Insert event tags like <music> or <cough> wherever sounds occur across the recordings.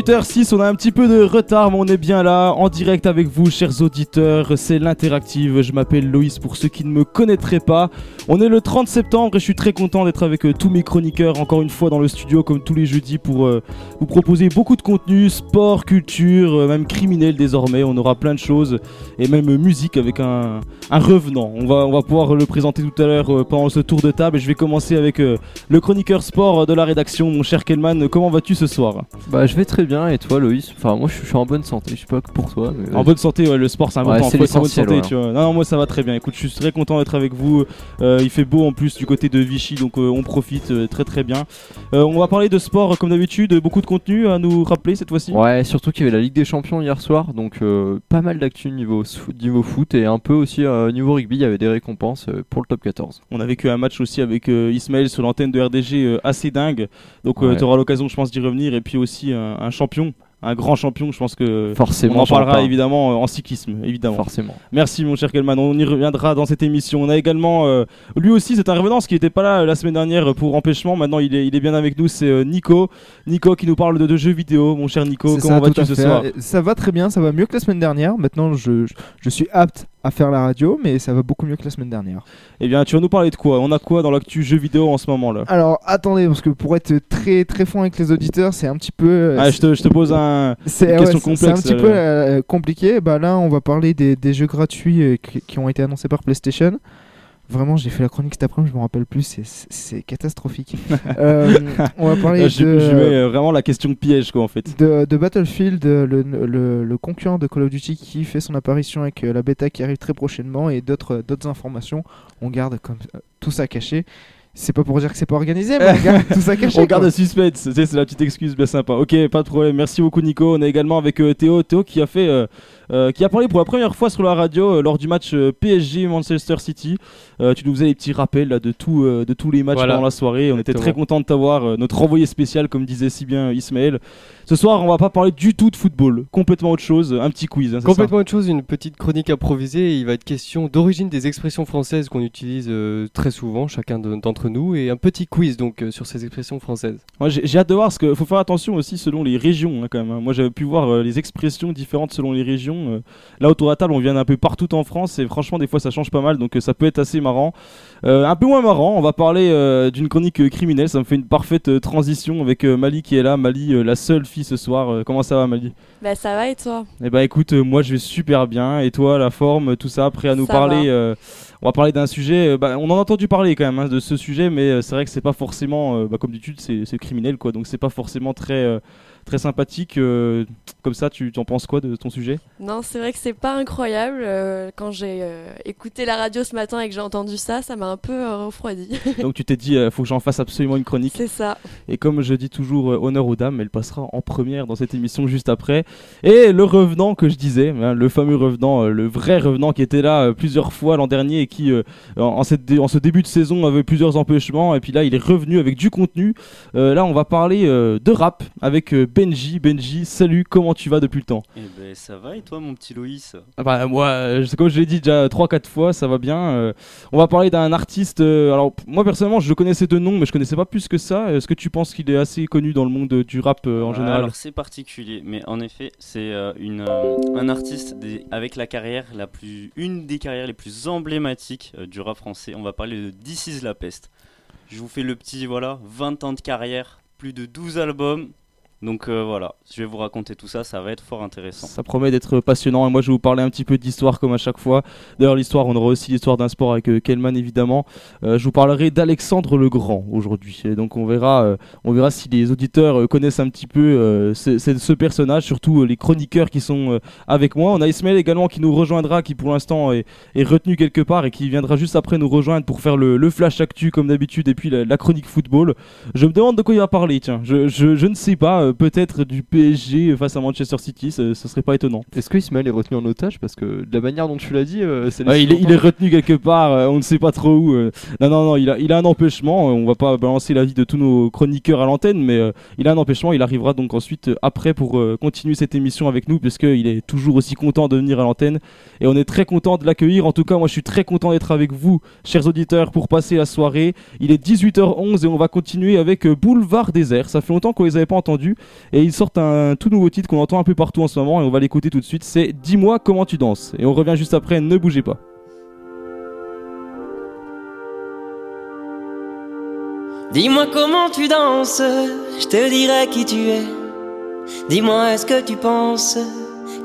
18h06, on a un petit peu de retard, mais on est bien là, en direct avec vous, chers auditeurs. C'est l'interactive. Je m'appelle Loïs pour ceux qui ne me connaîtraient pas. On est le 30 septembre et je suis très content d'être avec euh, tous mes chroniqueurs, encore une fois dans le studio, comme tous les jeudis, pour euh, vous proposer beaucoup de contenu, sport, culture, euh, même criminel désormais. On aura plein de choses et même musique avec un, un revenant. On va, on va pouvoir le présenter tout à l'heure pendant ce tour de table. Et je vais commencer avec le chroniqueur sport de la rédaction, mon cher Kelman. Comment vas-tu ce soir? Bah, je vais très bien et toi Loïs? Enfin moi je suis en bonne santé, je sais pas pour toi. En bonne santé, ouais, le sport c'est important. Ouais, c'est bonne santé, tu vois. Non, non, moi ça va très bien. Écoute, je suis très content d'être avec vous. Euh, il fait beau en plus du côté de Vichy, donc euh, on profite euh, très très bien. on va parler de sport comme d'habitude, beaucoup de contenu à nous rappeler cette fois-ci. Ouais, surtout qu'il y avait la Ligue des Champions hier soir, donc pas mal d'actu niveau, niveau foot et un peu aussi niveau rugby, il y avait des récompenses pour le top 14. On a vécu un match aussi avec Ismaël sur l'antenne de RDG assez dingue, donc tu auras l'occasion je pense d'y revenir et puis aussi un champion un grand champion. Je pense que forcément, on en parlera évidemment en cyclisme, évidemment. Forcément. Merci mon cher Kelman. On y reviendra dans cette émission. On a également euh, lui aussi, c'est un revenant, qui n'était pas là euh, la semaine dernière pour empêchement. Maintenant, il est, il est bien avec nous. C'est euh, Nico. Nico qui nous parle de, jeux vidéo. Mon cher Nico, comment vas-tu ce soir Ça va très bien. Ça va mieux que la semaine dernière. Maintenant, je, je suis apte à faire la radio, mais ça va beaucoup mieux que la semaine dernière. Eh bien, tu vas nous parler de quoi? On a quoi dans l'actu jeux vidéo en ce moment là? Alors, attendez, parce que pour être très très franc avec les auditeurs, c'est un petit peu. Euh, ah, je te, je te pose un, une question complexe. C'est un petit peu euh, compliqué. Bah là, on va parler des, des jeux gratuits euh, qui ont été annoncés par PlayStation. Vraiment, j'ai fait la chronique cet après-midi, je me rappelle plus, c'est catastrophique. <laughs> euh, on va parler je, de. Je mets vraiment la question piège, quoi, en fait. De, de Battlefield, le, le, le, concurrent de Call of Duty qui fait son apparition avec euh, la bêta qui arrive très prochainement et d'autres informations. On garde comme, euh, tout ça caché. C'est pas pour dire que c'est pas organisé, mais on <laughs> garde tout ça caché. on garde le suspense, c'est la petite excuse bien sympa. Ok, pas de problème. Merci beaucoup, Nico. On est également avec euh, Théo. Théo qui a fait. Euh, qui a parlé pour la première fois sur la radio euh, lors du match euh, PSG Manchester City. tu nous faisais des petits rappels là, de, tout, de tous les matchs pendant la soirée. On était très content de t'avoir, notre envoyé spécial, comme disait si bien Ismaël. Ce soir, on va pas parler du tout de football, complètement autre chose, un petit quiz. Hein, complètement autre chose, une petite chronique improvisée. Il va être question d'origine des expressions françaises qu'on utilise très souvent, chacun d'entre nous, et un petit quiz donc sur ces expressions françaises. J'ai hâte de voir, parce qu'il faut faire attention aussi selon les régions hein, quand même. Hein. Moi, j'avais pu voir les expressions différentes selon les régions. Euh, là autour de la table, on vient d'un peu partout en France et franchement des fois ça change pas mal, donc euh, ça peut être assez marrant. Euh, un peu moins marrant, on va parler d'une chronique criminelle. Ça me fait une parfaite transition avec Mali qui est là. Mali, la seule fille ce soir. comment ça va, Mali? Bah ça va et toi? Eh bah écoute, moi je vais super bien. Et toi, la forme, tout ça, prêt à nous parler On va parler d'un sujet. Bah, on en a entendu parler quand même hein, de ce sujet, mais c'est vrai que c'est pas forcément, bah, comme d'habitude, c'est criminel quoi. Donc c'est pas forcément très très sympathique. Euh, comme ça, tu en penses quoi de ton sujet? Non, c'est vrai que c'est pas incroyable. Euh, quand j'ai euh, écouté la radio ce matin et que j'ai entendu ça, ça m'a un peu refroidi. <laughs> Donc tu t'es dit, il faut que j'en fasse absolument une chronique. C'est ça. Et comme je dis toujours, honneur aux dames, elle passera en première dans cette émission juste après. Et le revenant que je disais, hein, le fameux revenant, le vrai revenant qui était là plusieurs fois l'an dernier et qui, en, cette en, ce début de saison, avait plusieurs empêchements. Et puis là, il est revenu avec du contenu. là, on va parler de rap avec Benji. Benji, salut, comment tu vas depuis le temps Eh ben ça va et toi mon petit Loïs? Ah bah, Moi, euh, comme je l'ai dit déjà 3-4 fois, ça va bien. Euh, on va parler d'un artiste, euh, alors moi personnellement je le connaissais de nom mais je connaissais pas plus que ça. Est-ce que tu penses qu'il est assez connu dans le monde du rap en général? Alors c'est particulier, mais en effet c'est une, un artiste avec la carrière la plus, une des carrières les plus emblématiques du rap français. On va parler de This is la peste. Je vous fais le petit, voilà, 20 ans de carrière, plus de 12 albums, donc euh, voilà, je vais vous raconter tout ça, ça va être fort intéressant. Ça promet d'être passionnant et moi je vais vous parler un petit peu d'histoire comme à chaque fois. D'ailleurs l'histoire, on aura aussi l'histoire d'un sport avec euh, Kelman évidemment. Euh, je vous parlerai d'Alexandre le Grand aujourd'hui. Donc on verra, on verra si les auditeurs connaissent un petit peu ce, ce, personnage, surtout les chroniqueurs qui sont avec moi. On a Ismaël également qui nous rejoindra, qui pour l'instant est, retenu quelque part et qui viendra juste après nous rejoindre pour faire le, flash actu comme d'habitude et puis la, chronique football. Je me demande de quoi il va parler, tiens, je, je, je ne sais pas euh, peut-être du PSG face à Manchester City, ce, serait pas étonnant. Est-ce que Ismaël est retenu en otage Parce que de la manière dont tu l'as dit, euh, c'est il, est, retenu quelque part, euh, on ne sait pas trop où. non, non, non, il a, il a un empêchement. on va pas balancer la vie de tous nos chroniqueurs à l'antenne, mais il a un empêchement. Il arrivera donc ensuite après pour continuer cette émission avec nous, puisqu'il est toujours aussi content de venir à l'antenne. Et on est très content de l'accueillir. En tout cas, moi je suis très content d'être avec vous, chers auditeurs, pour passer la soirée. Il est 18h11 et on va continuer avec Boulevard Désert. Ça fait longtemps qu'on les avait pas entendus. Et ils sortent un tout nouveau titre qu'on entend un peu partout en ce moment et on va l'écouter tout de suite. C'est Dis-moi comment tu danses. Et on revient juste après, ne bougez pas. Dis-moi comment tu danses, je te dirai qui tu es. Dis-moi est-ce que tu penses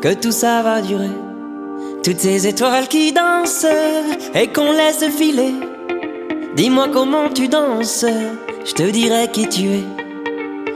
que tout ça va durer? Toutes ces étoiles qui dansent et qu'on laisse filer. Dis-moi comment tu danses, je te dirai qui tu es.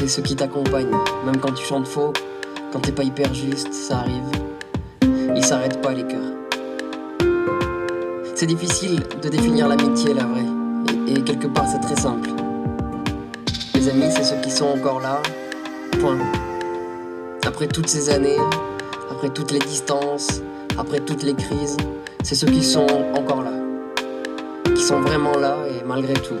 C'est ceux qui t'accompagnent, même quand tu chantes faux, quand t'es pas hyper juste, ça arrive. Ils s'arrêtent pas, les cœurs. C'est difficile de définir l'amitié, la vraie. Et, quelque part, c'est très simple. Les amis, c'est ceux qui sont encore là. Point. Après toutes ces années, après toutes les distances, après toutes les crises, c'est ceux qui sont encore là. Qui sont vraiment là et malgré tout.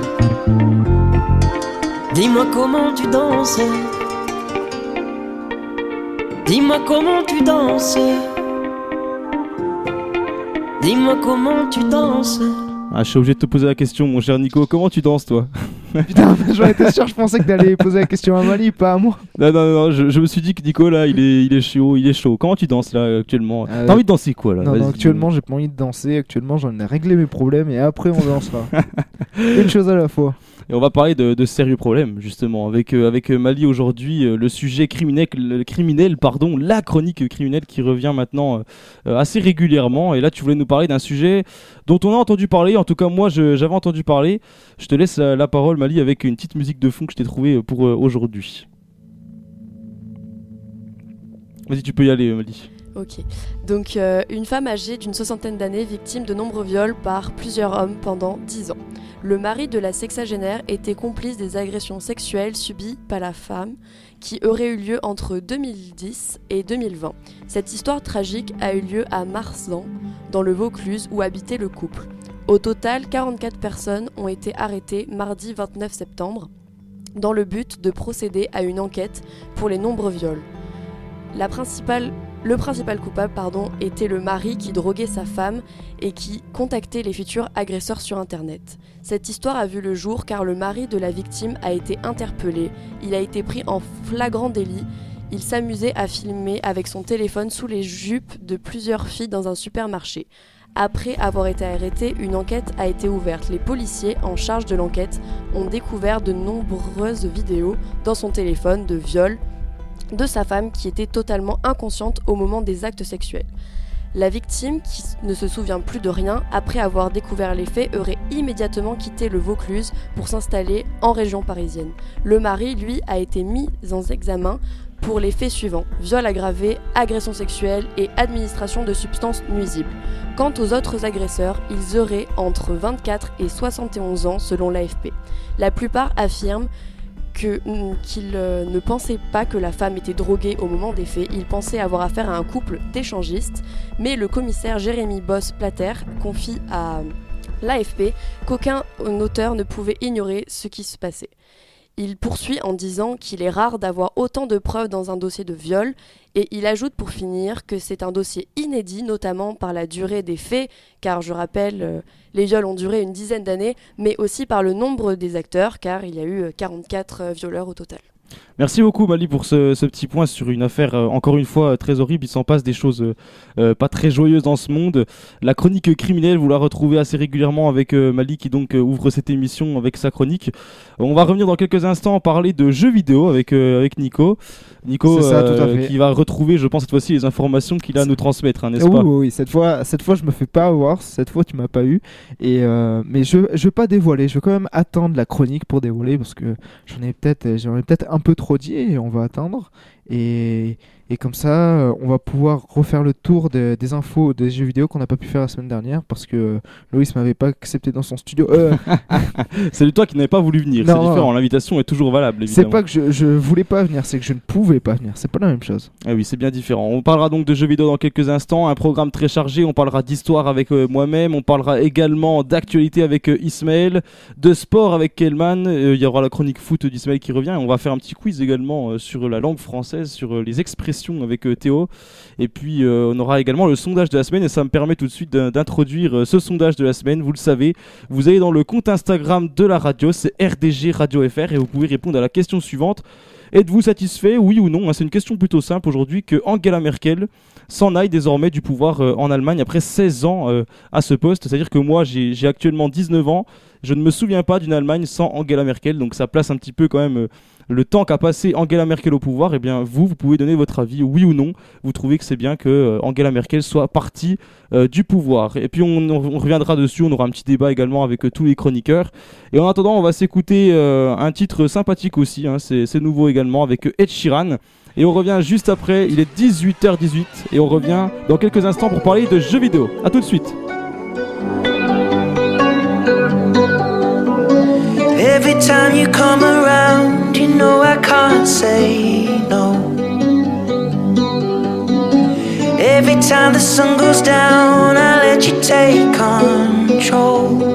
Dis-moi comment tu danses. Dis-moi comment tu danses. Dis-moi comment tu danses. Ah, je suis obligé de te poser la question, mon cher Nico. Comment tu danses, toi? <laughs> Putain, j'en étais sûr, je pensais que t'allais poser la question à Mali, pas à moi. Non, non, non, je, je me suis dit que Nico, là, il est, il est chaud, il est chaud. Comment tu danses, là, actuellement? Euh, T'as envie de danser quoi, là? Non, non, actuellement, j'ai pas envie de danser. Actuellement, j'en ai réglé mes problèmes et après, on dansera. <laughs> Une chose à la fois. Et on va parler de, de sérieux problèmes, justement, avec, euh, avec euh, Mali aujourd'hui, euh, le sujet criminel, le criminel, pardon, la chronique criminelle qui revient maintenant euh, assez régulièrement. Et là, tu voulais nous parler d'un sujet dont on a entendu parler, en tout cas moi j'avais entendu parler. Je te laisse la, parole, Mali, avec une petite musique de fond que je t'ai trouvée pour euh, aujourd'hui. Vas-y, tu peux y aller, euh, Mali. Ok. Donc, euh, une femme âgée d'une soixantaine d'années victime de nombreux viols par plusieurs hommes pendant 10 ans. Le mari de la sexagénaire était complice des agressions sexuelles subies par la femme qui auraient eu lieu entre 2010 et 2020. Cette histoire tragique a eu lieu à Marsan, dans le Vaucluse, où habitait le couple. Au total, 44 personnes ont été arrêtées mardi 29 septembre dans le but de procéder à une enquête pour les nombreux viols. La principale le principal coupable pardon, était le mari qui droguait sa femme et qui contactait les futurs agresseurs sur Internet. Cette histoire a vu le jour car le mari de la victime a été interpellé. Il a été pris en flagrant délit. Il s'amusait à filmer avec son téléphone sous les jupes de plusieurs filles dans un supermarché. Après avoir été arrêté, une enquête a été ouverte. Les policiers en charge de l'enquête ont découvert de nombreuses vidéos dans son téléphone de viols de sa femme qui était totalement inconsciente au moment des actes sexuels. La victime, qui ne se souvient plus de rien, après avoir découvert les faits, aurait immédiatement quitté le Vaucluse pour s'installer en région parisienne. Le mari, lui, a été mis en examen pour les faits suivants viol aggravé, agression sexuelle et administration de substances nuisibles. Quant aux autres agresseurs, ils auraient entre 24 et 71 ans selon l'AFP. La plupart affirment mm, qu'ils euh, ne pensaient pas que la femme était droguée au moment des faits, ils pensaient avoir affaire à un couple d'échangistes, mais le commissaire Jérémy Boss-Plater confie à l'AFP qu'aucun auteur ne pouvait ignorer ce qui se passait. Il poursuit en disant qu'il est rare d'avoir autant de preuves dans un dossier de viol et il ajoute pour finir que c'est un dossier inédit, notamment par la durée des faits, car je rappelle, euh, les viols ont duré une dizaine d'années, mais aussi par le nombre des acteurs, car il y a eu euh, 44 euh, violeurs au total. Merci beaucoup Mali pour ce, ce petit point sur une affaire euh, encore une fois euh, très horrible. Il s'en passe des choses euh, pas très joyeuses dans ce monde. La chronique criminelle, vous la retrouvez assez régulièrement avec euh, Mali qui donc ouvre cette émission avec sa chronique. On va revenir dans quelques instants parler de jeux vidéo avec, avec Nico. Nico ça, qui va retrouver, je pense cette fois-ci, les informations qu'il a à nous transmettre, hein, n'est-ce oui, pas oui, oui, cette fois, cette fois, je me fais pas avoir. Cette fois, tu m'as pas eu. Et mais je, je vais pas dévoiler. Je vais quand même attendre la chronique pour dévoiler parce que j'en ai peut-être, j'en ai peut-être un peu trop dit et on va attendre. Et, et comme ça, euh, on va pouvoir refaire le tour de- des infos des jeux vidéo qu'on n'a pas pu faire la semaine dernière parce que Loïs m'avait pas accepté dans son studio. Euh, <laughs> C'est toi qui n'avais pas voulu venir. C'est différent. L'invitation est toujours valable. c'est pas que je, je voulais pas venir, c'est que je ne pouvais pas venir. C'est pas la même chose. Ah oui, c'est bien différent. On parlera donc de jeux vidéo dans quelques instants, un programme très chargé, on parlera d'histoire avec euh, moi-même, on parlera également d'actualité avec euh, Ismaël, de sport avec Kelman, Euh, il y aura la chronique foot d'Ismaël qui revient, et on va faire un petit quiz également euh, sur la langue française, sur euh, les expressions avec euh, Théo, et puis euh, on aura également le sondage de la semaine, et ça me permet tout de suite d'in- d'introduire ce sondage de la semaine, vous le savez, vous allez dans le compte Instagram de la radio, c'est RDG Radio FR, et vous pouvez répondre à la question suivante. Êtes-vous satisfait, oui ou non? Hein, C'est une question plutôt simple aujourd'hui que Angela Merkel s'en aille désormais du pouvoir euh, en Allemagne après 16 ans euh, à ce poste. C'est-à-dire que moi, j'ai actuellement 19 ans. Je ne me souviens pas d'une Allemagne sans Angela Merkel. Donc ça place un petit peu quand même euh, le temps qu'a passé Angela Merkel au pouvoir. Et bien vous, vous pouvez donner votre avis, oui ou non. Vous trouvez que c'est bien que Angela Merkel soit partie du pouvoir. Et puis on, reviendra dessus. On aura un petit débat également avec tous les chroniqueurs. Et en attendant, on va s'écouter un titre sympathique aussi. hein. C'est nouveau également avec Ed Sheeran. Et on revient juste après, il est 18h18 et on revient dans quelques instants pour parler de jeux vidéo. A tout de suite. Every time you come around, you know I can't say no. Every time the sun goes down, I let you take control.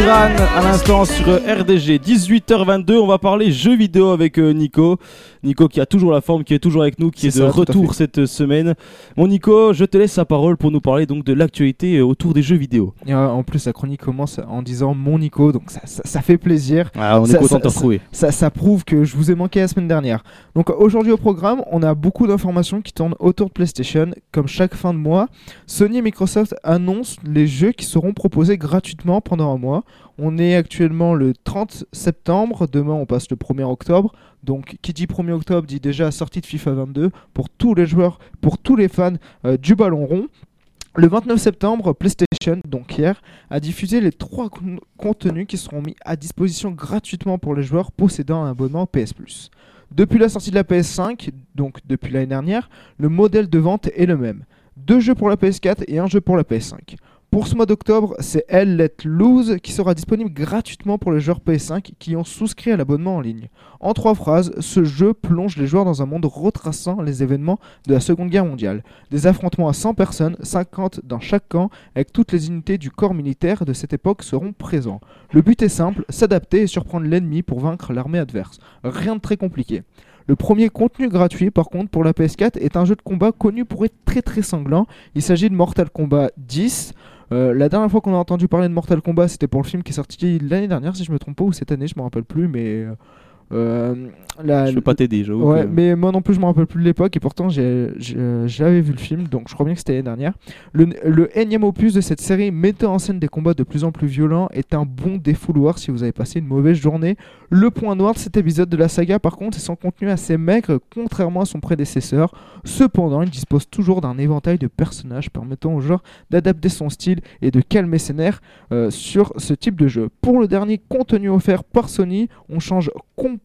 Sheeran à l'instant sur RDG 18h22 on va parler jeux vidéo avec euh, Nico Nico qui a toujours la forme qui est toujours avec nous qui est, de ça, retour cette semaine mon Nico je te laisse la parole pour nous parler donc de l'actualité euh, autour des jeux vidéo Et, euh, en plus, la chronique commence en disant mon Nico, donc ça, ça- ça fait plaisir. ah, on est content de te retrouver ça prouve que je vous ai manqué la semaine dernière. Donc aujourd'hui au programme, on a beaucoup d'informations qui tournent autour de PlayStation. Comme chaque fin de mois, Sony et Microsoft annoncent les jeux qui seront proposés gratuitement pendant un mois. On est actuellement le 30 septembre, demain on passe le 1er octobre. Donc qui dit 1er octobre dit déjà sortie de FIFA 22 pour tous les joueurs, pour tous les fans euh, du ballon rond. Le 29 septembre, PlayStation, donc hier, a diffusé les trois con- contenus qui seront mis à disposition gratuitement pour les joueurs possédant un abonnement PS Plus. Depuis la sortie de la PS5, donc depuis l'année dernière, le modèle de vente est le même. Deux jeux pour la PS4 et un jeu pour la PS5. Pour ce mois d'octobre, c'est Hell Let Loose qui sera disponible gratuitement pour les joueurs PS5 qui ont souscrit à l'abonnement en ligne. En trois phrases, ce jeu plonge les joueurs dans un monde retraçant les événements de la Seconde Guerre mondiale. Des affrontements à 100 personnes, 50 dans chaque camp, avec toutes les unités du corps militaire de cette époque seront présents. Le but est simple, s'adapter et surprendre l'ennemi pour vaincre l'armée adverse. Rien de très compliqué. Le premier contenu gratuit, par contre, pour la PS4 est un jeu de combat connu pour être très très sanglant. Il s'agit de Mortal Kombat 10. Euh, la dernière fois qu'on a entendu parler de Mortal Kombat, c'était pour le film qui est sorti l'année dernière, si je me trompe pas, ou cette année, je me rappelle plus, mais. Euh, euh, la- je peux pas t'aider j'avoue Ouais, que- mais moi non plus, je me rappelle plus de l'époque, et pourtant j'ai- j'avais vu le film, donc je crois bien que c'était l'année dernière. Le, le énième opus de cette série mettant en scène des combats de plus en plus violents est un bon défouloir si vous avez passé une mauvaise journée. Le point noir de cet épisode de la saga, par contre, est son contenu assez maigre, contrairement à son prédécesseur. Cependant, il dispose toujours d'un éventail de personnages permettant au joueur d'adapter son style et de calmer ses nerfs euh, sur ce type de jeu. Pour le dernier contenu offert par Sony, on change complètement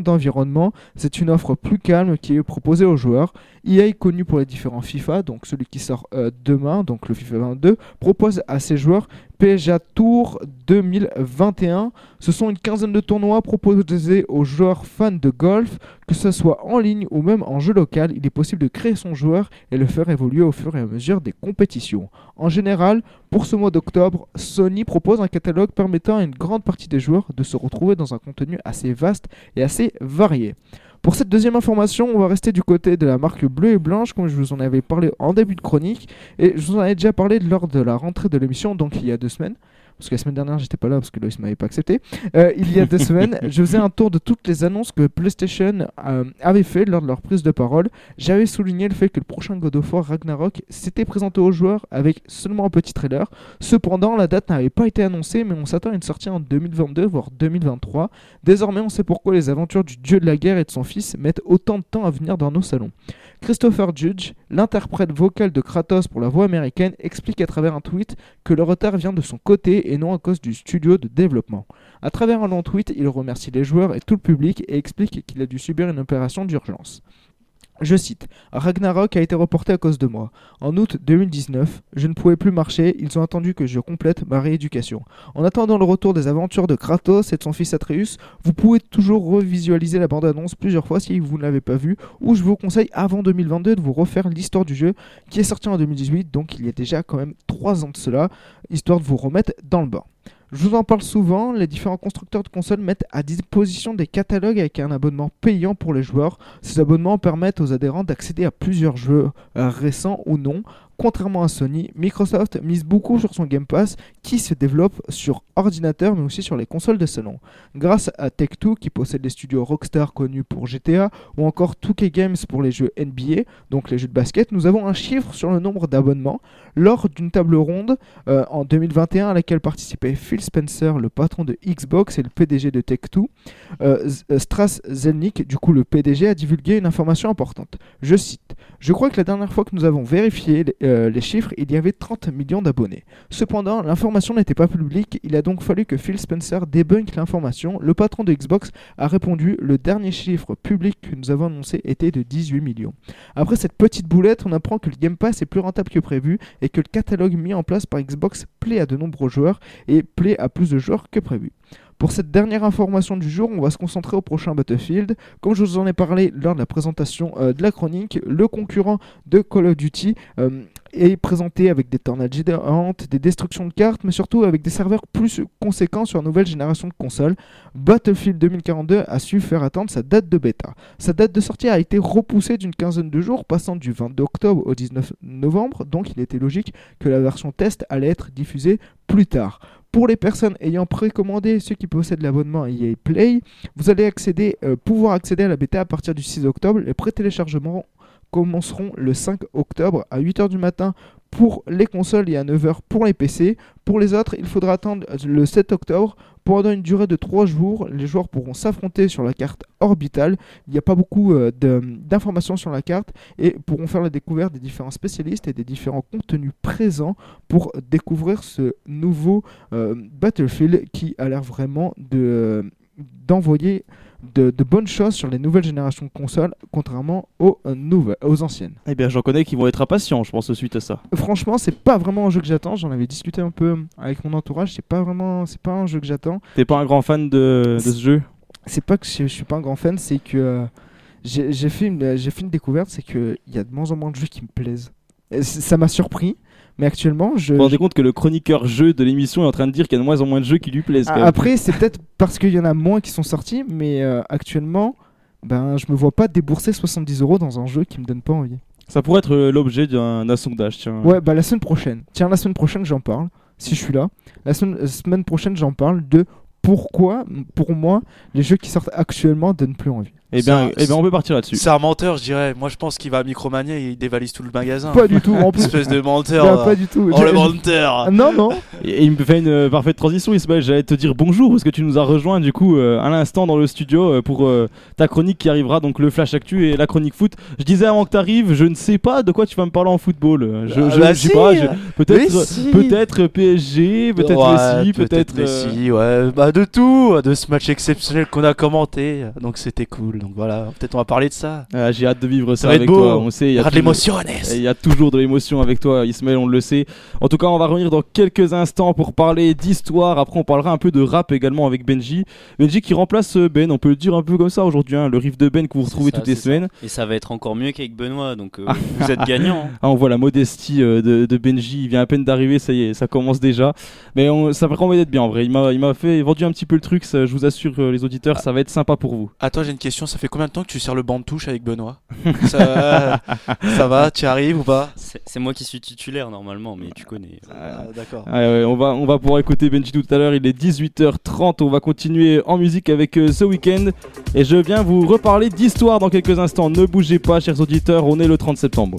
d'environnement. C'est une offre plus calme qui est proposée aux joueurs. EA, connu pour les différents FIFA, donc celui qui sort euh, demain, donc le FIFA 22, propose à ses joueurs PSA Tour 2021. Ce sont une quinzaine de tournois proposés aux joueurs fans de golf, que ce soit en ligne ou même en jeu local. Il est possible de créer son joueur et le faire évoluer au fur et à mesure des compétitions. En général, pour ce mois d'octobre, Sony propose un catalogue permettant à une grande partie des joueurs de se retrouver dans un contenu assez vaste et assez varié. Pour cette deuxième information, on va rester du côté de la marque bleue et blanche, comme je vous en avais parlé en début de chronique, et je vous en avais déjà parlé lors de la rentrée de l'émission, donc il y a deux semaines. Parce que la semaine dernière, j'étais pas là parce que Loïs m'avait pas accepté. Euh, il y a deux <laughs> semaines, je faisais un tour de toutes les annonces que PlayStation euh, avait fait lors de leur prise de parole. J'avais souligné le fait que le prochain God of War Ragnarok s'était présenté aux joueurs avec seulement un petit trailer. Cependant, la date n'avait pas été annoncée, mais on s'attend à une sortie en 2022, voire 2023. Désormais, on sait pourquoi les aventures du dieu de la guerre et de son fils mettent autant de temps à venir dans nos salons. Christopher Judge, l'interprète vocal de Kratos pour la voix américaine, explique à travers un tweet que le retard vient de son côté et non à cause du studio de développement. À travers un long tweet, il remercie les joueurs et tout le public et explique qu'il a dû subir une opération d'urgence. Je cite Ragnarok a été reporté à cause de moi. En août 2019, je ne pouvais plus marcher, ils ont attendu que je complète ma rééducation. En attendant le retour des aventures de Kratos et de son fils Atreus, vous pouvez toujours revisualiser la bande-annonce plusieurs fois si vous ne l'avez pas vue, ou je vous conseille avant 2022 de vous refaire l'histoire du jeu qui est sorti en 2018, donc il y a déjà quand même 3 ans de cela, histoire de vous remettre dans le bain. Je vous en parle souvent, les différents constructeurs de consoles mettent à disposition des catalogues avec un abonnement payant pour les joueurs. Ces abonnements permettent aux adhérents d'accéder à plusieurs jeux euh, récents ou non. Contrairement à Sony, Microsoft mise beaucoup sur son Game Pass qui se développe sur ordinateur mais aussi sur les consoles de salon. Grâce à Tech2 qui possède les studios Rockstar connus pour GTA ou encore 2K Games pour les jeux NBA, donc les jeux de basket, nous avons un chiffre sur le nombre d'abonnements lors d'une table ronde euh, en 2021 à laquelle participaient Phil Spencer, le patron de Xbox et le PDG de Tech2. Euh, euh, Strass Zelnick, du coup le PDG, a divulgué une information importante. Je cite Je crois que la dernière fois que nous avons vérifié les, euh, les chiffres, il y avait 30 millions d'abonnés. Cependant, l'information n'était pas publique, il a donc fallu que Phil Spencer débunk l'information. Le patron de Xbox a répondu Le dernier chiffre public que nous avons annoncé était de 18 millions. Après cette petite boulette, on apprend que le Game Pass est plus rentable que prévu et que le catalogue mis en place par Xbox plaît à de nombreux joueurs et plaît à plus de joueurs que prévu. Pour cette dernière information du jour, on va se concentrer au prochain Battlefield. Comme je vous en ai parlé lors de la présentation euh, de la chronique, le concurrent de Call of Duty euh, est présenté avec des tornades géantes, des destructions de cartes, mais surtout avec des serveurs plus conséquents sur la nouvelle génération de consoles. Battlefield 2042 a su faire attendre sa date de bêta. Sa date de sortie a été repoussée d'une quinzaine de jours, passant du 22 octobre au 19 novembre, donc il était logique que la version test allait être diffusée plus tard. Pour les personnes ayant précommandé, ceux qui possèdent l'abonnement EA Play, vous allez euh, pouvoir accéder à la bêta à partir du 6 octobre. Les pré-téléchargements commenceront le 5 octobre à 8h du matin pour les consoles et à 9h pour les PC. Pour les autres, il faudra attendre le 7 octobre. Pendant une durée de 3 jours, les joueurs pourront s'affronter sur la carte orbitale. Il n'y a pas beaucoup euh, d'informations sur la carte et pourront faire la découverte des différents spécialistes et des différents contenus présents pour découvrir ce nouveau euh, Battlefield qui a l'air vraiment de d'envoyer de, de bonnes choses sur les nouvelles générations de consoles, contrairement aux, euh, nouvelles, aux anciennes. Eh bien, j'en connais qui vont être impatients, je pense, suite à ça. Franchement, c'est pas vraiment un jeu que j'attends. J'en avais discuté un peu avec mon entourage. C'est pas vraiment, c'est pas un jeu que j'attends. T'es pas un grand fan de, de ce jeu? C'est pas que je, je suis pas un grand fan, c'est que euh, j'ai fait une, j'ai fait une découverte, c'est que il y a de moins en moins de jeux qui me plaisent. Et ça m'a surpris, mais actuellement, je, Vous vous rendez compte que le chroniqueur jeu de l'émission est en train de dire qu'il y a de moins en moins de jeux qui lui plaisent. Ah. Après, c'est peut-être parce qu'il y en a moins qui sont sortis, mais euh, actuellement, ben, je me vois pas débourser 70 euros dans un jeu qui me donne pas envie. Ça pourrait être euh, l'objet d'un d'un sondage, tiens. Ouais, bah la semaine prochaine. Tiens, la semaine prochaine, j'en parle. Si je suis là. La semaine, euh, semaine prochaine, j'en parle de pourquoi, pour moi, les jeux qui sortent actuellement donnent plus envie. Eh bien, eh bien, on peut partir là-dessus. C'est un menteur, je dirais. Moi, je pense qu'il va à Micromania et il dévalise tout le magasin. Pas du tout, en <laughs> plus. Espèce de menteur. Pas du tout. Oh, le <laughs> menteur Non, non. Et il me fait une euh, parfaite transition, Ismaël. J'allais te dire bonjour parce que tu nous as rejoint du coup euh, à l'instant dans le studio euh, pour euh, ta chronique qui arrivera, donc le Flash Actu et la chronique foot. Je disais avant que tu arrives, je ne sais pas de quoi tu vas me parler en football. Je, Ah je, bah je sais si. pas, peut-être si. peut-être PSG, peut-être Ouais, Messi, peut-être. euh, Messi, ouais. Bah, de tout. De ce match exceptionnel qu'on a commenté. Donc, c'était cool. Donc, voilà. Peut-être on va parler de ça. ah, J'ai hâte de vivre ça, va avec beau. toi. On sait, il y a aura de toujours- l'émotion, Il y a toujours de l'émotion avec toi, Ismaël, on le sait. En tout cas, on va revenir dans quelques instants pour parler d'histoire. Après, on parlera un peu de rap également avec Benji. Benji qui remplace euh, Ben, on peut le dire un peu comme ça aujourd'hui, hein, le riff de Ben que vous retrouvez ça, toutes les ça. semaines. Et ça va être encore mieux qu'avec Benoît, donc euh, vous êtes gagnant. hein. <laughs> Ah, on voit la modestie euh, de, de Benji, il vient à peine d'arriver, ça y est, ça commence déjà. Mais on, ça promet d'être bien en vrai. Il m'a, il m'a fait vendu un petit peu le truc, ça, je vous assure, euh, les auditeurs, ça va être sympa pour vous. Attends, j'ai une question. Ça fait combien de temps que tu sers le banc de touche avec Benoît <laughs> ça, ça va Tu arrives ou pas C'est moi qui suis titulaire normalement, mais tu connais. Ah, D'accord. Ah ouais, on, va, on va pouvoir écouter Benji tout à l'heure, il est 18h30, on va continuer en musique avec euh, The Weeknd et je viens vous reparler d'histoire dans quelques instants. Ne bougez pas chers auditeurs, on est le 30 septembre.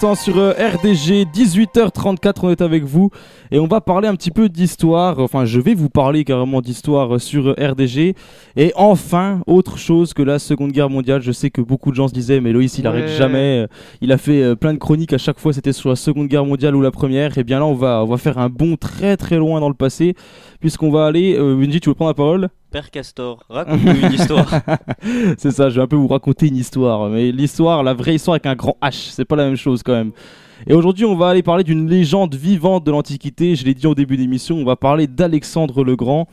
L'instant sur euh, RDG, 18h34, on est avec vous et on va parler un petit peu d'histoire. Enfin, je vais vous parler carrément d'histoire euh, sur euh, RDG. Et enfin, autre chose que la Seconde Guerre mondiale. Je sais que beaucoup de gens se disaient, mais Loïs, il Ouais. arrête jamais. Il a fait plein de chroniques à chaque fois, c'était sur la Seconde Guerre mondiale ou la Première. Et bien là, on va, on va faire un bond très très loin dans le passé, puisqu'on va aller. Euh, Benji, tu veux prendre la parole? Père Castor, raconte-nous une histoire. <laughs> c'est ça, je vais un peu vous raconter une histoire. Mais l'histoire, la vraie histoire avec un grand H, c'est pas la même chose quand même. Et aujourd'hui, on va aller parler d'une légende vivante de l'Antiquité. Je l'ai dit au début d'émission, on va parler d'Alexandre le Grand.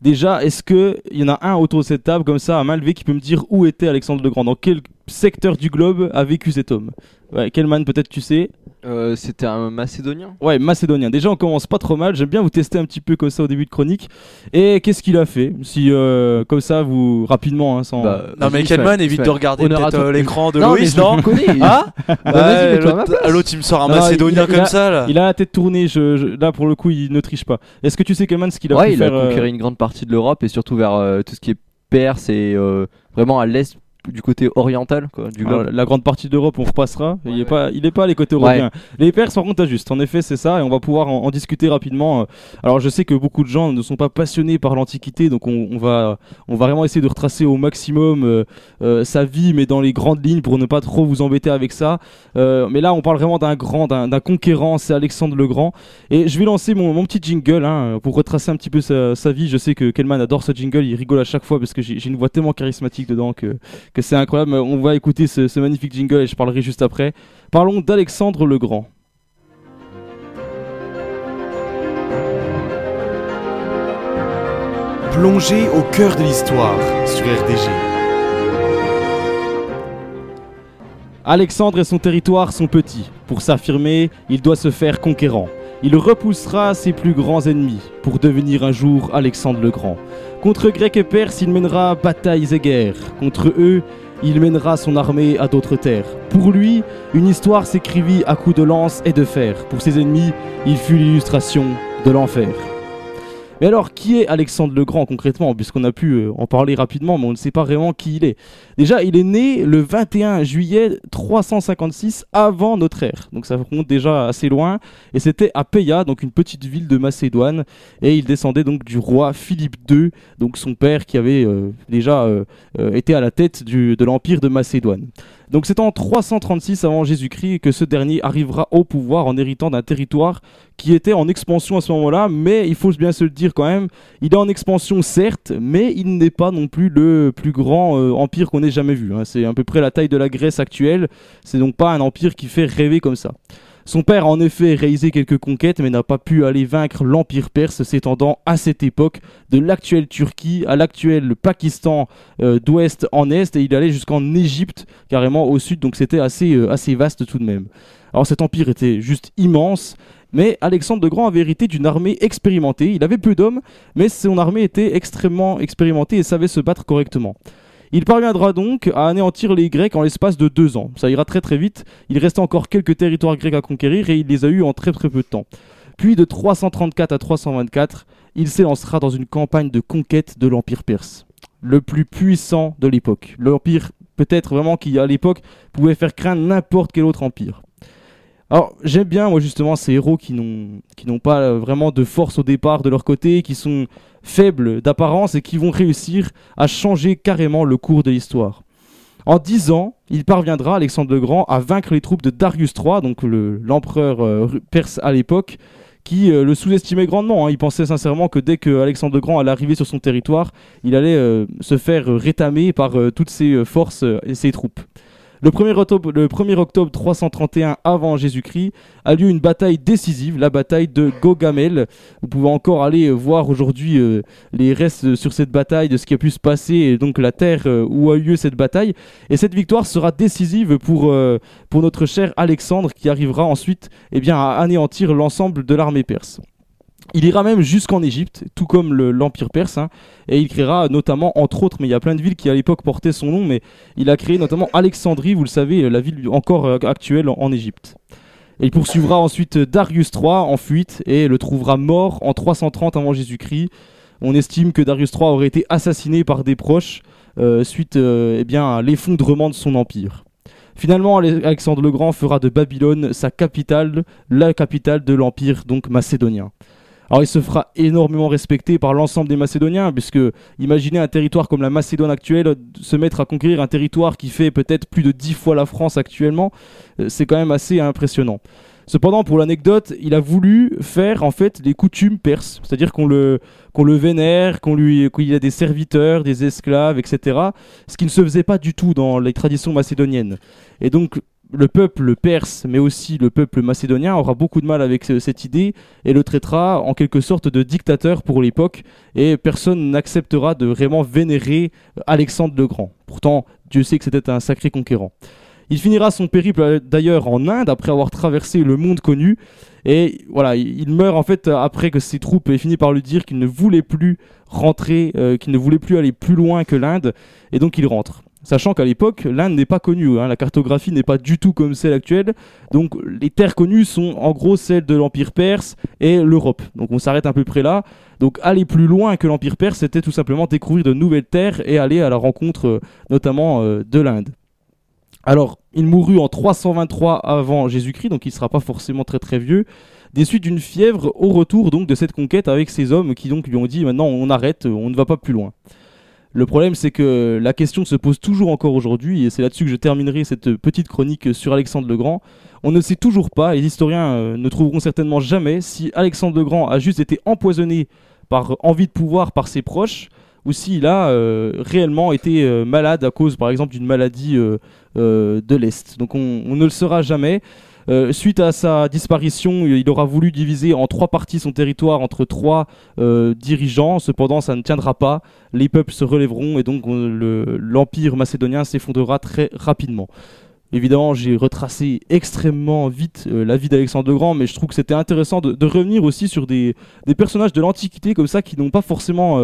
Déjà, est-ce qu'il y en a un autour de cette table, comme ça, à main levée, qui peut me dire où était Alexandre le Grand? Dans quel secteur du globe a vécu cet homme Ouais, Kelman, peut-être tu sais Euh, C'était un Macédonien Ouais, macédonien. Déjà, on commence pas trop mal. J'aime bien vous tester un petit peu comme ça au début de chronique. Et qu'est-ce qu'il a fait Si, euh, comme ça, vous rapidement, hein, sans. Bah, Non mais Kelman évite de regarder peut-être euh, l'écran de Non, mais Loïs, je non le connais. <laughs> Ah Bah, l'autre- il me sort un Non, macédonien comme a- ça là. Il a la tête tournée. Je, je- là, pour le coup, il ne triche pas. Est-ce que tu sais, Kelman, ce qu'il a Ouais, pu il faire a euh, conquéri une grande partie de l'Europe et surtout vers euh, tout ce qui est Perse et euh, vraiment à l'est du côté oriental quoi, du globe. la grande partie d'Europe, on repassera. il Ouais, est pas, il est pas les côtés Ouais. européens. Les Perses, par contre, juste. En effet, c'est ça, et on va pouvoir en, en discuter rapidement. Euh, Alors, je sais que beaucoup de gens ne sont pas passionnés par l'Antiquité, donc on, on va, on va vraiment essayer de retracer au maximum euh, euh, sa vie, mais dans les grandes lignes pour ne pas trop vous embêter avec ça. Euh, mais là, on parle vraiment d'un grand, d'un conquérant, c'est Alexandre le Grand. Et je vais lancer mon, mon petit jingle hein, pour retracer un petit peu sa, sa vie. Je sais que Kelman adore ce jingle, il rigole à chaque fois parce que j'ai j'ai une voix tellement charismatique dedans que, que c'est incroyable. On va écouter ce, ce magnifique jingle et je parlerai juste après. Parlons d'Alexandre le Grand. Plongez au cœur de l'histoire sur RDG. Alexandre et son territoire sont petits. Pour s'affirmer, il doit se faire conquérant. Il repoussera ses plus grands ennemis pour devenir un jour Alexandre le Grand. Contre Grecs et Perses, il mènera batailles et guerres. Contre eux, il mènera son armée à d'autres terres. Pour lui, une histoire s'écrivit à coups de lance et de fer. Pour ses ennemis, il fut l'illustration de l'enfer. Mais alors, qui est Alexandre le Grand concrètement Puisqu'on a pu euh, en parler rapidement, mais on ne sait pas vraiment qui il est. Déjà, il est né le 21 juillet 356 avant notre ère. Donc ça remonte déjà assez loin. Et c'était à Peia, donc une petite ville de Macédoine. Et il descendait donc du roi Philippe II, donc son père qui avait euh, déjà euh, été à la tête de l'empire de Macédoine. Donc c'est en 336 avant Jésus-Christ que ce dernier arrivera au pouvoir en héritant d'un territoire qui était en expansion à ce moment-là, mais il faut bien se le dire quand même, il est en expansion certes, mais il n'est pas non plus le plus grand euh, empire qu'on ait jamais vu. hein. C'est à peu près la taille de la Grèce actuelle, c'est donc pas un empire qui fait rêver comme ça. Son père a en effet réalisé quelques conquêtes, mais n'a pas pu aller vaincre l'Empire perse s'étendant à cette époque de l'actuelle Turquie à l'actuel Pakistan euh, d'ouest en est, et il allait jusqu'en Égypte, carrément au sud, donc c'était assez, euh, assez vaste tout de même. Alors cet empire était juste immense, mais Alexandre de Grand avait hérité d'une armée expérimentée. Il avait peu d'hommes, mais son armée était extrêmement expérimentée et savait se battre correctement. Il parviendra donc à anéantir les Grecs en l'espace de deux ans. Ça ira très très vite. Il restait encore quelques territoires grecs à conquérir et il les a eus en très très peu de temps. Puis de 334 à 324, il s'élancera dans une campagne de conquête de l'Empire perse, le plus puissant de l'époque. L'Empire peut-être vraiment qui à l'époque pouvait faire craindre n'importe quel autre empire. Alors j'aime bien moi justement ces héros qui n'ont qui n'ont pas vraiment de force au départ de leur côté, qui sont faibles d'apparence et qui vont réussir à changer carrément le cours de l'histoire. En 10 ans, il parviendra, Alexandre le Grand, à vaincre les troupes de Darius III, donc le- l'empereur euh, perse à l'époque, qui euh, le sous-estimait grandement. hein. Il pensait sincèrement que dès que Alexandre le Grand allait arriver sur son territoire, il allait euh, se faire rétamer par toutes ses forces et ses troupes. Le 1er octobre, le 1er octobre 331 avant Jésus-Christ a lieu une bataille décisive, la bataille de Gogamel. Vous pouvez encore aller euh, voir aujourd'hui euh, les restes sur cette bataille, de ce qui a pu se passer, et donc la terre euh, où a eu lieu cette bataille. Et cette victoire sera décisive pour, pour notre cher Alexandre qui arrivera ensuite eh bien, à anéantir l'ensemble de l'armée perse. Il ira même jusqu'en Égypte, tout comme le- l'Empire perse, hein, et il créera notamment, entre autres, mais il y a plein de villes qui à l'époque portaient son nom, mais il a créé notamment Alexandrie, vous le savez, la ville encore euh, actuelle en- Égypte. Il poursuivra ensuite Darius III en fuite et le trouvera mort en 330 avant Jésus-Christ. On estime que Darius III aurait été assassiné par des proches euh, suite euh, eh bien, à l'effondrement de son empire. Finalement, Ale- Alexandre le Grand fera de Babylone sa capitale, la capitale de l'empire donc macédonien. Alors il se fera énormément respecter par l'ensemble des Macédoniens, puisque imaginez un territoire comme la Macédoine actuelle euh, se mettre à conquérir un territoire qui fait peut-être plus de 10 fois la France actuellement, euh, c'est quand même assez impressionnant. Cependant, pour l'anecdote, il a voulu faire en fait les coutumes perses, c'est-à-dire qu'on le, le vénère, qu'on lui, qu'il a des serviteurs, des esclaves, etc. Ce qui ne se faisait pas du tout dans les traditions macédoniennes. Et donc, le peuple perse, mais aussi le peuple macédonien, aura beaucoup de mal avec ce- cette idée et le traitera en quelque sorte de dictateur pour l'époque. Et personne n'acceptera de vraiment vénérer Alexandre le Grand. Pourtant, Dieu sait que c'était un sacré conquérant. Il finira son périple euh, d'ailleurs en Inde après avoir traversé le monde connu. Et voilà, il meurt en fait après que ses troupes aient fini par lui dire qu'il ne voulait plus rentrer, euh, qu'il ne voulait plus aller plus loin que l'Inde. Et donc il rentre. Sachant qu'à l'époque, l'Inde n'est pas connue, hein, la cartographie n'est pas du tout comme celle actuelle. Donc les terres connues sont en gros celles de l'Empire perse et l'Europe. Donc on s'arrête à peu près là. Donc aller plus loin que l'Empire perse, c'était tout simplement découvrir de nouvelles terres et aller à la rencontre euh, notamment euh, de l'Inde. Alors, il mourut en 323 avant Jésus-Christ, donc il ne sera pas forcément très très vieux, des suites d'une fièvre au retour donc de cette conquête avec ces hommes qui donc lui ont dit maintenant on arrête, on ne va pas plus loin. Le problème c'est que la question se pose toujours encore aujourd'hui et c'est là-dessus que je terminerai cette petite chronique sur Alexandre le Grand. On ne sait toujours pas, et les historiens euh, ne trouveront certainement jamais, si Alexandre le Grand a juste été empoisonné par envie de pouvoir par ses proches ou s'il a euh, réellement été euh, malade à cause par exemple d'une maladie de l'Est. Donc on, on ne le saura jamais. Euh, suite à sa disparition, il aura voulu diviser en trois parties son territoire entre trois euh, dirigeants. Cependant, ça ne tiendra pas. Les peuples se relèveront et donc on- le- l'empire macédonien s'effondrera très rapidement. Évidemment, j'ai retracé extrêmement vite euh, la vie d'Alexandre le Grand, mais je trouve que c'était intéressant de, revenir aussi sur des, personnages de l'Antiquité comme ça qui n'ont pas forcément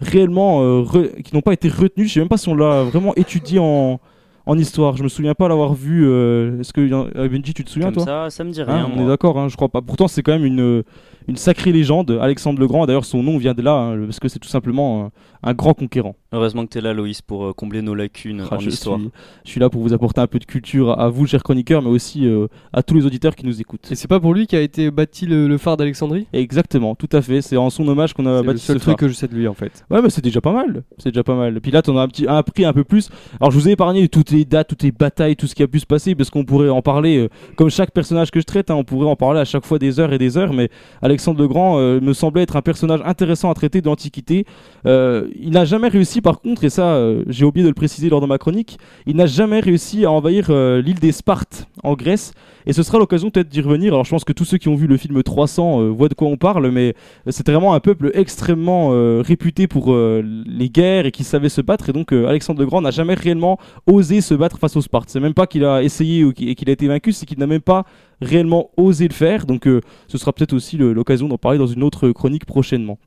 réellement, qui n'ont pas été retenus. Je sais même pas si on l'a vraiment étudié en, en histoire. Je me souviens pas l'avoir vu. euh, Est-ce que euh, Benji, tu te souviens Comme toi? ça, ça me dit Hein, rien. on moi. est d'accord, hein, je crois pas. Pourtant, c'est quand même une, une sacrée légende. Alexandre le Grand, d'ailleurs, son nom vient de là, hein, parce que c'est tout simplement euh, un grand conquérant. Heureusement que tu es là, Loïs, pour euh, combler nos lacunes Ah, en je, histoire. suis, je suis là pour vous apporter un peu de culture à vous, chers chroniqueurs, mais aussi euh, à tous les auditeurs qui nous écoutent. Et c'est pas pour lui qu'a été bâti le, le phare d'Alexandrie? Exactement, tout à fait. C'est en son hommage qu'on a C'est le bâti seul ce truc phare. que je sais de lui en fait. Ouais, mais c'est déjà pas mal. C'est déjà pas mal. Puis là, t'en as un petit, un appris un peu plus. Alors, je vous ai épargné toutes les dates, toutes les batailles, tout ce qui a pu se passer, parce qu'on pourrait en parler, euh, comme chaque personnage que je traite, hein, on pourrait en parler à chaque fois des heures et des heures. Mais Alexandre le Grand euh, me semblait être un personnage intéressant à traiter de l'Antiquité. Euh, il n'a jamais réussi, par contre, et ça, euh, j'ai oublié de le préciser lors de ma chronique, il n'a jamais réussi à envahir l'île des Spartes en Grèce. Et ce sera l'occasion peut-être d'y revenir. Alors, je pense que tous ceux qui ont vu le film 300 euh, voient de quoi on parle, mais c'était vraiment un peuple extrêmement réputé pour les guerres et qui savait se battre. Et donc, Alexandre le Grand n'a jamais réellement osé se battre face aux Spartes. C'est même pas qu'il a essayé et qu'il a été vaincu, c'est qu'il n'a même pas réellement osé le faire. Donc, euh, ce sera peut-être aussi l'occasion d'en parler dans une autre chronique prochainement.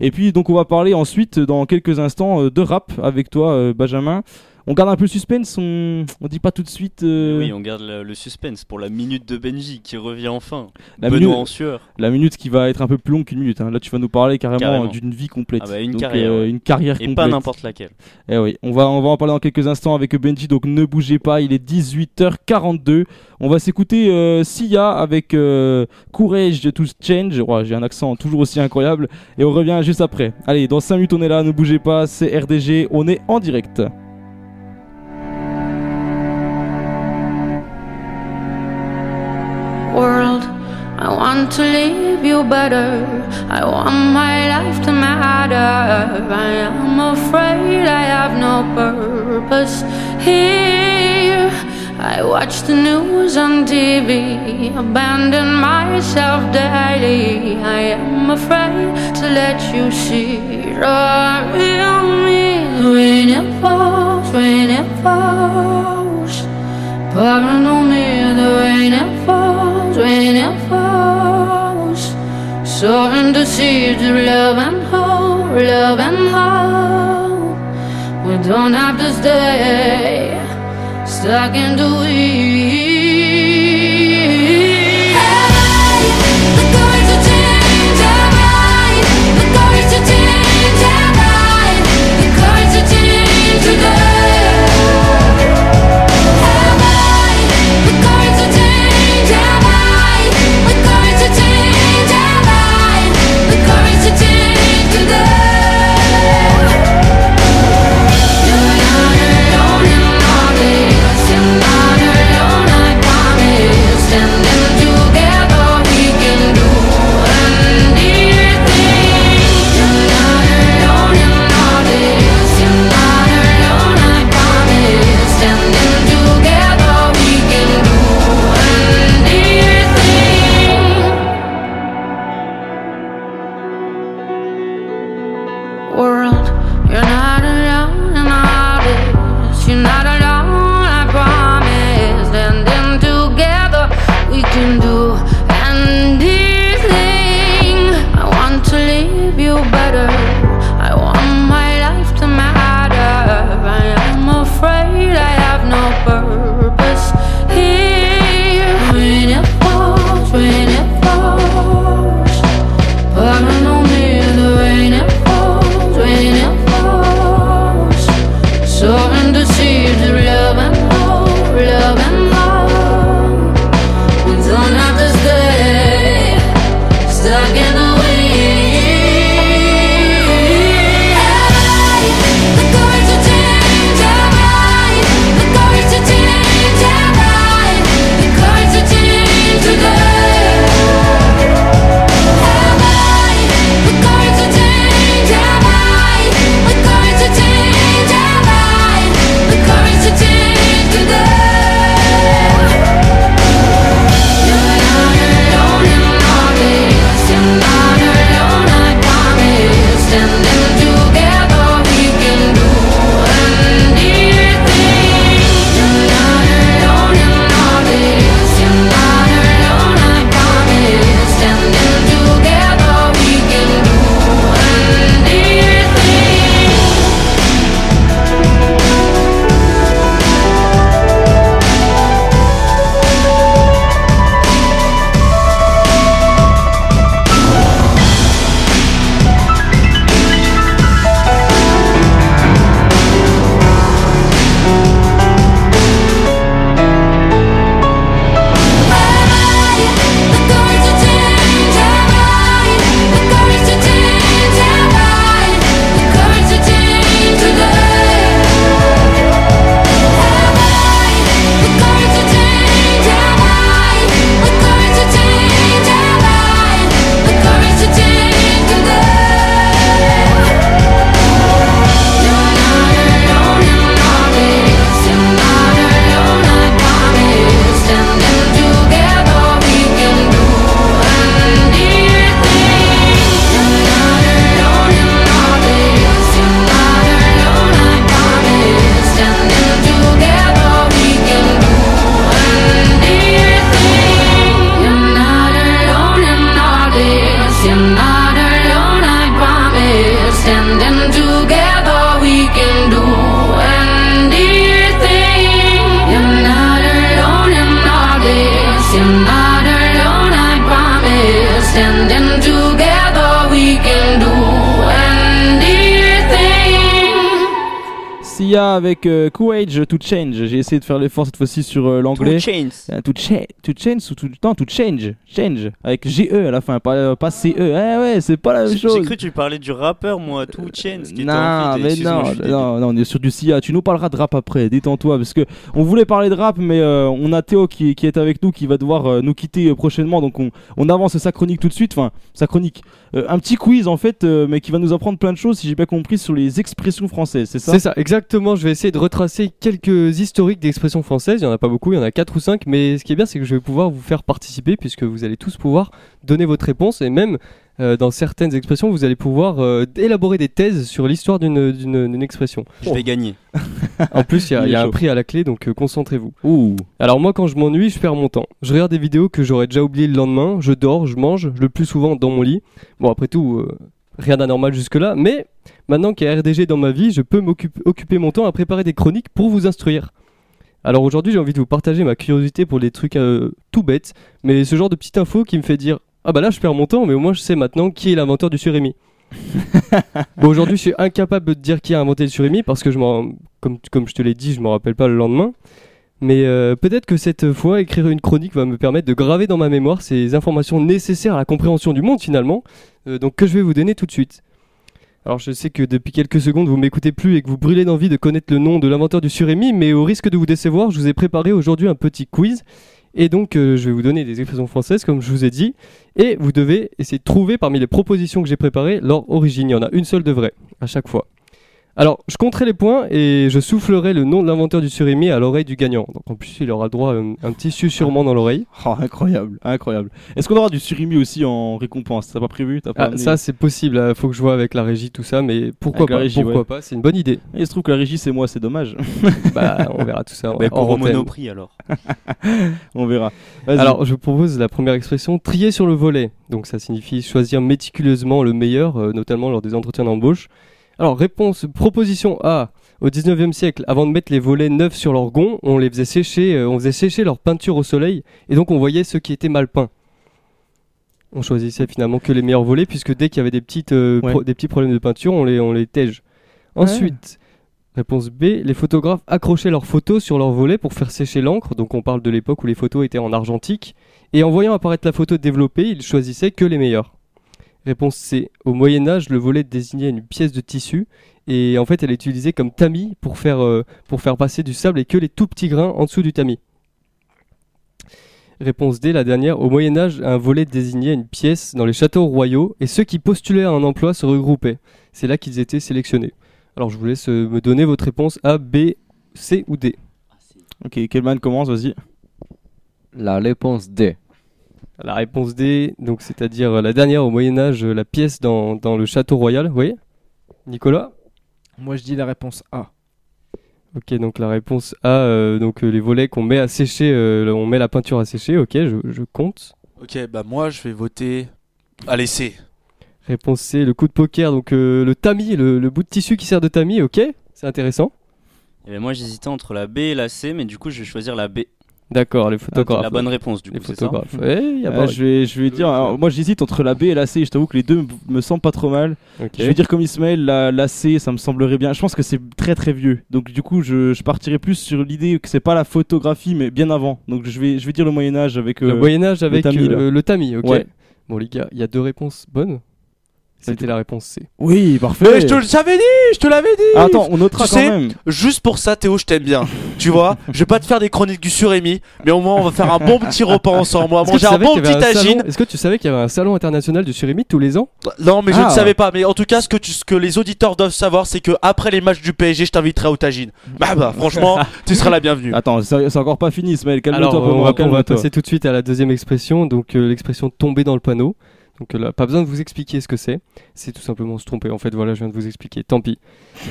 Et puis donc on va parler ensuite dans quelques instants euh, de rap avec toi euh, Benjamin. On garde un peu le suspense, on, on dit pas tout de suite euh, Oui, on garde le, le suspense pour la minute de Benji qui revient enfin. La Benoît minute- en sueur. la minute qui va être un peu plus longue qu'une minute. hein. Là tu vas nous parler carrément, Carrément. d'une vie complète. Ah bah, une Donc, carrière, euh, ouais. une carrière Et complète. pas n'importe laquelle. Eh oui, on va, on va en parler dans quelques instants avec Benji, donc ne bougez pas, il est 18h42. On va s'écouter euh, Sia avec euh, Courage to Change. J'ai un accent toujours aussi incroyable. Et on revient juste après. Allez, dans 5 minutes on est là, ne bougez pas, c'est RDG, on est en direct. I want to leave you better. I want my life to matter. I am afraid I have no purpose here. I watch the news on TV, abandon myself daily. I am afraid to let you see the real me. When it falls, when it falls. Pardon me, the rain it falls, rain it falls. Soaring the seeds of love and hope, love and hope. We don't have to stay stuck in the weeds. Avec euh, Courage to Change. J'ai essayé de faire l'effort cette fois-ci sur euh, l'anglais. Two Chains. Euh, to, cha- to change ou to, non, to change. Change. Avec GE à la fin, pas, euh, pas CE. Eh ouais, c'est pas la même chose. j'ai cru que tu parlais du rappeur, moi, Chains. Qui était Non, mais non, non, non, on est sur du Sia. Tu nous parleras de rap après, détends-toi, parce que on voulait parler de rap, mais euh, on a Théo qui, qui est avec nous, qui va devoir euh, nous quitter euh, prochainement, donc on, on avance sa chronique tout de suite. Enfin, sa chronique. Euh, un petit quiz en fait, euh, mais qui va nous apprendre plein de choses, si j'ai bien compris, sur les expressions françaises, c'est ça? C'est ça, exactement. Je vais essayer de retracer quelques historiques d'expressions françaises. Il n'y en a pas beaucoup, il y en a 4 ou 5. Mais ce qui est bien, c'est que je vais pouvoir vous faire participer puisque vous allez tous pouvoir donner votre réponse. Et même euh, dans certaines expressions, vous allez pouvoir euh, élaborer des thèses sur l'histoire d'une- expression. Je vais gagner. En plus, il y a, <laughs> y un prix à la clé, donc euh, concentrez-vous. Ouh. Alors moi, quand je m'ennuie, je perds mon temps. Je regarde des vidéos que j'aurais déjà oubliées le lendemain. Je dors, je mange, le plus souvent dans mon lit. Bon, après tout, rien d'anormal jusque-là. Mais maintenant qu'il y a RDG dans ma vie, je peux m'occuper occuper mon temps à préparer des chroniques pour vous instruire. Alors aujourd'hui, j'ai envie de vous partager ma curiosité pour des trucs euh, tout bêtes, mais ce genre de petite info qui me fait dire ah bah là je perds mon temps, mais au moins je sais maintenant qui est l'inventeur du surimi. <laughs> bon aujourd'hui, je suis incapable de dire qui a inventé le surimi parce que je comme comme je te l'ai dit, je m'en rappelle pas le lendemain. Mais euh, peut-être que cette fois, écrire une chronique va me permettre de graver dans ma mémoire ces informations nécessaires à la compréhension du monde finalement, euh, donc que je vais vous donner tout de suite. Alors je sais que depuis quelques secondes vous m'écoutez plus et que vous brûlez d'envie de connaître le nom de l'inventeur du surémi, mais au risque de vous décevoir, je vous ai préparé aujourd'hui un petit quiz. Et donc euh, je vais vous donner des expressions françaises comme je vous ai dit, et vous devez essayer de trouver parmi les propositions que j'ai préparées leur origine. Il y en a une seule de vraie à chaque fois. Alors, je compterai les points et je soufflerai le nom de l'inventeur du surimi à l'oreille du gagnant. Donc en plus, il aura droit à un, un petit susurrement dans l'oreille. <laughs> Oh, incroyable, incroyable. Est-ce qu'on aura du surimi aussi en récompense? T'as pas prévu? Pas Ah, amené ça, c'est possible. Il faut que je vois avec la régie tout ça, mais pourquoi Avec pas? régie, Pourquoi ouais. pas? C'est une bonne idée. Il se trouve que la régie c'est moi, c'est dommage. <laughs> bah, on verra tout ça. Au <laughs> antenne. Monoprix alors. On verra. Alors, je vous propose la première expression trier sur le volet. Donc, ça signifie choisir méticuleusement le meilleur, euh, notamment lors des entretiens d'embauche. Alors, réponse proposition A. Au 19e siècle, avant de mettre les volets neufs sur leur gond, on les faisait sécher, euh, on faisait sécher leur peinture au soleil, et donc on voyait ceux qui étaient mal peints. On choisissait finalement que les meilleurs volets, puisque dès qu'il y avait des, petites, euh, Ouais. pro- des petits problèmes de peinture, on les, on les tège. Ensuite, réponse B, les photographes accrochaient leurs photos sur leurs volets pour faire sécher l'encre, donc on parle de l'époque où les photos étaient en argentique, et en voyant apparaître la photo développée, ils choisissaient que les meilleurs. Réponse C. Au Moyen Âge, le volet désignait une pièce de tissu et en fait elle est utilisée comme tamis pour faire, euh, pour faire passer du sable et que les tout petits grains en dessous du tamis. Réponse D, la dernière. Au Moyen Âge, un volet désignait une pièce dans les châteaux royaux et ceux qui postulaient à un emploi se regroupaient. C'est là qu'ils étaient sélectionnés. Alors je vous laisse euh, me donner votre réponse A, B, C ou D. Ok, Kelman commence, vas-y. La réponse D. La réponse D, donc c'est-à-dire euh, la dernière au Moyen Âge, euh, la pièce dans, dans le château royal. Vous voyez? Nicolas? Moi, je dis la réponse A. Ok, donc la réponse A, euh, donc euh, les volets qu'on met à sécher, euh, on met la peinture à sécher, ok, je, je compte. Ok, bah moi je vais voter. Allez, C. Réponse C, le coup de poker, donc euh, le tamis, le, le bout de tissu qui sert de tamis, ok, c'est intéressant. Et ben moi j'hésitais entre la B et la C, mais du coup je vais choisir la B. D'accord, les Ah, photographes. la bonne réponse du Les coup, c'est ça photographes. Ouais, y a Euh, pas- je vais, je vais dire, alors, moi j'hésite entre la B et la C. Je t'avoue que les deux me- semblent pas trop mal. Je vais dire comme Ismaël, la, la C, ça me semblerait bien. Je pense que c'est très très vieux. Donc du coup, je, je partirais plus sur l'idée que c'est pas la photographie, mais bien avant. Donc je vais, je vais dire le Moyen Âge avec. Le euh, Moyen Âge avec tamis, là. euh, le tamis, ok. Ouais. Bon les gars, il y a deux réponses bonnes. C'était la réponse C. Oui, parfait. Mais je te l'avais dit, je te l'avais dit. Ah, Attends, on notera Tu quand sais, même. Juste pour ça, Théo, je t'aime bien. tu vois, je vais pas te faire des chroniques du surémi, mais au moins on va faire un bon petit repas ensemble. On va manger un bon petit tagine. Est-ce que tu savais qu'il y avait un salon international du surimi tous les ans? Non, mais je Ah. ne savais pas. Mais en tout cas, ce que, tu- ce que les auditeurs doivent savoir, c'est que après les matchs du PSG, je t'inviterai au tagine. Bah, bah, franchement, tu seras la bienvenue. <laughs> Attends, c'est encore pas fini, Ismaël. Calme-toi, on on va passer tout de suite à la deuxième expression, donc euh, l'expression tomber dans le panneau. Donc euh, là, pas besoin de vous expliquer ce que c'est. C'est tout simplement se tromper. En fait, voilà, je viens de vous expliquer. Tant pis.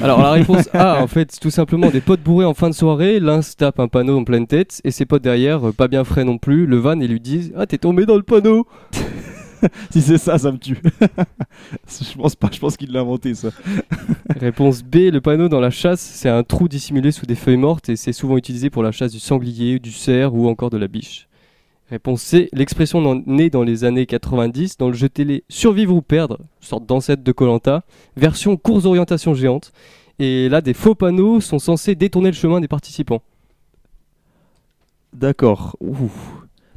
Alors la réponse A, en fait, c'est tout simplement des potes bourrés en fin de soirée. L'un se tape un panneau en pleine tête et ses potes derrière, euh, pas bien frais non plus, le van et lui disent Ah, t'es tombé dans le panneau. <laughs> si c'est ça, ça me tue. <laughs> je pense pas, je pense qu'il l'a inventé ça. <laughs> Réponse B, le panneau dans la chasse, c'est un trou dissimulé sous des feuilles mortes et c'est souvent utilisé pour la chasse du sanglier, du cerf ou encore de la biche. Réponse C, l'expression née dans les années 90 dans le jeu télé Survivre ou perdre, sorte d'ancêtre de Colanta, version course orientation géante. Et là, des faux panneaux sont censés détourner le chemin des participants. D'accord.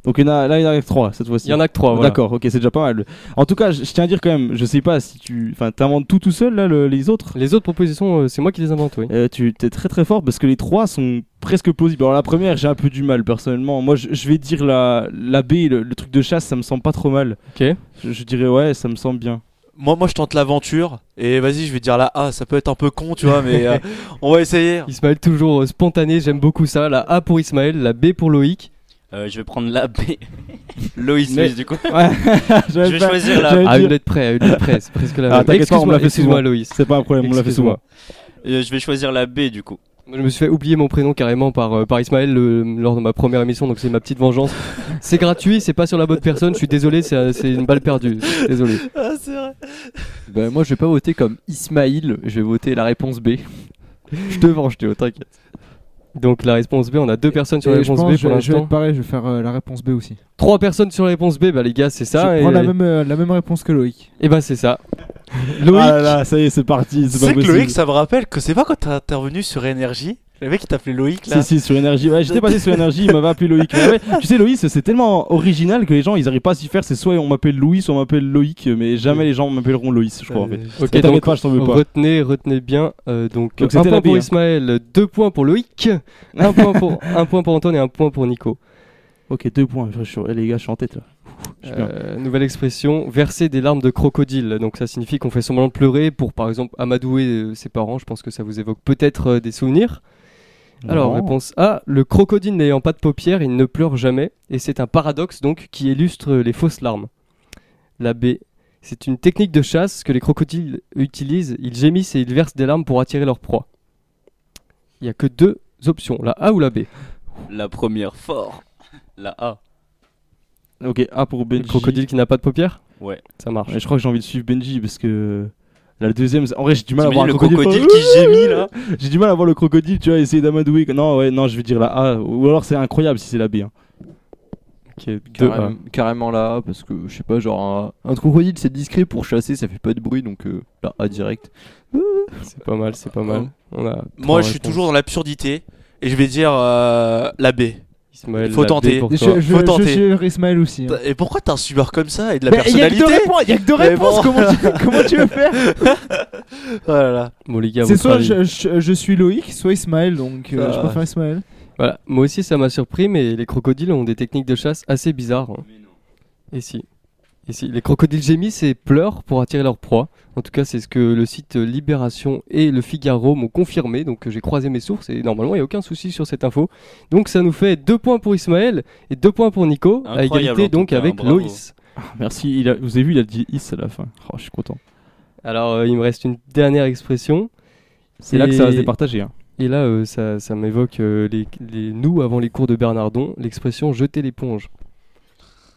Donc il y en a, là, il y en a que 3 cette fois-ci. Il y en a que trois, voilà. D'accord, ok, c'est déjà pas mal. En tout cas, je, je tiens à dire quand même, je sais pas si tu. Enfin, t'inventes tout tout seul là, le- les autres? Les autres propositions, euh, c'est moi qui les invente, oui. Euh, tu es très très fort parce que les trois sont presque plausibles. Alors la première, j'ai un peu du mal personnellement. Moi, je, je vais dire la, la B, le, le truc de chasse, ça me semble pas trop mal. Ok. Je, je dirais ouais, ça me semble bien. Moi, moi, je tente l'aventure. Et vas-y, je vais dire la A. Ça peut être un peu con, tu vois, mais euh, <laughs> on va essayer. Ismaël, toujours euh, spontané, j'aime beaucoup ça. La A pour Ismaël, la B pour Loïc. Euh, je vais prendre la B. <laughs> Loïs, Mais- Loïs, du coup. <laughs> Ouais, <laughs> Je vais choisir la j'allais À dire- une lettre près, à une lettre près, c'est presque la Ah, même. t'inquiète pas, on me l'a fait excuse-moi, souvent. Loïs. C'est pas un problème, on l'a fait souvent. Excuse-moi. Euh, je vais choisir la B, du coup. Moi, Je me suis fait oublier mon prénom carrément par, euh, par Ismaël le- lors de ma première émission, donc c'est ma petite vengeance. c'est gratuit, c'est pas sur la bonne personne, je suis désolé, c'est euh, c'est une balle perdue. Désolé. Ah, c'est vrai. Ben, moi, je vais pas voter comme Ismaïl, je vais voter la réponse B. je te venge, Théo, t'inquiète. Donc la réponse B, on a deux personnes sur Et la réponse pense B pour je, je vais l'instant. être pareil, je vais faire euh, la réponse B aussi. Trois personnes sur la réponse B, bah les gars, c'est ça. je et... prends la même, euh, la même réponse que Loïc. et bah c'est ça. Loïc. Ah là là, ça y est, c'est parti. Tu C'est que. Loïc, ça me rappelle que c'est pas quand t'es intervenu sur Énergie. Le mec qui t'appelait Loïc là. Si, si, sur énergie. Ouais, j'étais passé sur énergie, il m'avait appelé Loïc. Mais ouais, tu sais, Loïc, c'est tellement original que les gens, ils arrivent pas à s'y faire. C'est soit on m'appelle Louis, soit on m'appelle Loïc, mais jamais les gens m'appelleront Loïs, je crois, en fait. Ok, T'inquiète donc pas, je t'en veux pas. retenez, retenez bien. euh, donc, Donc, un point pour. Ismaël, deux points pour Loïc, un point pour un point pour Antoine et un point pour Nico. Ok, deux points. Je suis- eh, les gars, je suis en tête là. Euh, nouvelle expression, verser des larmes de crocodile. Donc ça signifie qu'on fait semblant de pleurer pour par exemple amadouer euh, ses parents. Je pense que ça vous évoque peut-être euh, des souvenirs. Alors réponse A, le crocodile n'ayant pas de paupières, il ne pleure jamais et c'est un paradoxe donc qui illustre les fausses larmes. La B, c'est une technique de chasse que les crocodiles utilisent. Ils gémissent et ils versent des larmes pour attirer leur proie. Il n'y a que deux options, la A ou la B. La première, fort. La A. Ok, A pour Le Benji. crocodile qui n'a pas de paupières? Ouais. Ça marche. Ouais, je crois que j'ai envie de suivre Benji parce que. Le deuxième, c'est- en vrai, j'ai du mal à voir le crocodile. crocodile qui gémit là <laughs> J'ai du mal à voir le crocodile, tu vois, essayer d'amadouer. Non, ouais, non, je vais dire la A. Ou alors c'est incroyable si c'est la B. hein. A. Carrément, carrément là, parce que je sais pas, genre un, un crocodile c'est discret pour chasser, ça fait pas de bruit donc euh, là, A direct. <laughs> C'est pas mal, c'est pas mal. On a Moi, je suis toujours dans l'absurdité. Et je vais dire euh, la B. Ismaël, Faut tenter. pour Je, je, Faut je tenter. suis Ismaël aussi. hein. Et pourquoi t'es un suiveur comme ça et de la Mais Il y a que personnalité deux réponses, il y a que deux réponses. bon. Comment, tu, comment tu veux <laughs> faire Oh là là. Bon les gars, C'est soit je, je- je suis Loïc, soit Ismaël, donc euh, je préfère Ismaël. Voilà, moi aussi ça m'a surpris, mais les crocodiles ont des techniques de chasse assez bizarres. hein. Et si Et si Les crocodiles gémissent et pleurent pour attirer leur proie. En tout cas, c'est ce que le site Libération et le Figaro m'ont confirmé. Donc j'ai croisé mes sources et normalement il n'y a aucun souci sur cette info. Donc ça nous fait deux points pour Ismaël et deux points pour Nico, à égalité donc avec bravo. Loïs. Ah, Merci, il a- vous avez vu, il a dit Is à la fin. Oh, je suis content. Alors euh, il me reste une dernière expression. C'est là que ça va se Et- départager. Hein. Et là, euh, ça, ça m'évoque euh, les, les nous avant les cours de Bernardon, l'expression jeter l'éponge.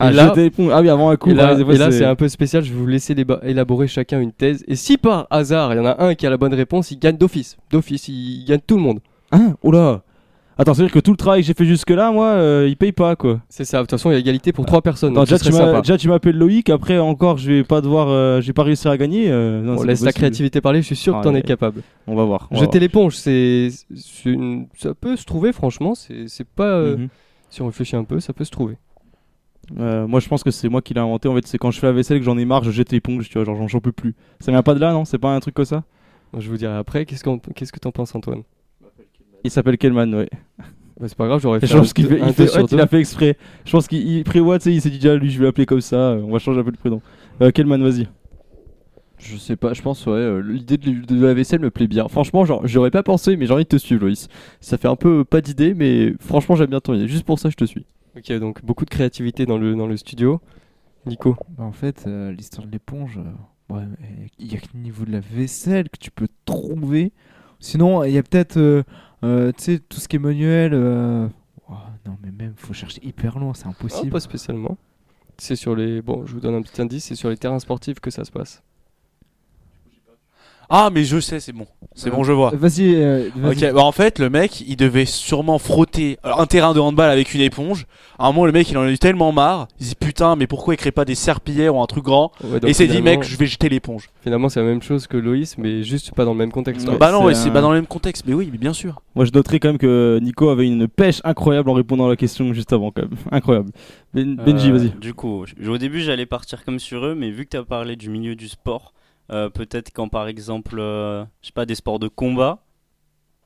Ah, Et là-. Ah oui, avant un coup. Et là, ouais, c'est un peu spécial, je vais vous laisser élaborer chacun une thèse. Et si par hasard, il y en a un qui a la bonne réponse, il gagne d'office. D'office, il gagne tout le monde. Hein Oula Attends, c'est-à-dire que tout le travail que j'ai fait jusque-là, moi, euh, il paye pas, quoi. C'est ça, de toute façon, il y a égalité pour trois personnes. Non, déjà, tu déjà, tu m'appelles Loïc, après encore, je vais pas devoir. euh, j'ai pas réussi à gagner. euh, non, On laisse la créativité parler, je suis sûr que t'en ouais. es capable. On va voir. on Jeter l'éponge, c'est, une- ça peut se trouver, franchement. C'est, c'est pas. euh, Mhm. Si on réfléchit un peu, ça peut se trouver. Euh, moi, je pense que c'est moi qui l'ai inventé. En fait, c'est quand je fais la vaisselle que j'en ai marre, je jette l'éponge, tu vois, genre j'en- peux plus. Ça vient pas de là, non? C'est pas un truc comme ça? Je vous dirai après. Qu'est-ce, qu'on- qu'est-ce que t'en penses, Antoine? Il s'appelle Kelman, ouais. Bah, C'est pas grave, j'aurais Je fait un, pense qu'il fait, un il, fait- ouais, il a fait exprès. Je pense qu'il il prévoit, tu sais, il s'est dit déjà, lui, je vais l'appeler comme ça. euh, On va changer un peu le prénom. Euh, Kelman, vas-y. Je sais pas, je pense ouais, euh, l'idée de, de la vaisselle me plaît bien. Franchement, genre, j'aurais pas pensé, mais j'ai envie de te suivre, Loïs. Ça fait un peu pas d'idée, mais franchement, j'aime bien ton idée. Juste pour ça, je te suis. Ok, donc beaucoup de créativité dans le, dans le studio. Nico Bah, en fait, euh, l'histoire de l'éponge, euh, ouais, il y a que le niveau de la vaisselle que tu peux trouver. Sinon, il y a peut-être, euh, euh, tout ce qui est manuel. euh, oh, non, mais même, faut chercher hyper loin, c'est Ah, impossible. Pas spécialement. C'est sur les. Bon, je vous donne un petit indice, c'est sur les terrains sportifs que ça se passe. Ah, mais je sais, c'est bon. C'est bon, je vois. Vas-y. euh, vas-y. Ok, bah en fait, le mec, il devait sûrement frotter euh, un terrain de handball avec une éponge. À un moment, le mec, il en a eu tellement marre. Il dit putain, mais pourquoi il crée pas des serpillères ou un truc grand Ouais, Et il s'est dit, finalement- mec, je vais jeter l'éponge. Finalement, c'est la même chose que Loïs, mais juste pas dans le même contexte. Ouais, bah non, c'est pas dans le même contexte. Mais oui, mais bien sûr. Moi, je noterai quand même que Nico avait une pêche incroyable en répondant à la question juste avant, quand même. <laughs> Incroyable. Ben- Benji, Euh, vas-y. Du coup, au début, j'allais partir comme sur eux, mais vu que tu as parlé du milieu du sport, euh, peut-être quand par exemple, euh, je sais pas, des sports de combat,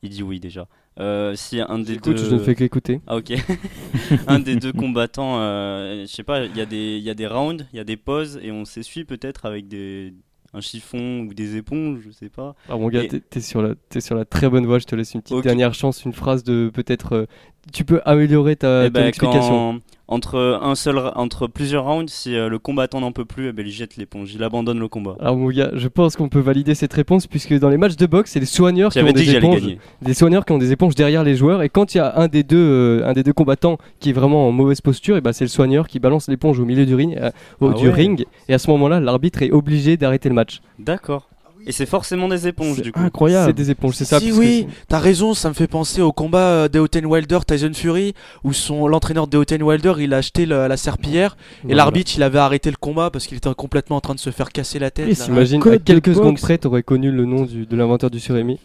il dit oui déjà. Euh, si un des Écoute, deux. je ne fais qu'écouter. Ah, ok. <laughs> un des deux combattants, euh, je sais pas, il y, a des- y a des rounds, il y a des pauses, et on s'essuie peut-être avec des, un chiffon ou des éponges, je sais pas. Alors mon gars, Et- t'es- sur, la, t'es sur la très bonne voie, je te laisse une petite dernière chance, une phrase de peut-être... euh, tu peux améliorer ta, Eh ton ben, explication. entre, un seul, entre plusieurs rounds, si euh, le combattant n'en peut plus, eh ben, il jette l'éponge, il abandonne le combat. Alors mon gars, je pense qu'on peut valider cette réponse puisque dans les matchs de boxe, c'est les soigneurs qui ont des éponges, des soigneurs qui ont des éponges derrière les joueurs et quand il y a un des deux, euh, un des deux combattants qui est vraiment en mauvaise posture, et ben c'est le soigneur qui balance l'éponge au milieu du ring, euh, au- Ah du ouais. ring et à ce moment-là, l'arbitre est obligé d'arrêter le match. D'accord. Et c'est forcément des éponges du coup. C'est des éponges, c'est ça. Si oui, t'as raison, ça me fait penser au combat euh, d'Eoten Wilder, Tyson Fury, où son l'entraîneur d'Eoten Wilder, il a acheté le- la serpillière et l'arbitre, il avait arrêté le combat parce qu'il était complètement en train de se faire casser la tête. Et là. T'imagines, à quelques secondes près, t'aurais connu le nom du- de l'inventeur du surimi.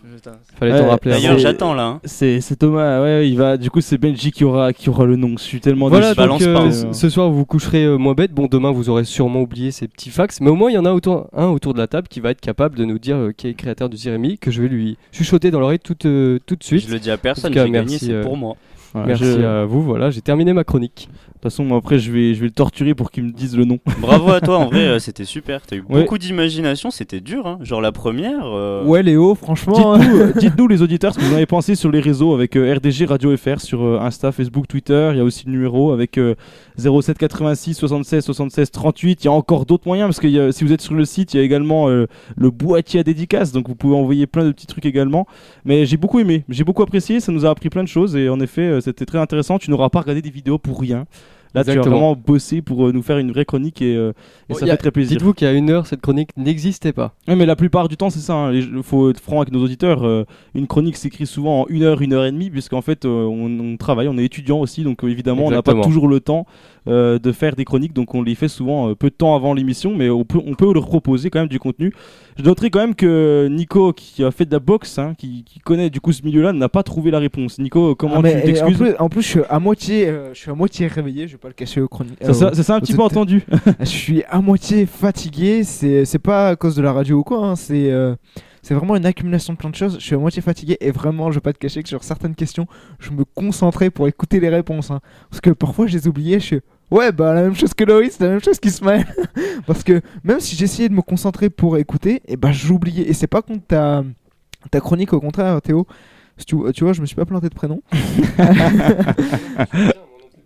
Fallait t'en Ouais, rappeler D'ailleurs, j'attends là. hein. C'est Thomas, ouais, il va. Du coup, c'est Benji qui aura, qui aura le nom. Je suis tellement Voilà, déçu. donc euh, ce- ce soir vous vous coucherez euh, moins bête. Bon, demain vous aurez sûrement oublié ces petits fax, mais au moins il y en a autour, un autour de la table qui va être capable de nous dire euh, qui est créateur du Jérémy, que je vais lui chuchoter dans l'oreille tout, euh, tout de suite. Je le dis à personne, j'ai gagné, c'est euh, pour moi. Voilà, merci je- à vous, voilà, j'ai terminé ma chronique. De toute façon, moi, après, je vais, je vais le torturer pour qu'il me dise le nom. <laughs> Bravo à toi, en vrai, euh, c'était super. T'as eu Ouais. beaucoup d'imagination, c'était dur. Hein. Genre la première. euh, Ouais, Léo, franchement. Dites-nous, euh, <laughs> dites-nous, les auditeurs ce que vous en avez pensé sur les réseaux avec euh, RDG Radio FR sur euh, Insta, Facebook, Twitter. Il y a aussi le numéro avec euh, 07 86 76 76 38. Il y a encore d'autres moyens parce que il y a- si vous êtes sur le site, il y a également euh, le boîtier à dédicace. Donc vous pouvez envoyer plein de petits trucs également. Mais j'ai beaucoup aimé, j'ai beaucoup apprécié. Ça nous a appris plein de choses et en effet, c'était très intéressant. Tu n'auras pas regardé des vidéos pour rien. Là, tu as vraiment bossé pour euh, nous faire une vraie chronique et, euh, et Bon, ça a- fait très plaisir. Dites-vous qu'il y a une heure, cette chronique n'existait pas. Ouais, mais la plupart du temps, c'est ça. Il faut être franc avec nos auditeurs. euh, une chronique s'écrit souvent en une heure, une heure et demie, puisqu'en fait, euh, on, on travaille, on est étudiant aussi, donc évidemment, on n'a pas toujours le temps de faire des chroniques, donc on les fait souvent peu de temps avant l'émission, mais on peut, on peut leur proposer quand même du contenu. Je noterai quand même que Nico, qui a fait de la boxe, hein, qui, qui connaît du coup ce milieu-là, n'a pas trouvé la réponse. Nico, comment Ah, tu en, t'excuses plus, en plus, je suis à moitié, euh, je suis à moitié réveillé. Je vais pas le cacher aux chroniques. Ça, ça- un petit peu entendu. <laughs> je suis à moitié fatigué. C'est, c'est pas à cause de la radio ou quoi. hein, c'est, euh, c'est vraiment une accumulation de plein de choses. Je suis à moitié fatigué et vraiment, je vais pas te cacher que sur certaines questions, je me concentrais pour écouter les réponses. hein. parce que parfois, je les oubliais. Je suis Ouais, bah la même chose que Loïs, la même chose qu'Ismaël. <laughs> Parce que même si j'essayais de me concentrer pour écouter, et bah j'oubliais. Et c'est pas contre ta, ta chronique, au contraire, Théo. Tu, tu vois, je me suis pas planté de prénom. <laughs>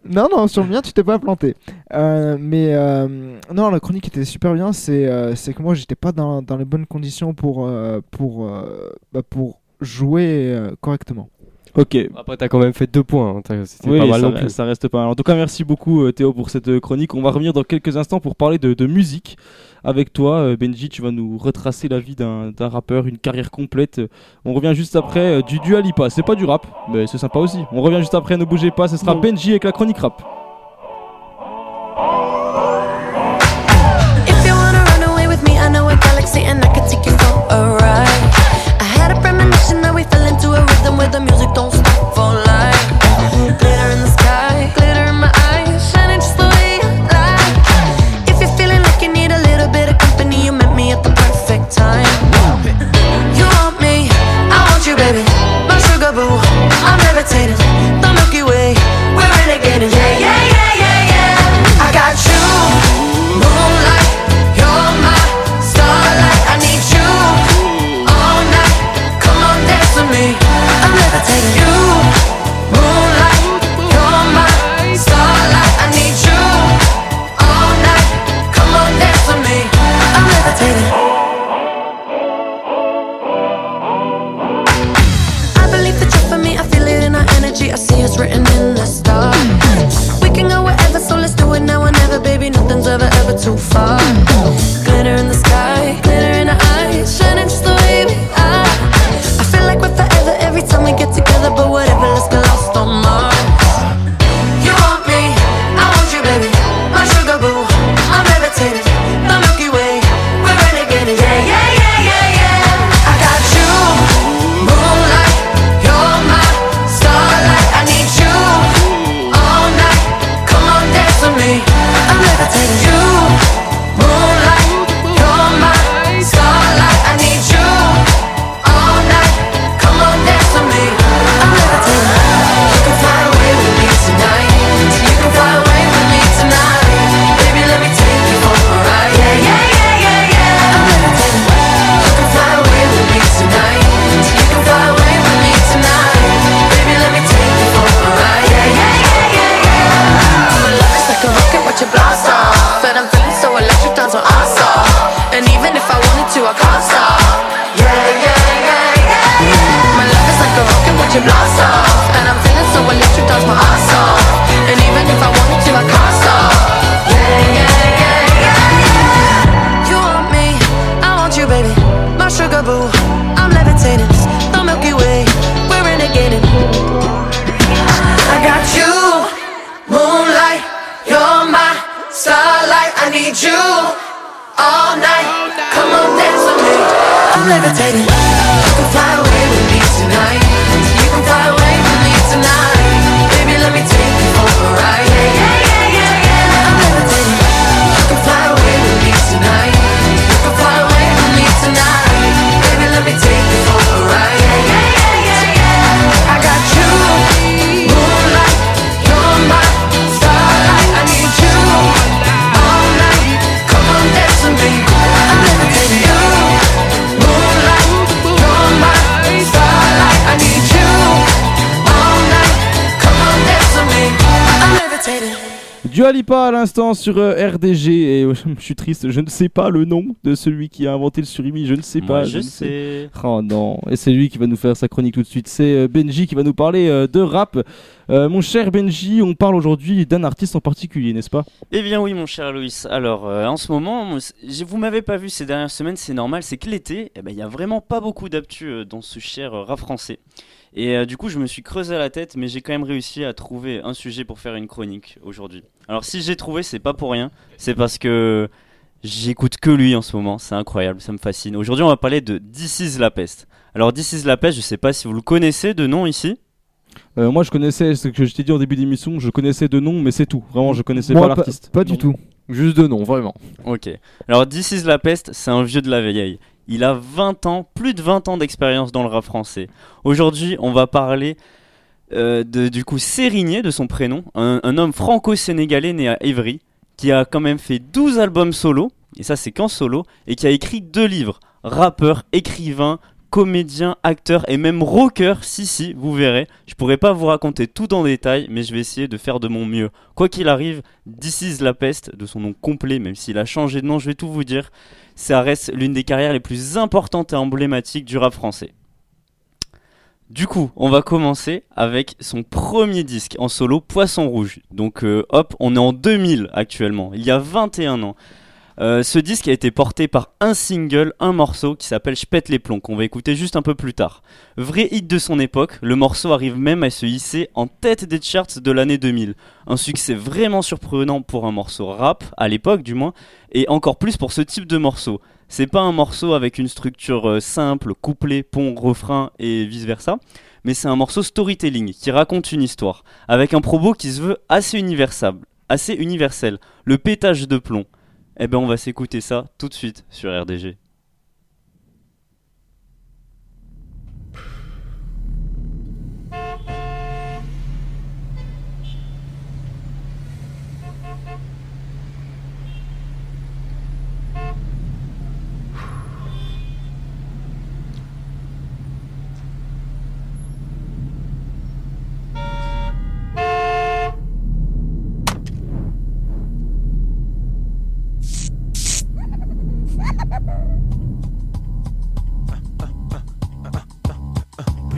non, non, sur le mien, tu t'es pas planté. Euh, mais euh, non, la chronique était super bien. C'est euh, c'est que moi, j'étais pas dans, dans les bonnes conditions pour, pour, bah, pour jouer correctement. Ok. Après, t'as quand même fait deux points. hein, C'était Oui, pas mal ça, non re- plus. ça reste pas mal. En tout cas, merci beaucoup euh, Théo pour cette euh, chronique. On va revenir dans quelques instants pour parler de, de musique avec toi. Euh, Benji, tu vas nous retracer la vie d'un rappeur, une carrière complète. On revient juste après du Dua Lipa. C'est pas du rap, mais c'est sympa aussi. On revient juste après, ne bougez pas. Ce sera Benji avec la chronique rap. meditating Too far. Glitter in the sky, Lipa à l'instant sur euh, RDG et euh, <laughs> je suis triste, je ne sais pas le nom de celui qui a inventé le surimi, je ne sais Moi, pas. je ne sais. Oh non, et c'est lui qui va nous faire sa chronique tout de suite, c'est euh, Benji qui va nous parler euh, de rap. Mon cher Benji, on parle aujourd'hui d'un artiste en particulier, n'est-ce pas? Eh bien oui mon cher Louis, alors en ce moment, vous m'avez pas vu ces dernières semaines, c'est normal, c'est que l'été, eh ben, il y a vraiment pas beaucoup d'actu dans ce cher rap français. Et euh, du coup je me suis creusé la tête, mais j'ai quand même réussi à trouver un sujet pour faire une chronique aujourd'hui. Alors si j'ai trouvé, c'est pas pour rien, c'est parce que j'écoute que lui en ce moment, c'est incroyable, ça me fascine. Aujourd'hui on va parler de This is la peste. Alors This is la peste, je sais pas si vous le connaissez de nom ici. Euh, Moi je connaissais ce que je t'ai dit en début d'émission, je connaissais de nom, mais c'est tout. Vraiment, je connaissais Moi, pas pas- l'artiste. pas du tout. Juste de nom, vraiment. Ok. Alors, This is la peste, c'est un vieux de la vieille. Il a 20 ans, plus de 20 ans d'expérience dans le rap français. Aujourd'hui, on va parler euh, de, du coup, Sérigné, de son prénom, un, un homme franco-sénégalais né à Évry, qui a quand même fait 12 albums solo, et ça c'est qu'en solo, et qui a écrit deux livres. Rappeur, écrivain, comédien, acteur et même rocker, si si, vous verrez. Je pourrais pas vous raconter tout en détail, mais je vais essayer de faire de mon mieux. Quoi qu'il arrive, This is la peste, de son nom complet, même s'il a changé de nom, je vais tout vous dire, ça reste l'une des carrières les plus importantes et emblématiques du rap français. Du coup, on va commencer avec son premier disque en solo, Poisson Rouge. Donc euh, hop, on est en 2000 actuellement, il y a 21 ans. Euh, ce disque a été porté par un single, un morceau qui s'appelle Je pète les plombs, qu'on va écouter juste un peu plus tard. Vrai hit de son époque, le morceau arrive même à se hisser en tête des charts de l'année 2000. Un succès vraiment surprenant pour un morceau rap, à l'époque du moins, et encore plus pour ce type de morceau. C'est pas un morceau avec une structure euh, simple, couplet, pont, refrain et vice versa, mais c'est un morceau storytelling qui raconte une histoire, avec un propos qui se veut assez universel, assez universel, le pétage de plomb. Eh ben on va s'écouter ça tout de suite sur RDG. Uh-oh.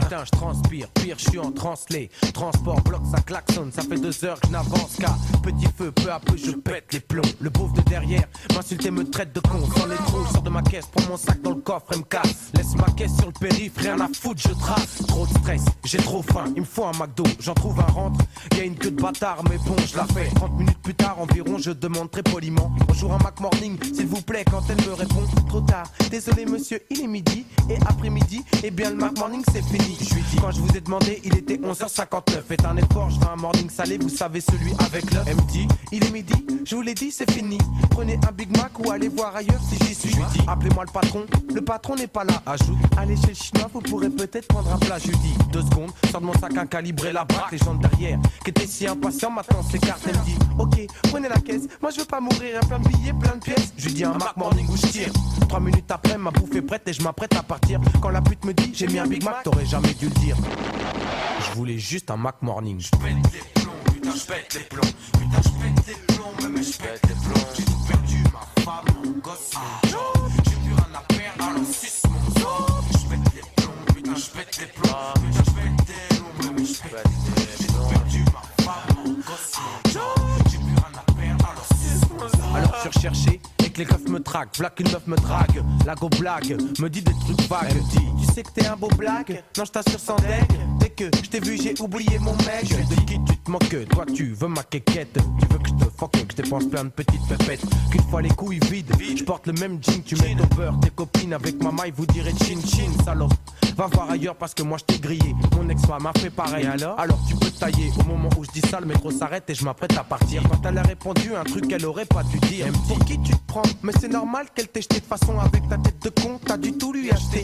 Putain, je transpire, pire, je suis en translé. Transport, bloc, ça klaxonne, ça fait deux heures que n'avance qu'à petit feu, peu à peu je pète les plombs. Le beauf de derrière m'insulte et me traite de con. Sans les trous, je sors de ma caisse, prends mon sac dans le coffre et me casse. Laisse ma caisse sur le périph', rien à foutre, je trace. Trop de stress, j'ai trop faim, il me faut un McDo. J'en trouve un rentre, y a une queue de bâtard, mais bon, je la fais. 30 minutes plus tard environ, je demande très poliment. Bonjour un Mac Morning, s'il vous plaît, quand elle me répond, trop tard. Désolé monsieur, il est midi, et après-midi, eh bien le Mac Morning c'est fini. Je lui dis, quand je vous ai demandé, il était 11h59. Faites un effort, je veux un morning salé, vous savez celui avec me dit, il est midi, je vous l'ai dit, c'est fini. Prenez un Big Mac ou allez voir ailleurs si j'y suis. Je lui dis, appelez-moi le patron, le patron n'est pas là. Ajoute, allez chez le chinois, vous pourrez peut-être prendre un plat. Je lui dis, deux secondes, sors de mon sac un calibré la braque. Les gens derrière, qui étaient si impatients, maintenant s'écartent. Elle me dit, ok, prenez la caisse, moi je veux pas mourir, plein de billets, plein de pièces. Je lui dis, un Mac Morning où je tire. Trois minutes après, ma bouffe est prête et je m'apprête à partir. Quand la pute me dit, j'ai mis un Big Mac, t'aurais jamais dû le dire. Je voulais juste un Mac Morning. Je pète les plombs, putain, je pète les plombs. Putain, je pète les plombs, mais je pète les plombs. J'ai tout perdu, ma femme, gosse mon job. J'ai plus rien à perdre, alors suce mon sort. Je pète les plombs, putain, je pète les plombs. Putain, je pète des plombs, mais je pète des J'ai tout perdu, ma femme, mon gosse mon job. J'ai plus rien à perdre, alors suce mon sort. Alors je suis recherché et que les keufs me traquent. V'là qu'une meuf me drague, la go blague, me dit des trucs vagues. Dit, tu sais que t'es un beau blague Non, je t'assure sans deck. Dès que je t'ai vu, j'ai oublié mon mec. De qui tu te moques, toi tu veux ma quéquette. Tu veux que je te fuck, que je dépense plein de petites pépettes. Qu'une fois les couilles vides, je porte le même jean, tu mets ton beurre. Tes copines avec ma maille vous direz chin chin, salope. Va voir ailleurs parce que moi je t'ai grillé. Mon ex-femme m'a fait pareil. alors Alors tu peux tailler. Au moment où je dis ça, le métro s'arrête et je m'apprête à partir. Quand elle a répondu un truc qu'elle aurait pas dû dire. Pour qui tu te prends Mais c'est normal qu'elle t'ait jeté de façon avec ta tête de con. T'as du tout lui acheter.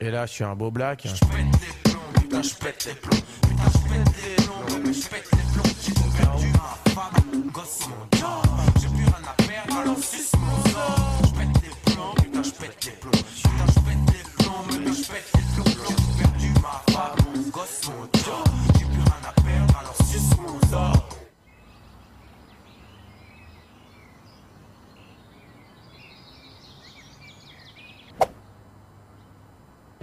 Et là, je suis un beau black. Je pète les plombs, putain, je pète les plombs. Putain, je pète les plombs, mais je pète les plombs. J'ai tout perdu, ma femme, mon gosse, mon job. J'ai plus rien à perdre, alors suce mon sort. Je pète les plombs, putain, je pète les plombs. Putain, je pète les plombs, mais je pète les plombs. J'ai tout perdu, ma femme, mon gosse, mon job.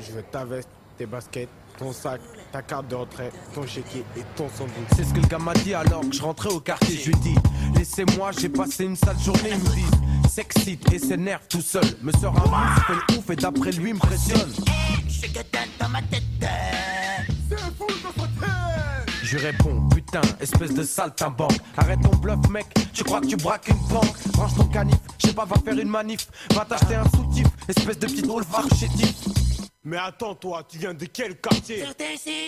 Je veux ta veste, tes baskets, ton sac, ta carte de retrait, ton chéquier et ton sandwich. C'est ce que le gars m'a dit alors que je rentrais au quartier. Je lui dis, laissez-moi, j'ai passé une sale journée. Il me dit, s'excite et s'énerve tout seul. Me sort un fait le ouf et d'après lui me pressionne. Je réponds, putain, espèce de saltimbanque. Arrête ton bluff, mec, tu crois que tu braques une banque? Range ton canif, je sais pas, va faire une manif. Va t'acheter un soutif, espèce de petit drôle chétif. Mais attends, toi, tu viens de quel quartier?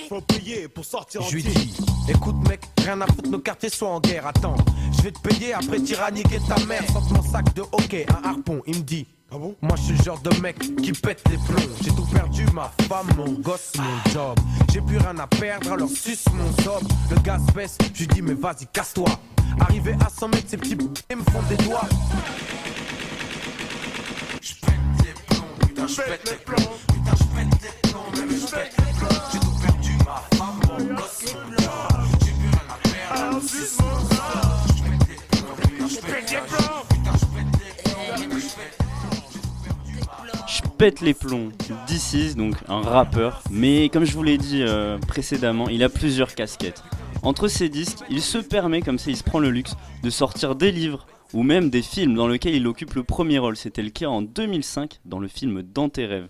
Faut payer pour sortir en Je lui dis, écoute mec, rien à foutre, nos quartiers sont en guerre, attends. Je vais te payer après tyranniquer ta mère. Sorte mon sac de hockey, un harpon, il me dit. Ah bon? Moi je suis le genre de mec qui pète les plombs. J'ai tout perdu, ma femme, mon gosse, mon job. J'ai plus rien à perdre, alors suce mon sob. Le gaz baisse, je lui dis mais vas-y, casse-toi. Arrivé à 100 mètres, ces petits me font des doigts. Putain, je pète les plombs. Putain, je pète les plombs, mais je pète les plombs. J'ai tout perdu, ma femme, mon gosse, mon job. J'ai plus rien à perdre, alors suce mon sob. Je pète les plombs, putain, je pète les plombs. Putain, je pète les plombs, je pète Je pète les plombs. This is donc un rappeur, mais comme je vous l'ai dit euh, précédemment, il a plusieurs casquettes. Entre ses disques, il se permet, comme ça il se prend le luxe, de sortir des livres ou même des films dans lesquels il occupe le premier rôle. C'était le cas en 2005 dans le film Dans tes rêves.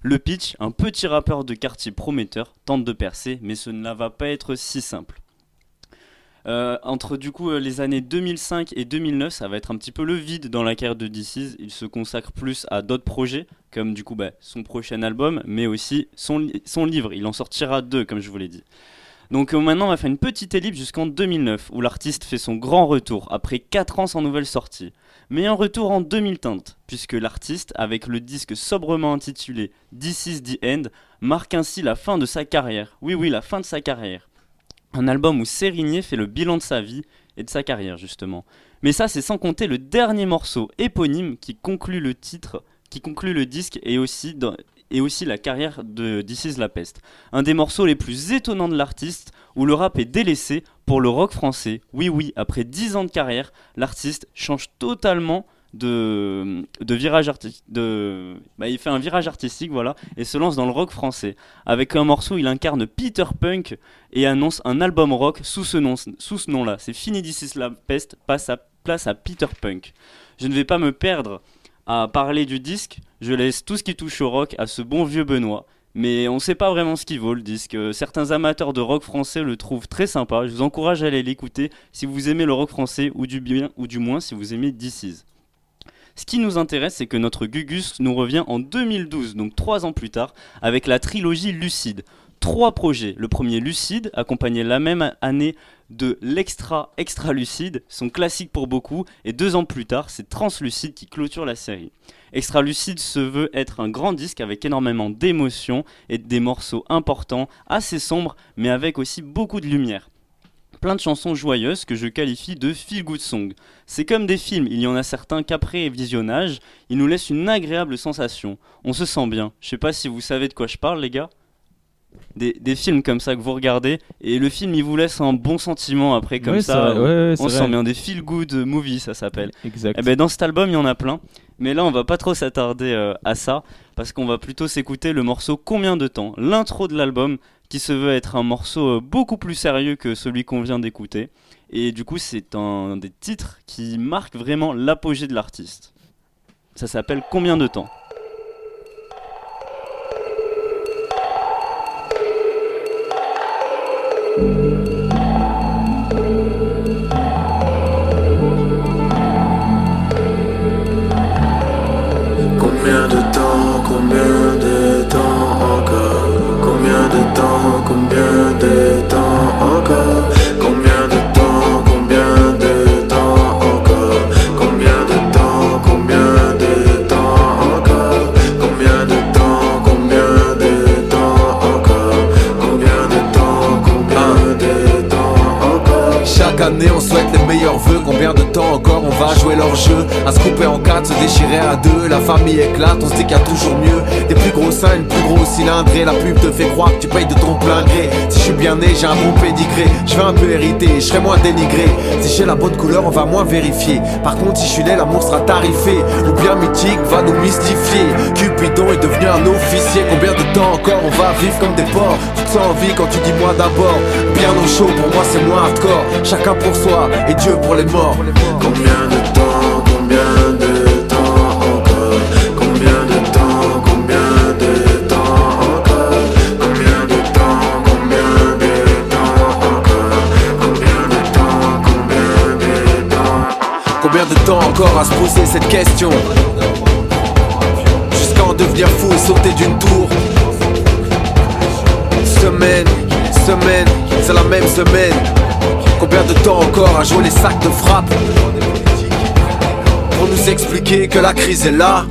Le pitch, un petit rappeur de quartier prometteur tente de percer, mais ce ne va pas être si simple. Euh, entre du coup euh, les années 2005 et 2009, ça va être un petit peu le vide dans la carrière de DC's. Il se consacre plus à d'autres projets, comme du coup bah, son prochain album, mais aussi son, li- son livre. Il en sortira deux, comme je vous l'ai dit. Donc euh, maintenant, on va faire une petite ellipse jusqu'en 2009, où l'artiste fait son grand retour, après 4 ans sans nouvelle sortie. Mais un retour en 2030, puisque l'artiste, avec le disque sobrement intitulé This is the End, marque ainsi la fin de sa carrière. Oui, oui, la fin de sa carrière. Un album où Sérigné fait le bilan de sa vie et de sa carrière, justement. Mais ça, c'est sans compter le dernier morceau éponyme qui conclut le titre, qui conclut le disque et aussi, et aussi la carrière de This is la peste. Un des morceaux les plus étonnants de l'artiste, où le rap est délaissé pour le rock français. Oui, oui, après 10 ans de carrière, l'artiste change totalement de, virage artistique. Bah, il fait un virage artistique, voilà, et se lance dans le rock français. Avec un morceau, il incarne Peter Punk et annonce un album rock sous ce nom, sous ce nom-là. C'est fini d'ici la peste, passe à, place à Peter Punk. Je ne vais pas me perdre à parler du disque, je laisse tout ce qui touche au rock à ce bon vieux Benoît. Mais on ne sait pas vraiment ce qu'il vaut le disque. Euh, Certains amateurs de rock français le trouvent très sympa. Je vous encourage à aller l'écouter si vous aimez le rock français ou du bien ou du moins si vous aimez DC's. Ce qui nous intéresse, c'est que notre Gugus nous revient en 2012, donc trois ans plus tard, avec la trilogie Lucide. Trois projets. Le premier Lucide, accompagné la même année de l'Extra Extra Lucide, son classique pour beaucoup, et deux ans plus tard, c'est Translucide qui clôture la série. Extra Lucide se veut être un grand disque avec énormément d'émotions et des morceaux importants, assez sombres, mais avec aussi beaucoup de lumière plein de chansons joyeuses que je qualifie de feel good song. C'est comme des films, il y en a certains qu'après visionnage, ils nous laissent une agréable sensation. On se sent bien. Je sais pas si vous savez de quoi je parle, les gars. Des, des films comme ça que vous regardez et le film il vous laisse un bon sentiment après comme ça vrai, ouais, ouais, c'est on se vrai. sent bien des feel good movies ça s'appelle. Exact. Eh ben, dans cet album il y en a plein mais là on va pas trop s'attarder euh, à ça parce qu'on va plutôt s'écouter le morceau Combien de temps? L'intro de l'album qui se veut être un morceau euh, beaucoup plus sérieux que celui qu'on vient d'écouter et du coup c'est un des titres qui marque vraiment l'apogée de l'artiste. Ça s'appelle Combien de temps? Jouer leur jeu. À se couper en quatre, se déchirer à deux. La famille éclate, on se dit qu'il y a toujours mieux. Des plus gros seins, une plus grosse cylindrée. La pub te fait croire que tu payes de ton plein gré. Si je suis bien né, j'ai un bon pédigré. Je vais un peu hériter, je serai moins dénigré. Si j'ai la bonne couleur, on va moins vérifier. Par contre si je suis laid, l'amour sera tarifé. Ou bien mythique va nous mystifier. Cupidon est devenu un officier. Combien de temps encore on va vivre comme des porcs? Tu te sens en vie quand tu dis moi d'abord. Bien au chaud, pour moi c'est moins hardcore. Chacun pour soi et Dieu pour les morts. Combien de temps, Combien de temps encore à se poser cette question. Jusqu'à en devenir fou et sauter d'une tour. Semaine, semaine, c'est la même semaine. Combien de temps encore à jouer les sacs de frappe? Pour nous expliquer que la crise est là.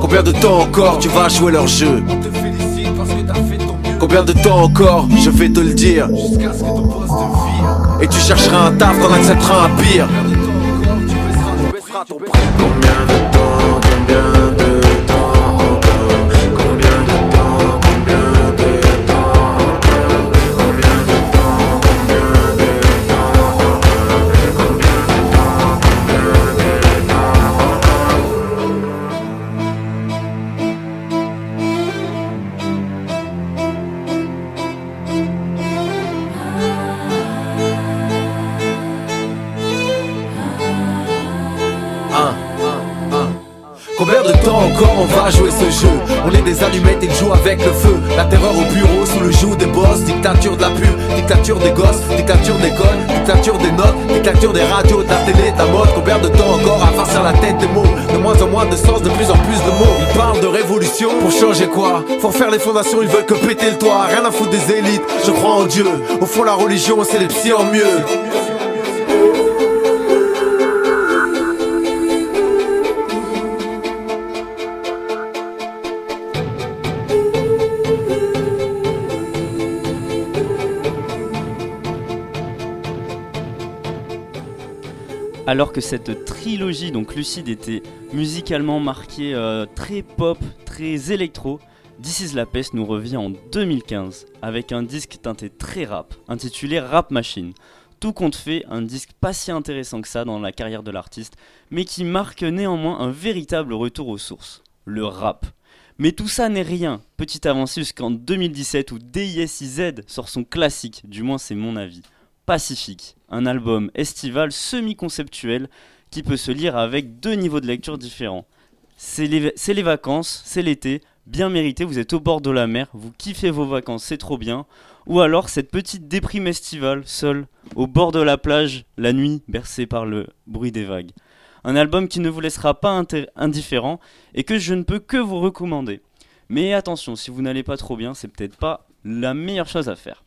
Combien de temps encore tu vas jouer leur jeu? Combien de temps encore? Je vais te le dire Et tu chercheras un taf qu'on acceptera un pire avec le feu La terreur au bureau, sous le joug des boss Dictature de la pub, dictature des gosses Dictature des codes, dictature des notes Dictature des radios, de la télé, de la mode. Combien de temps encore à farcir la tête des mots? De moins en moins de sens, de plus en plus de mots. Ils parlent de révolution, pour changer quoi? Faut faire les fondations, ils veulent que péter le toit. Rien à foutre des élites, je crois en Dieu. Au fond la religion, c'est les psy en mieux Alors que cette trilogie, donc Lucide, était musicalement marquée euh, très pop, très électro, This is la peste nous revient en 2015 avec un disque teinté très rap, intitulé Rap Machine. Tout compte fait, un disque pas si intéressant que ça dans la carrière de l'artiste, mais qui marque néanmoins un véritable retour aux sources, le rap. Mais tout ça n'est rien, petite avancée jusqu'en 2017 où DISIZ sort son classique, du moins c'est mon avis. Un album estival semi-conceptuel qui peut se lire avec deux niveaux de lecture différents. C'est les, les vacances, c'est l'été, bien mérité, vous êtes au bord de la mer, vous kiffez vos vacances, c'est trop bien. Ou alors cette petite déprime estivale, seule, au bord de la plage, la nuit, bercée par le bruit des vagues. Un album qui ne vous laissera pas indifférent et que je ne peux que vous recommander. Mais attention, si vous n'allez pas trop bien, c'est peut-être pas la meilleure chose à faire.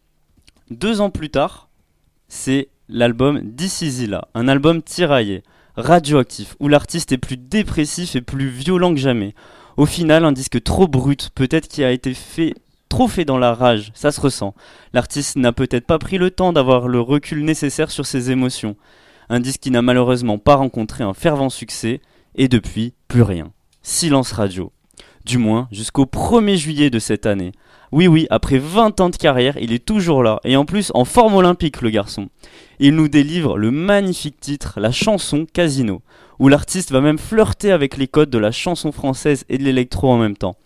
Deux ans plus tard, c'est l'album This un album tiraillé, radioactif, où l'artiste est plus dépressif et plus violent que jamais. Au final, un disque trop brut, peut-être qui a été fait trop fait dans la rage, ça se ressent. L'artiste n'a peut-être pas pris le temps d'avoir le recul nécessaire sur ses émotions. Un disque qui n'a malheureusement pas rencontré un fervent succès, et depuis, plus rien. Silence radio. Du moins, jusqu'au 1er juillet de cette année. Oui, oui, après 20 ans de carrière, il est toujours là, et en plus en forme olympique, le garçon. Il nous délivre le magnifique titre, la chanson Casino, où l'artiste va même flirter avec les codes de la chanson française et de l'électro en même temps.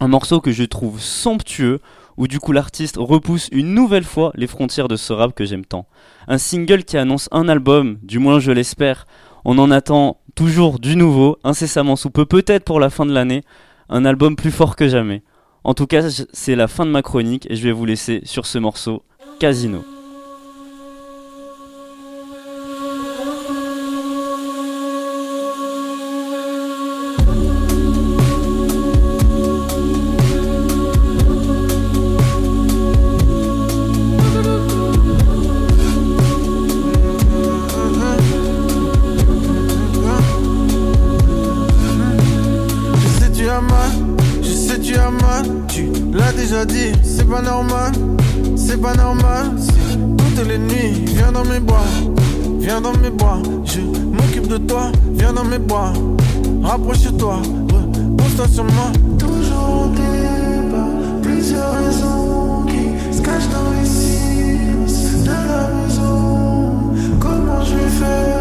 Un morceau que je trouve somptueux, où du coup l'artiste repousse une nouvelle fois les frontières de ce rap que j'aime tant. Un single qui annonce un album, du moins je l'espère. On en attend toujours du nouveau, incessamment sous peu, peut-être pour la fin de l'année, un album plus fort que jamais. En tout cas, c'est la fin de ma chronique et je vais vous laisser sur ce morceau Casino. Pas normal, c'est pas normal. Toutes les nuits, viens dans mes bras, viens dans mes bras, je m'occupe de toi, viens dans mes bras, rapproche-toi, repose-toi sur moi. Toujours au débat, plusieurs raisons qui se cachent dans les silences de la maison. Comment je vais faire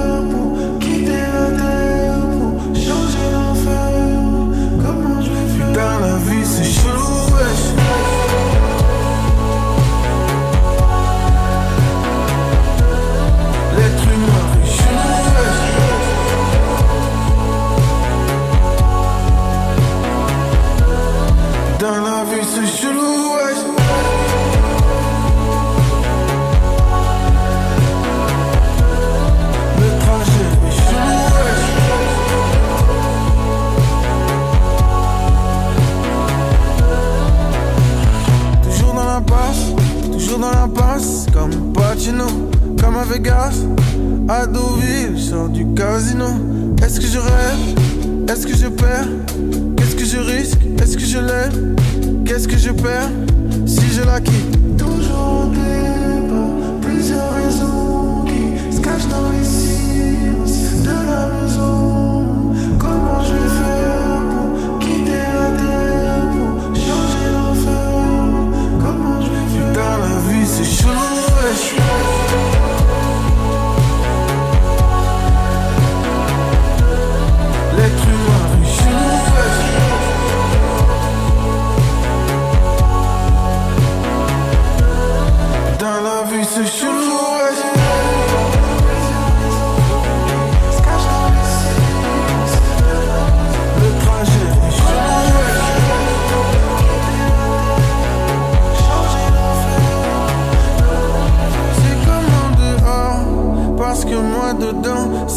comme à Vegas, à Deauville, je sors du casino. Est-ce que je rêve? Est-ce que je perds? Qu'est-ce que je risque? Est-ce que je l'aime? Qu'est-ce que je perds? Si je la quitte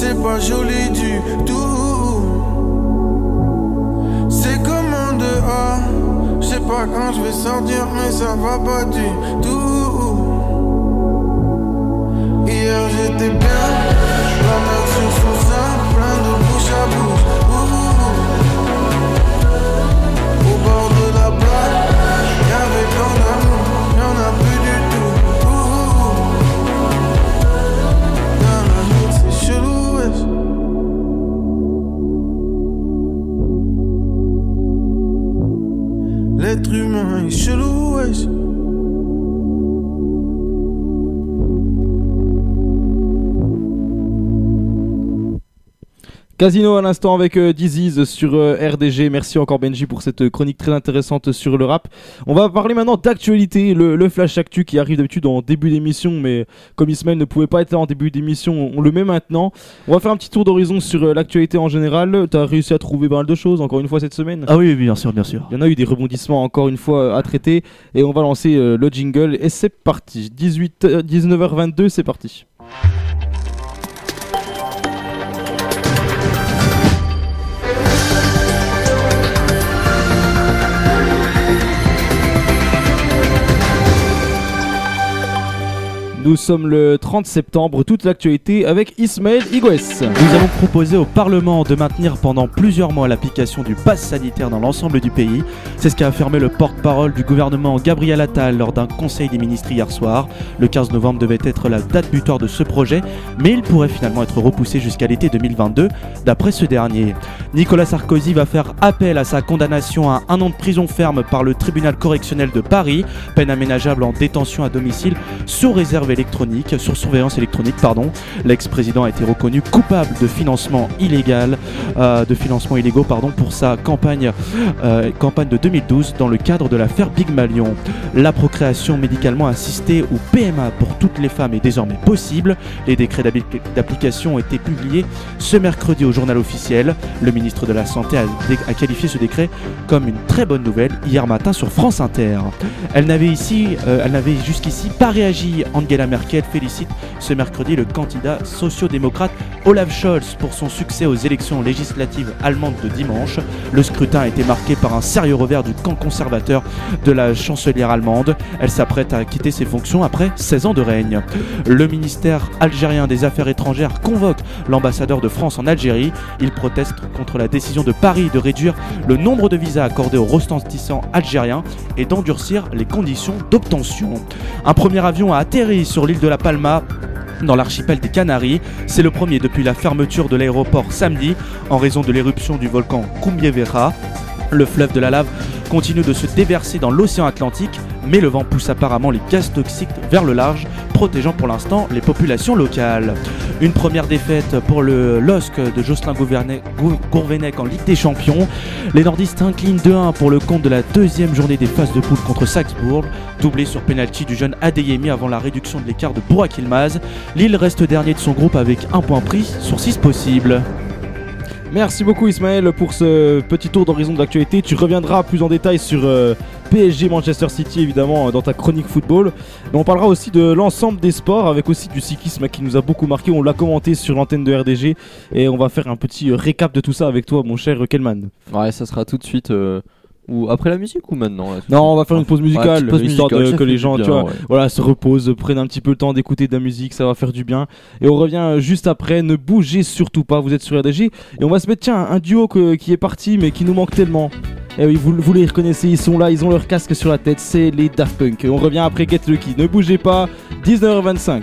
c'est pas joli du tout. C'est comme en dehors, je sais pas quand je vais sortir, mais ça va pas du tout. Hier j'étais bien, la main sur son sein, plein de bouche à bouche. Au bord de Juras Casino à l'instant avec euh, Disease sur euh, RDG. Merci encore Benji pour cette euh, chronique très intéressante sur le rap. On va parler maintenant d'actualité, le, le flash actu qui arrive d'habitude en début d'émission, mais comme Ismaël ne pouvait pas être là en début d'émission, on le met maintenant. On va faire un petit tour d'horizon sur euh, l'actualité en général. T'as réussi à trouver pas mal de choses encore une fois cette semaine? Ah oui, oui, bien sûr, bien sûr. Il y en a eu des rebondissements encore une fois à traiter et on va lancer le jingle et c'est parti. 18, euh, 19h22, c'est parti. Nous sommes le 30 septembre, toute l'actualité avec Ismaël Igoues. Nous avons proposé au Parlement de maintenir pendant plusieurs mois l'application du pass sanitaire dans l'ensemble du pays. C'est ce qu'a affirmé le porte-parole du gouvernement Gabriel Attal lors d'un conseil des ministres hier soir. Le 15 novembre devait être la date butoir de ce projet, mais il pourrait finalement être repoussé jusqu'à l'été 2022, d'après ce dernier. Nicolas Sarkozy va faire appel à sa condamnation à un an de prison ferme par le tribunal correctionnel de Paris, peine aménageable en détention à domicile sous réserve électronique, sur surveillance électronique, pardon. L'ex-président a été reconnu coupable de financement illégal, euh, de financement illégaux, pardon, pour sa campagne, euh, campagne de 2012 dans le cadre de l'affaire Big Malion. La procréation médicalement assistée ou PMA pour toutes les femmes est désormais possible. Les décrets d'appli- d'application ont été publiés ce mercredi au journal officiel. Le ministre de la Santé a qualifié ce décret comme une très bonne nouvelle hier matin sur France Inter. Elle n'avait ici, euh, elle n'avait jusqu'ici pas réagi. Angela Merkel félicite ce mercredi le candidat socio-démocrate Olaf Scholz pour son succès aux élections législatives allemandes de dimanche. Le scrutin a été marqué par un sérieux revers du camp conservateur de la chancelière allemande. Elle s'apprête à quitter ses fonctions après 16 ans de règne. Le ministère algérien des Affaires étrangères convoque l'ambassadeur de France en Algérie. Il proteste contre la décision de Paris de réduire le nombre de visas accordés aux ressortissants algériens et d'endurcir les conditions d'obtention. Un premier avion a atterri sur l'île de la Palma dans l'archipel des Canaries. C'est le premier depuis la fermeture de l'aéroport samedi en raison de l'éruption du volcan Cumbievera. Le fleuve de la lave continue de se déverser dans l'océan Atlantique, mais le vent pousse apparemment les gaz toxiques vers le large, protégeant pour l'instant les populations locales. Une première défaite pour le LOSC de Jocelyn Gourvenec en Ligue des Champions. Les nordistes inclinent 2-1 pour le compte de la deuxième journée des phases de poule contre Salzbourg, doublé sur penalty du jeune Adeyemi avant la réduction de l'écart de Burak Yilmaz. Lille reste dernier de son groupe avec un point pris sur 6 possibles. Merci beaucoup Ismaël pour ce petit tour d'horizon de l'actualité. Tu reviendras plus en détail sur euh, PSG Manchester City évidemment dans ta chronique football. Mais on parlera aussi de l'ensemble des sports avec aussi du cyclisme qui nous a beaucoup marqué. On l'a commenté sur l'antenne de RDG et on va faire un petit euh, récap de tout ça avec toi mon cher Kelman. Ouais, ça sera tout de suite. euh, Ou après la musique ou maintenant là, Non, on va faire une pause Ouais, musicale, pause histoire musicale, que les gens, bien, tu vois, ouais. voilà, se reposent, prennent un petit peu le temps d'écouter de la musique, ça va faire du bien. Et on revient euh, juste après. Ne bougez surtout pas, vous êtes sur RDG et on va se mettre tiens un duo que- qui est parti mais qui nous manque tellement. Et oui, vous, vous les reconnaissez, ils sont là, ils ont leur casque sur la tête, c'est les Daft Punk. Et on revient après Get Lucky. Ne bougez pas, 19h25.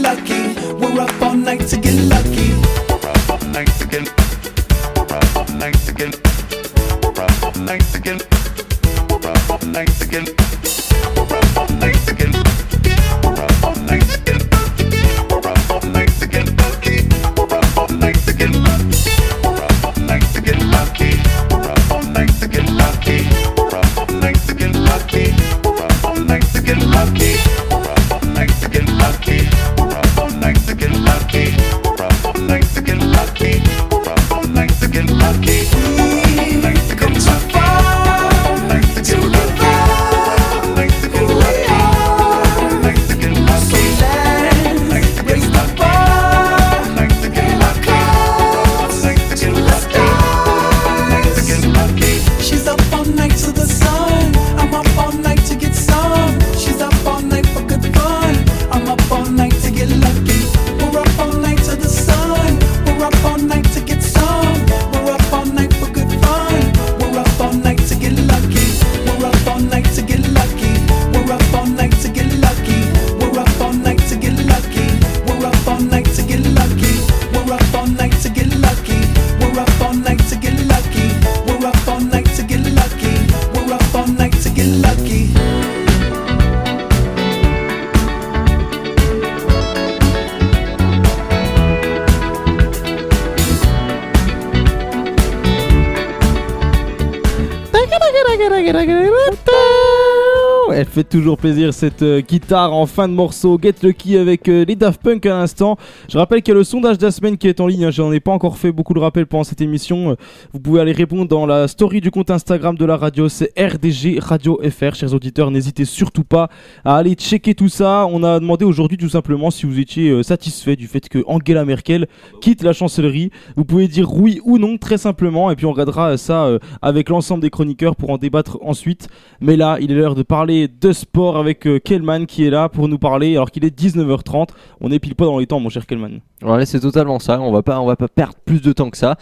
Cette euh, guitare en fin de morceau. Get Lucky avec euh, les Daft Punk à l'instant. Je rappelle qu'il y a le sondage de la semaine qui est en ligne. hein. J'en ai pas encore fait beaucoup de rappels pendant cette émission. Vous pouvez aller répondre dans la story du compte Instagram de la radio. C'est RDG Radio FR. Chers auditeurs, n'hésitez surtout pas à aller checker tout ça. On a demandé aujourd'hui tout simplement si vous étiez euh, satisfait du fait que Angela Merkel quitte la chancellerie. Vous pouvez dire oui ou non très simplement et puis on regardera ça euh, avec l'ensemble des chroniqueurs pour en débattre ensuite. Mais là, il est l'heure de parler de sport avec euh, Kellman qui est là pour nous parler alors qu'il est 19h30. On est pile pas dans les temps, mon cher Voilà, c'est totalement ça. On va pas, on va pas perdre plus de temps que ça.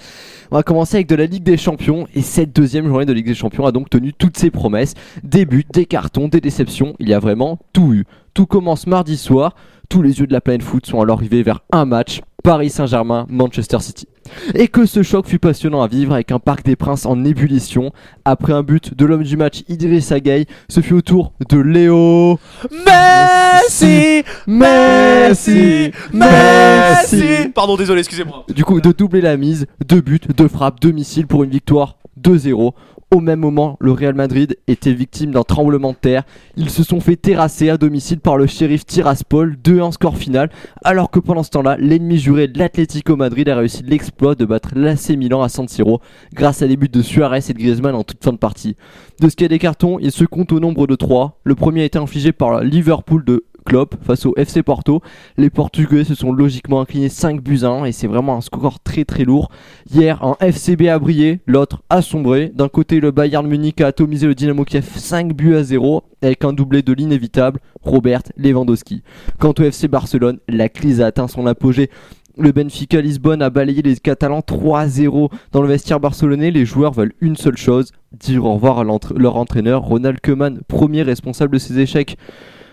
On va commencer avec de la Ligue des Champions et cette deuxième journée de Ligue des Champions a donc tenu toutes ses promesses. Des buts, des cartons, des déceptions. Il y a vraiment tout eu. Tout commence mardi soir. Tous les yeux de la planète foot sont alors rivés vers un match. Paris Saint-Germain, Manchester City. Et que ce choc fut passionnant à vivre avec un Parc des Princes en ébullition. Après un but de l'homme du match Idriss Gueye, ce fut au tour de Léo Messi Messi Messi Pardon, désolé, excusez-moi. Du coup, de doubler la mise, deux buts, deux frappes, deux missiles pour une victoire 2-0. Au même moment, le Real Madrid était victime d'un tremblement de terre. Ils se sont fait terrasser à domicile par le shérif Tiraspol, 2-1 score final, alors que pendant ce temps-là, l'ennemi juré de l'Atlético Madrid a réussi l'exploit de battre l'AC Milan à San Siro grâce à des buts de Suarez et de Griezmann en toute fin de partie. De ce qu'il y a des cartons, il se compte au nombre de 3. Le premier a été infligé par Liverpool de Klopp face au FC Porto. Les Portugais se sont logiquement inclinés 5 buts à 1 et c'est vraiment un score très très lourd. Hier, un FCB a brillé, l'autre a sombré. D'un côté, le Bayern Munich a atomisé le Dynamo Kiev 5 buts à 0 avec un doublé de l'inévitable Robert Lewandowski. Quant au FC Barcelone, la crise a atteint son apogée. Le Benfica Lisbonne a balayé les Catalans 3-0 dans le vestiaire barcelonais. Les joueurs veulent une seule chose, dire au revoir à leur entraîneur Ronald Koeman, premier responsable de ces échecs.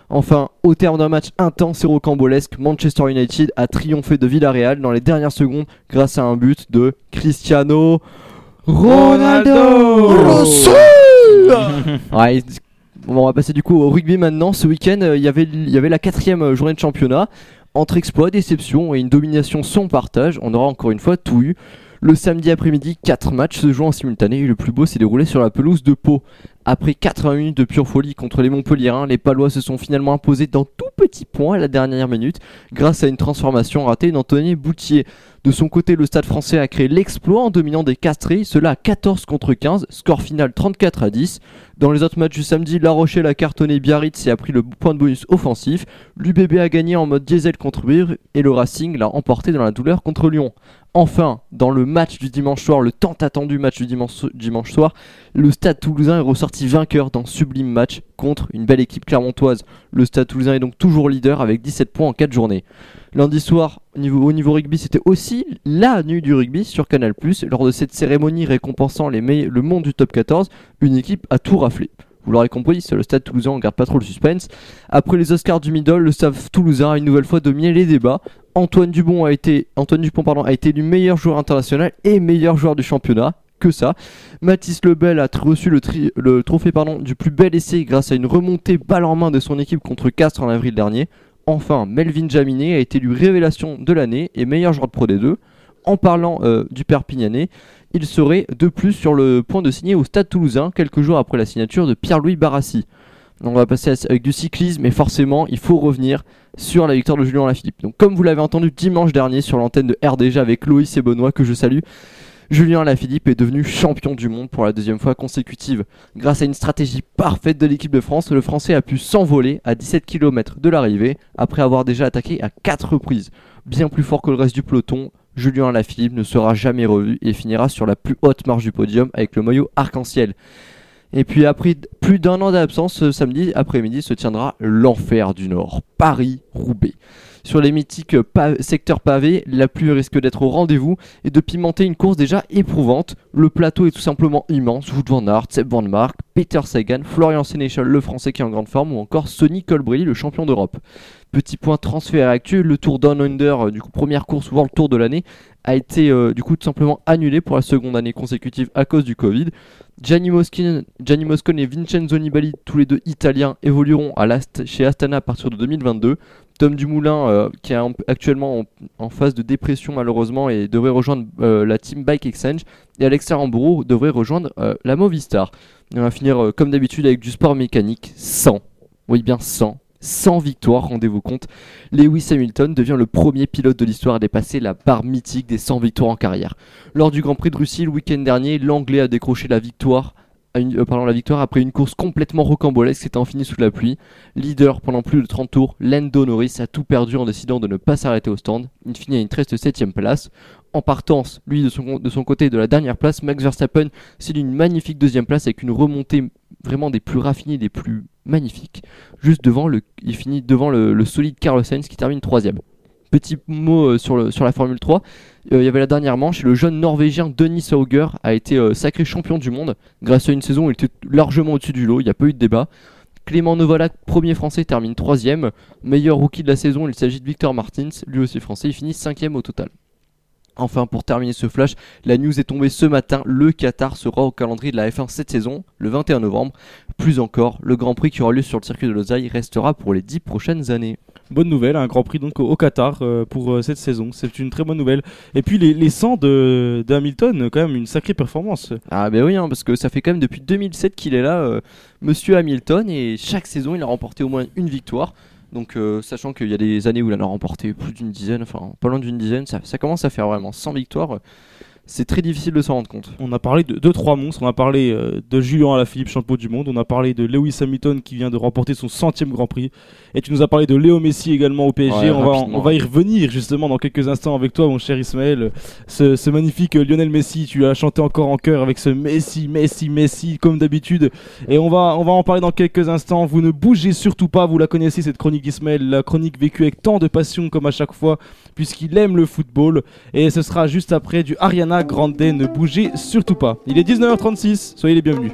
Enfin, au terme d'un match intense et rocambolesque, Manchester United a triomphé de Villarreal dans les dernières secondes grâce à un but de Cristiano Ronaldo. <laughs> Ouais, on va passer du coup au rugby maintenant. Ce week-end, euh, il y avait- il y avait la quatrième journée de championnat. Entre exploits, déception et une domination sans partage, on aura encore une fois tout eu. Le samedi après-midi, 4 matchs se jouent en simultané et le plus beau s'est déroulé sur la pelouse de Pau. Après 80 minutes de pure folie contre les Montpelliérains, les Palois se sont finalement imposés dans tout petit point à la dernière minute grâce à une transformation ratée d'Anthony Boutier. De son côté, le Stade français a créé l'exploit en dominant des Castrés, cela à 14 contre 15, score final 34 à 10. Dans les autres matchs du samedi, La Rochelle a cartonné Biarritz et a pris le point de bonus offensif. L'UBB a gagné en mode diesel contre Bure et le Racing l'a emporté dans la douleur contre Lyon. Enfin, dans le match du dimanche soir, le tant attendu match du dimanche, soir, le Stade toulousain est ressorti vainqueur d'un sublime match contre une belle équipe clermontoise. Le Stade toulousain est donc toujours leader avec 17 points en 4 journées. Lundi soir, au niveau, au niveau rugby, c'était aussi la nuit du rugby sur Canal+. Lors de cette cérémonie récompensant le monde du top 14, une équipe a tout raflé. Vous l'aurez compris, le stade toulousain, on garde pas trop le suspense. Après les Oscars du Middle, le staff toulousain a une nouvelle fois dominé les débats. Antoine Dupont a été, élu meilleur joueur international et meilleur joueur du championnat. que ça. Mathis Lebel a reçu le trophée pardon, du plus bel essai grâce à une remontée balle en main de son équipe contre Castres en avril dernier. Enfin, Melvin Jaminet a été élu révélation de l'année et meilleur joueur de Pro D2. En parlant euh, du Perpignanais, il serait de plus sur le point de signer au Stade Toulousain quelques jours après la signature de Pierre-Louis Barassi. On va passer avec du cyclisme, mais forcément, il faut revenir sur la victoire de Julien Lafilippe. Donc, comme vous l'avez entendu dimanche dernier sur l'antenne de RDG avec Loïs et Benoît, que je salue, Julien Lafilippe est devenu champion du monde pour la deuxième fois consécutive. Grâce à une stratégie parfaite de l'équipe de France, le Français a pu s'envoler à 17 km de l'arrivée après avoir déjà attaqué à 4 reprises. Bien plus fort que le reste du peloton, Julien Lafilippe ne sera jamais revu et finira sur la plus haute marche du podium avec le maillot arc-en-ciel. Et puis après plus d'un an d'absence, ce samedi après-midi se tiendra l'enfer du Nord, Paris-Roubaix. Sur les mythiques pa- secteurs pavés, la pluie risque d'être au rendez-vous et de pimenter une course déjà éprouvante. Le plateau est tout simplement immense. Wout van Aert, Seb Van Mark, Peter Sagan, Florian Sénéchal, le français qui est en grande forme, ou encore Sonny Colbrelli, le champion d'Europe. Petit point transfert actuel, le Tour Down Under, euh, du coup première course, le Tour de l'année, a été euh, du coup tout simplement annulé pour la seconde année consécutive à cause du Covid. Gianni Moscon, Gianni Moscon et Vincenzo Nibali, tous les deux italiens, évolueront à chez Astana à partir de 2022. Tom Dumoulin, euh, qui est en- actuellement en, phase de dépression malheureusement et devrait rejoindre la Team Bike Exchange, et Alexa Rambourou devrait rejoindre la Movistar. Et on va finir comme d'habitude avec du sport mécanique 100. Oui bien 100. 100 victoires, rendez-vous compte. Lewis Hamilton devient le premier pilote de l'histoire à dépasser la barre mythique des 100 victoires en carrière. Lors du Grand Prix de Russie le week-end dernier, l'Anglais a décroché la victoire, euh, après une course complètement rocambolesque s'étant finie sous la pluie. Leader pendant plus de 30 tours, Lando Norris a tout perdu en décidant de ne pas s'arrêter au stand. Il finit à une triste 7ème place. En partance, lui de son, de son côté de la dernière place, Max Verstappen signe une magnifique deuxième place avec une remontée vraiment des plus raffinées, des plus magnifiques. Juste devant, le, il finit devant le, solide Carlos Sainz qui termine troisième. Petit mot euh, sur la Formule 3. Euh, il y avait la dernière manche et le jeune Norvégien Denis Hauger a été euh, sacré champion du monde grâce à une saison où il était largement au-dessus du lot, il n'y a pas eu de débat. Clément Novalak, premier français, termine troisième. Meilleur rookie de la saison, il s'agit de Victor Martins, lui aussi français, il finit cinquième au total. Enfin, pour terminer ce flash, la news est tombée ce matin. Le Qatar sera au calendrier de la F1 cette saison, le 21 novembre. Plus encore, le Grand Prix qui aura lieu sur le circuit de Lausanne restera pour les 10 prochaines années. Bonne nouvelle, un Grand Prix donc au, Qatar euh, pour euh, cette saison. C'est une très bonne nouvelle. Et puis les, les 100 de, de Hamilton, quand même une sacrée performance. Ah ben oui, hein, parce que ça fait quand même depuis 2007 qu'il est là, euh, Monsieur Hamilton, et chaque saison il a remporté au moins une victoire. Donc euh, sachant qu'il y a des années où il en a remporté plus d'une dizaine, enfin pas loin d'une dizaine, ça, ça commence à faire vraiment 100 victoires. C'est très difficile de s'en rendre compte. On a parlé de 2-3 monstres, on a parlé euh, de Julien Alaphilippe, champion du monde, on a parlé de Lewis Hamilton qui vient de remporter son centième Grand Prix, et tu nous as parlé de Léo Messi également au PSG, Ouais, on, va, on va y revenir justement dans quelques instants avec toi mon cher Ismaël. Ce, ce magnifique euh, Lionel Messi, tu as chanté encore en chœur avec ce Messi, Messi, Messi comme d'habitude, et on va, on va en parler dans quelques instants, vous ne bougez surtout pas, vous la connaissez cette chronique Ismaël, la chronique vécue avec tant de passion comme à chaque fois, puisqu'il aime le football, et ce sera juste après du Ariana Grande, ne bougez surtout pas. Il est 19h36, soyez les bienvenus.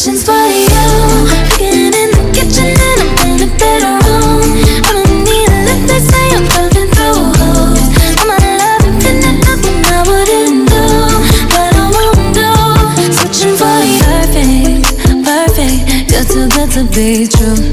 questions for you. Getting in the kitchen and I'm in the bedroom. I don't need a lift, they say I'm burning through holes. All my love infinite, nothing I wouldn't do, but I won't do. Searching for you, perfect, perfect. You're too good to be true.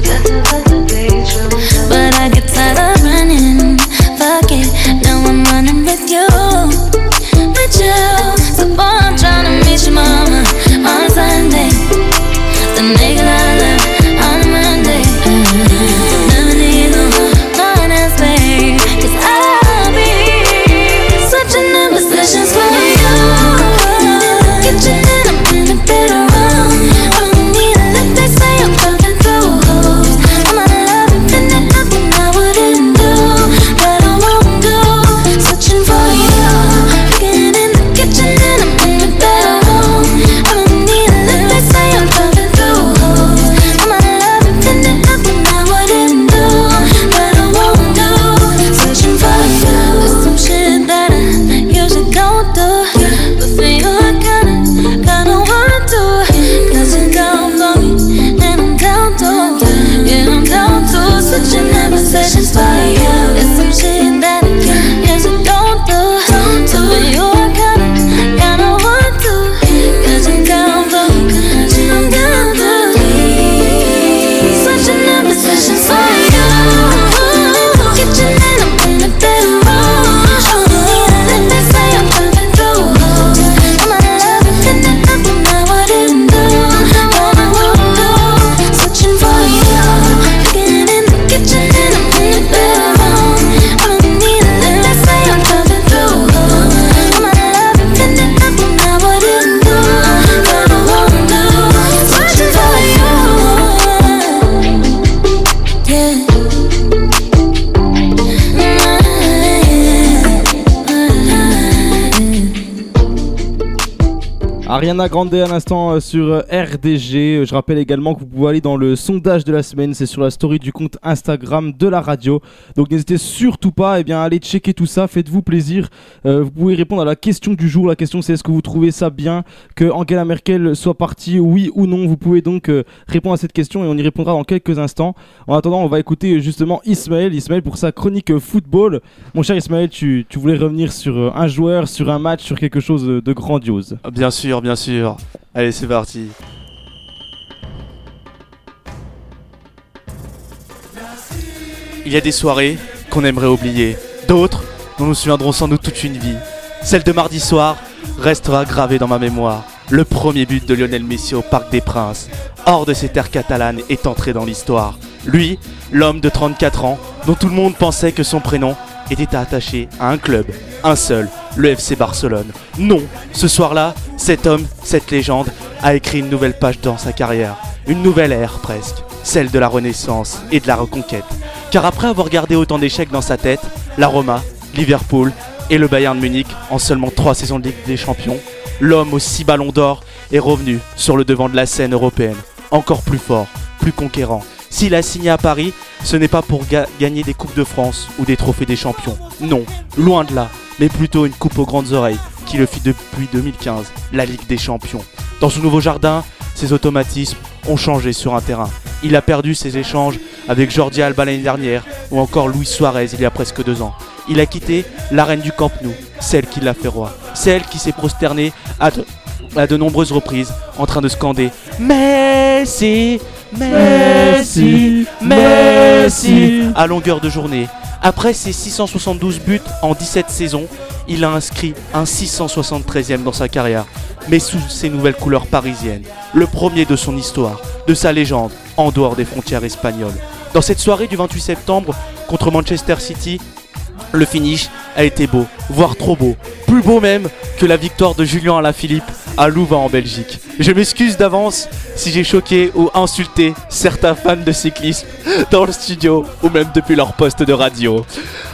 Ariana Grande à l'instant euh, sur euh, RDG. Euh, Je rappelle également que vous pouvez aller dans le sondage de la semaine. C'est sur la story du compte Instagram de la radio. Donc n'hésitez surtout pas eh bien, à aller checker tout ça. Faites-vous plaisir. Vous pouvez répondre à la question du jour. La question c'est est-ce que vous trouvez ça bien que Angela Merkel soit partie, oui ou non? Vous pouvez donc répondre à cette question et on y répondra dans quelques instants. En attendant, on va écouter justement Ismaël. Ismaël pour sa chronique football. Mon cher Ismaël, tu, tu voulais revenir sur un joueur, sur un match, sur quelque chose de grandiose. Bien sûr, bien sûr. Allez, c'est parti. Il y a des soirées qu'on aimerait oublier, d'autres dont nous nous souviendrons sans doute toute une vie. Celle de mardi soir restera gravée dans ma mémoire. Le premier but de Lionel Messi au Parc des Princes, hors de ces terres catalanes, est entré dans l'histoire. Lui, l'homme de 34 ans, dont tout le monde pensait que son prénom était attaché à un club, un seul, le FC Barcelone. Non, ce soir-là, cet homme, cette légende, a écrit une nouvelle page dans sa carrière, une nouvelle ère presque, celle de la renaissance et de la reconquête. Car après avoir gardé autant d'échecs dans sa tête, la Roma, Liverpool et le Bayern Munich en seulement trois saisons de Ligue des Champions, l'homme aux six ballons d'or est revenu sur le devant de la scène européenne, encore plus fort, plus conquérant. S'il a signé à Paris, ce n'est pas pour ga- gagner des Coupes de France ou des trophées des champions. Non, loin de là, mais plutôt une coupe aux grandes oreilles qui le fit depuis 2015, la Ligue des Champions. Dans ce nouveau jardin, ses automatismes ont changé sur un terrain. Il a perdu ses échanges avec Jordi Alba l'année dernière ou encore Luis Suarez il y a presque deux ans. Il a quitté l'arène du Camp Nou, celle qui l'a fait roi, celle qui s'est prosternée à à de nombreuses reprises en train de scander Messi, Messi, Messi à longueur de journée. Après ses 672 buts en 17 saisons, il a inscrit un 673e dans sa carrière, mais sous ses nouvelles couleurs parisiennes. Le premier de son histoire, de sa légende, en dehors des frontières espagnoles. Dans cette soirée du 28 septembre contre Manchester City, le finish a été beau, voire trop beau. Plus beau même que la victoire de Julien Alaphilippe à Louvain en Belgique. Je m'excuse d'avance si j'ai choqué ou insulté certains fans de cyclisme dans le studio ou même depuis leur poste de radio.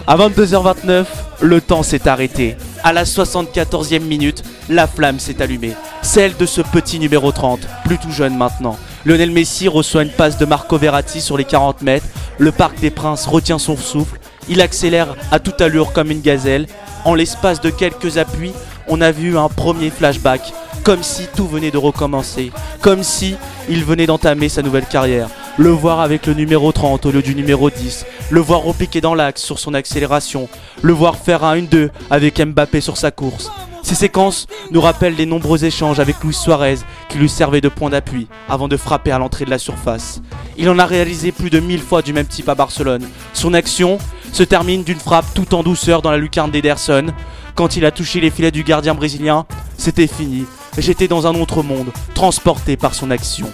À 22h29, le temps s'est arrêté. À la 74e minute, la flamme s'est allumée. Celle de ce petit numéro 30, plus tout jeune maintenant. Lionel Messi reçoit une passe de Marco Verratti sur les 40 mètres. Le Parc des Princes retient son souffle. Il accélère à toute allure comme une gazelle. En l'espace de quelques appuis, on a vu un premier flashback, comme si tout venait de recommencer, comme si il venait d'entamer sa nouvelle carrière. Le voir avec le numéro 30 au lieu du numéro 10, le voir repiquer dans l'axe sur son accélération, le voir faire un 1-2 avec Mbappé sur sa course. Ces séquences nous rappellent les nombreux échanges avec Luis Suarez qui lui servaient de point d'appui avant de frapper à l'entrée de la surface. Il en a réalisé plus de 1000 fois du même type à Barcelone. Son action se termine d'une frappe tout en douceur dans la lucarne d'Ederson. Quand il a touché les filets du gardien brésilien, c'était fini. J'étais dans un autre monde, transporté par son action.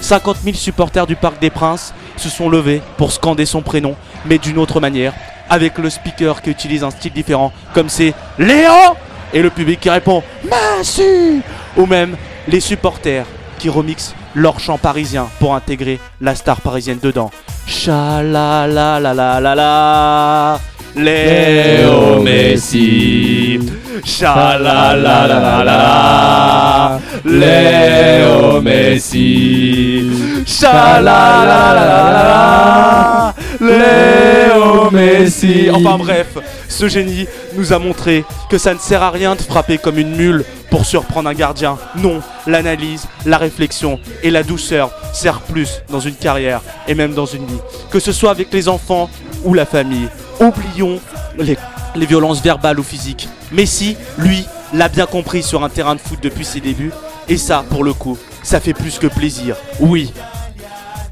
50 000 supporters du Parc des Princes se sont levés pour scander son prénom, mais d'une autre manière, avec le speaker qui utilise un style différent, comme c'est Léon et le public qui répond Messi ou même les supporters qui remixent leur chant parisien pour intégrer la star parisienne dedans. Chala la la la la la la Léo Messi Chala la la la la Léo Messi Enfin bref, ce génie nous a montré que ça ne sert à rien de frapper comme une mule pour surprendre un gardien. Non, l'analyse, la réflexion et la douceur servent plus dans une carrière et même dans une vie. Que ce soit avec les enfants ou la famille. Oublions les, violences verbales ou physiques. Messi, lui, l'a bien compris sur un terrain de foot depuis ses débuts. Et ça, pour le coup, ça fait plus que plaisir. Oui,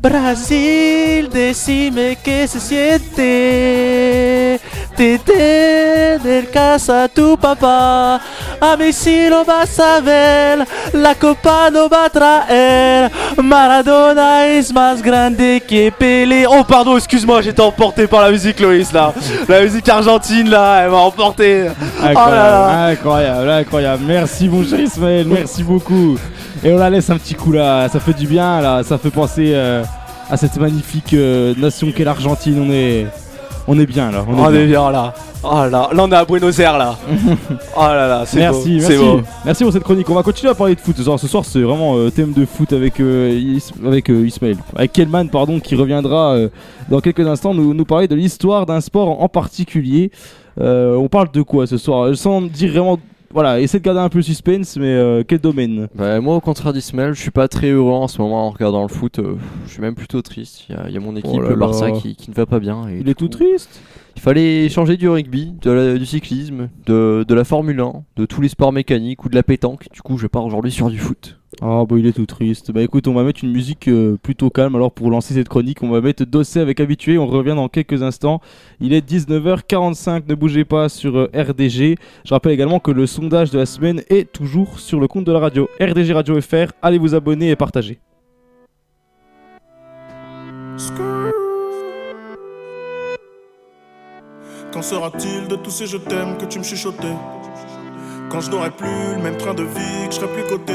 Brasil, decime que se siente. Te tener casa tu papá. A Messi lo vas a ver, la copa no va a traer. Maradona es más grande que Pelé. Oh, pardon, excuse-moi, j'étais emporté par la musique, Loïs, là. La musique argentine, là, elle m'a emporté. Oh incroyable, incroyable. Merci mon cher Ismaël, merci beaucoup. Et on la laisse un petit coup là, ça fait du bien là, ça fait penser euh, à cette magnifique euh, nation qu'est l'Argentine. On est, On est bien là. On est On bien. est bien là. Oh là, là on est à Buenos Aires là. <laughs> oh là là, c'est. Merci, merci. beau. Merci pour cette chronique. On va continuer à parler de foot ce soir. Ce soir, c'est vraiment euh, thème de foot avec, euh, Is- avec euh, Ismaël. Avec Kelman, pardon, qui reviendra dans quelques instants nous, nous parler de l'histoire d'un sport en particulier. On parle de quoi ce soir? Sans dire vraiment. Voilà, essaie de garder un peu le suspense, mais euh, quel domaine? Bah, moi, au contraire d'Ismaël, je suis pas très heureux en ce moment en regardant le foot. euh, je suis même plutôt triste. Il y a- il y, a mon équipe, Oh là le Barça, là. qui, qui ne va pas bien. et Il est tout triste? Il fallait changer du rugby, de la- du cyclisme, de, de la Formule 1, de tous les sports mécaniques ou de la pétanque. Du coup, je pars aujourd'hui sur du foot. Ah bah il est tout triste. Bah écoute, on va mettre une musique euh, plutôt calme. Alors pour lancer cette chronique, on va mettre Dossé avec Habitué. On revient dans quelques instants. Il est 19h45, ne bougez pas sur euh, RDG. Je rappelle également que le sondage de la semaine est toujours sur le compte de la radio RDG Radio FR. Allez vous abonner et partager. De tous ces je t'aime que tu me chuchotais? Quand je n'aurai plus le même train de vie, que je serai plus coté